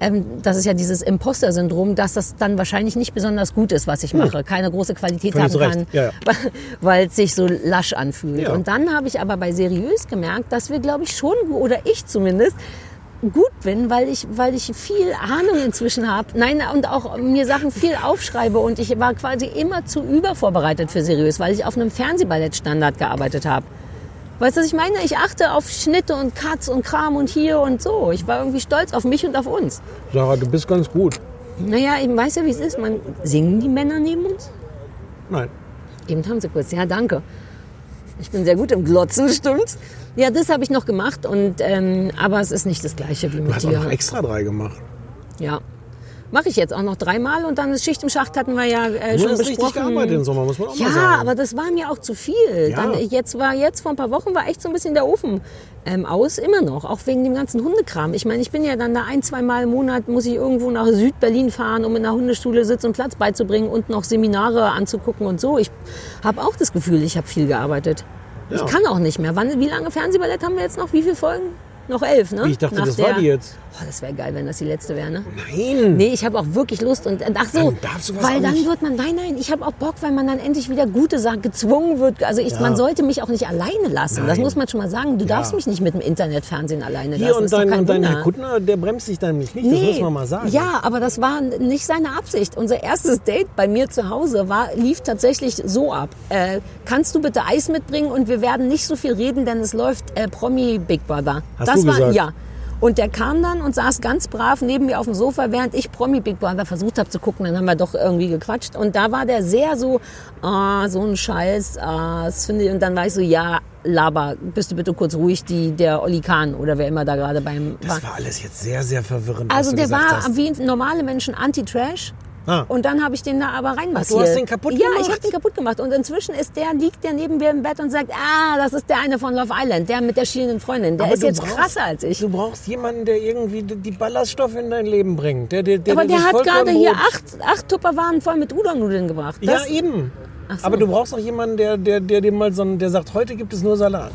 ähm, das ist ja dieses Imposter-Syndrom, dass das dann wahrscheinlich nicht besonders gut ist, was ich mache. Keine große Qualität Völlig haben kann, Ja, ja. weil es sich so lasch anfühlt. Ja. Und dann habe ich aber bei seriös gemerkt, dass wir, glaube ich, schon, oder ich zumindest, gut bin, weil ich, weil ich viel Ahnung inzwischen habe. Nein, und auch mir Sachen viel aufschreibe. Und ich war quasi immer zu übervorbereitet für seriös, weil ich auf einem Fernsehballettstandard gearbeitet habe. Weißt du, was ich meine? Ich achte auf Schnitte und Cuts und Kram und hier und so. Ich war irgendwie stolz auf mich und auf uns. Sarah, du bist ganz gut. Naja, ich weiß ja, wie es ist. Man, singen die Männer neben uns? Nein. Eben haben sie kurz. Ja, danke. Ich bin sehr gut im Glotzen, stimmt's? Ja, das habe ich noch gemacht. Und, ähm, aber es ist nicht das Gleiche wie Du mit hast auch dir. noch extra drei gemacht. Ja. Mache ich jetzt auch noch dreimal und dann ist Schicht im Schacht hatten wir ja äh, schon hast richtig besprochen. gearbeitet im Sommer, muss man auch ja, mal sagen. aber das war mir auch zu viel. Ja. Dann, jetzt war jetzt vor ein paar Wochen war echt so ein bisschen der Ofen ähm, aus, immer noch, auch wegen dem ganzen Hundekram. Ich meine, ich bin ja dann da ein, zwei Mal im Monat muss ich irgendwo nach Südberlin fahren, um in einer Hundeschule Sitz und Platz beizubringen und noch Seminare anzugucken und so. Ich habe auch das Gefühl, ich habe viel gearbeitet. Ich Ja. kann auch nicht mehr. Wann, wie lange Fernsehballett haben wir jetzt noch? Wie viele Folgen? Noch elf, ne? Ich dachte, Nach das war die jetzt. Oh, das wäre geil, wenn das die letzte wäre, ne? Nein. Nee, ich habe auch wirklich Lust und ach so, Dann weil dann nicht- wird man nein, nein, ich habe auch Bock, weil man dann endlich wieder gute Sachen gezwungen wird. Also ich, Ja. man sollte mich auch nicht alleine lassen. Das Nein. muss man schon mal sagen. Du Ja. darfst mich nicht mit dem Internetfernsehen alleine Hier lassen. und dein, kein und dein Wunder. Herr Kuttner, der bremst dich dann nicht. Das muss man mal sagen. Ja, aber das war nicht seine Absicht. Unser erstes Date bei mir zu Hause war, lief tatsächlich so ab. Äh, kannst du bitte Eis mitbringen und wir werden nicht so viel reden, denn es läuft äh, Promi Big Brother. Hast das du war ja. Und der kam dann und saß ganz brav neben mir auf dem Sofa, während ich Promi Big Brother versucht habe zu gucken. Dann haben wir doch irgendwie gequatscht. Und da war der sehr so, ah, so ein Scheiß, ah, das finde ich. Und dann war ich so, ja, Laber, bist du bitte kurz ruhig, die, der Oli Kahn oder wer immer da gerade beim Das war alles jetzt sehr, sehr verwirrend. also der war hast. wie normale Menschen anti-Trash. Ah. Und dann habe ich den da aber reinmassiert. Ach, du hast den kaputt ja, gemacht? ich habe den kaputt gemacht. Und inzwischen ist der, liegt der neben mir im Bett und sagt, ah, das ist der eine von Love Island, der mit der schielenden Freundin. Der Aber ist jetzt brauchst- krasser als ich. Du brauchst jemanden, der irgendwie die Ballaststoffe in dein Leben bringt. Der, der, der, aber der hat gerade hier acht, acht Tupperwaren voll mit Udon-Nudeln gebracht. Ja, Das, eben. Ach so. Aber du brauchst auch jemanden, der, der, der dir mal so ein, der sagt, heute gibt es nur Salat.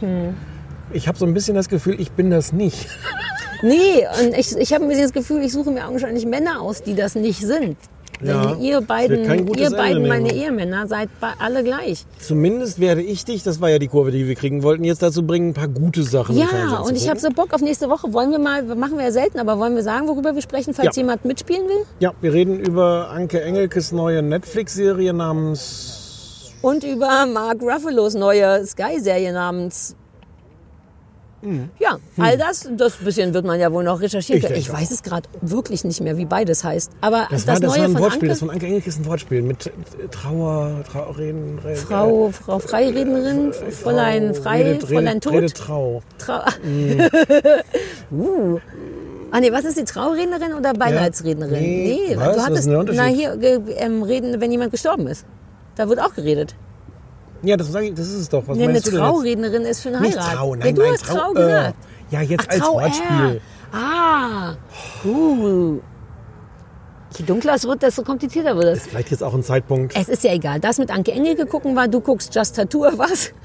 Hm. Ich habe so ein bisschen das Gefühl, ich bin das nicht. Nee, und ich, ich habe ein bisschen das Gefühl, ich suche mir augenscheinlich Männer aus, die das nicht sind. Ja, Denn ihr beiden, ihr Ende beiden meine nehmen. Ehemänner, seid alle gleich. Zumindest werde ich dich, das war ja die Kurve, die wir kriegen wollten, jetzt dazu bringen, ein paar gute Sachen Ja, und ich habe so Bock auf nächste Woche. Wollen wir mal, machen wir ja selten, aber wollen wir sagen, worüber wir sprechen, falls Ja. jemand mitspielen will? Ja, wir reden über Anke Engelkes neue Netflix-Serie namens... Und über Mark Ruffalos neue Sky-Serie namens. Ja, all das, das bisschen wird man ja wohl noch recherchieren Ich können. Ich weiß es gerade wirklich nicht mehr, wie beides heißt. Aber Das, das, war, das neue war ein von Wortspiel, Anke, das von Anke Engelkes ein Wortspiel mit äh, Trauer, Trauerreden... Re- Frau, Frau Freirednerin, äh, Fräulein Frei, Redet- Fräulein Tod. Redet Trau. Trau uh. Ah nee, was ist die Traurednerin oder Beileidsrednerin? Nee, was? du Was hattest, ist denn der Unterschied? na hier, ähm, reden, wenn jemand gestorben ist. Da wird auch geredet. Ja, das, ich, das ist es doch. Was Nee, eine du? Traurednerin ist für eine Nicht Heirat. Trau, ja, nein, du nein, hast Trau, Trau, gesagt. äh, ja, jetzt als Trau, Wortspiel. äh. Ah. Uh. Je dunkler es wird, desto komplizierter wird es. Vielleicht jetzt auch ein Zeitpunkt. Es ist ja egal. Das mit Anke Engelke gucken war, du guckst Just Tattoo, was?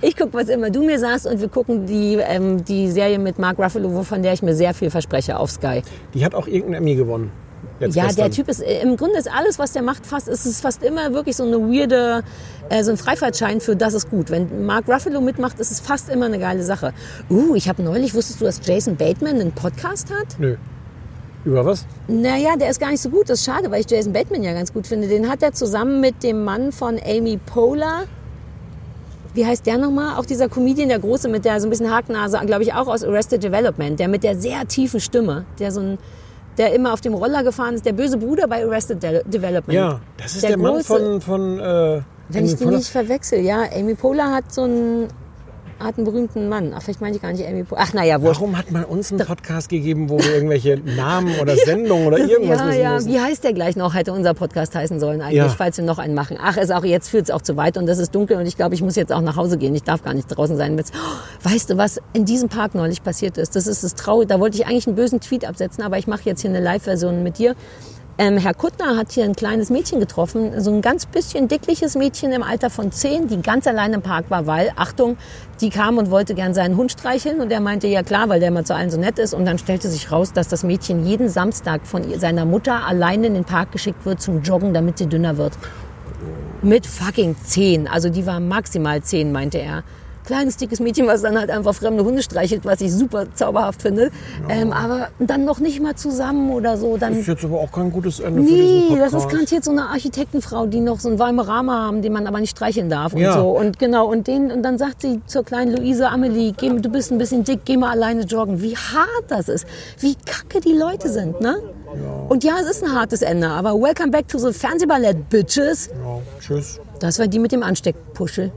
Ich guck, was immer du mir sagst und wir gucken die, ähm, die Serie mit Mark Ruffalo, wovon der ich mir sehr viel verspreche auf Sky. Die hat auch irgendeinen Emmy gewonnen. Jetzt Ja, gestern. der Typ ist, im Grunde ist alles, was der macht, fast, ist es fast immer wirklich so eine weirde, äh, so ein Freifahrtschein für das ist gut. Wenn Mark Ruffalo mitmacht, ist es fast immer eine geile Sache. Uh, ich habe neulich, wusstest du, dass Jason Bateman einen Podcast hat? Nö. Über was? Naja, der ist gar nicht so gut. Das ist schade, weil ich Jason Bateman ja ganz gut finde. Den hat er zusammen mit dem Mann von Amy Poehler. Wie heißt der nochmal? Auch dieser Comedian, der Große mit der so ein bisschen Hakennase, glaube ich, auch aus Arrested Development. Der mit der sehr tiefen Stimme. Der so ein, der immer auf dem Roller gefahren ist, der böse Bruder bei Arrested De Development. Ja, das ist der, Mann große- von. von äh, Wenn ich von- den nicht verwechsel, ja, Amy Poehler hat so einen, hat einen berühmten Mann. Ach, vielleicht meine ich gar nicht Amy Poehler. Ach, naja, wurscht. Warum hat man uns einen Podcast gegeben, wo wir irgendwelche Namen oder Sendungen oder irgendwas ja, ja, müssen? wie heißt der gleich noch? Hätte unser Podcast heißen sollen eigentlich, Ja. falls wir noch einen machen. Ach, ist auch jetzt führt es auch zu weit und es ist dunkel und ich glaube, ich muss jetzt auch nach Hause gehen. Ich darf gar nicht draußen sein. Jetzt, oh, weißt du, was in diesem Park neulich passiert ist? Das ist das Traurige. Da wollte ich eigentlich einen bösen Tweet absetzen, aber ich mache jetzt hier eine Live-Version mit dir. Ähm, Herr Kuttner hat hier ein kleines Mädchen getroffen, so ein ganz bisschen dickliches Mädchen im Alter von zehn, die ganz allein im Park war, weil, Achtung, die kam und wollte gern seinen Hund streicheln und er meinte, ja klar, weil der mal zu allen so nett ist und dann stellte sich raus, dass das Mädchen jeden Samstag von ihr- seiner Mutter alleine in den Park geschickt wird zum Joggen, damit sie dünner wird. Mit fucking zehn, also die war maximal zehn, meinte er. Kleines, dickes Mädchen, was dann halt einfach fremde Hunde streichelt, was ich super zauberhaft finde. Ähm, aber dann noch nicht mal zusammen oder so. Dann Das ist jetzt aber auch kein gutes Ende für Nee, diesen das Podcast. ist garantiert so eine Architektenfrau, die noch so einen Weimaraner haben, den man aber nicht streicheln darf und Ja. so. Und genau, und den, und dann sagt sie zur kleinen Luise Amelie, geh, du bist ein bisschen dick, geh mal alleine joggen. Wie hart das ist, wie kacke die Leute sind, ne? Und ja, es ist ein hartes Ende, aber welcome back to the Fernsehballett, bitches. Ja, tschüss. Das war die mit dem Ansteckpuschel.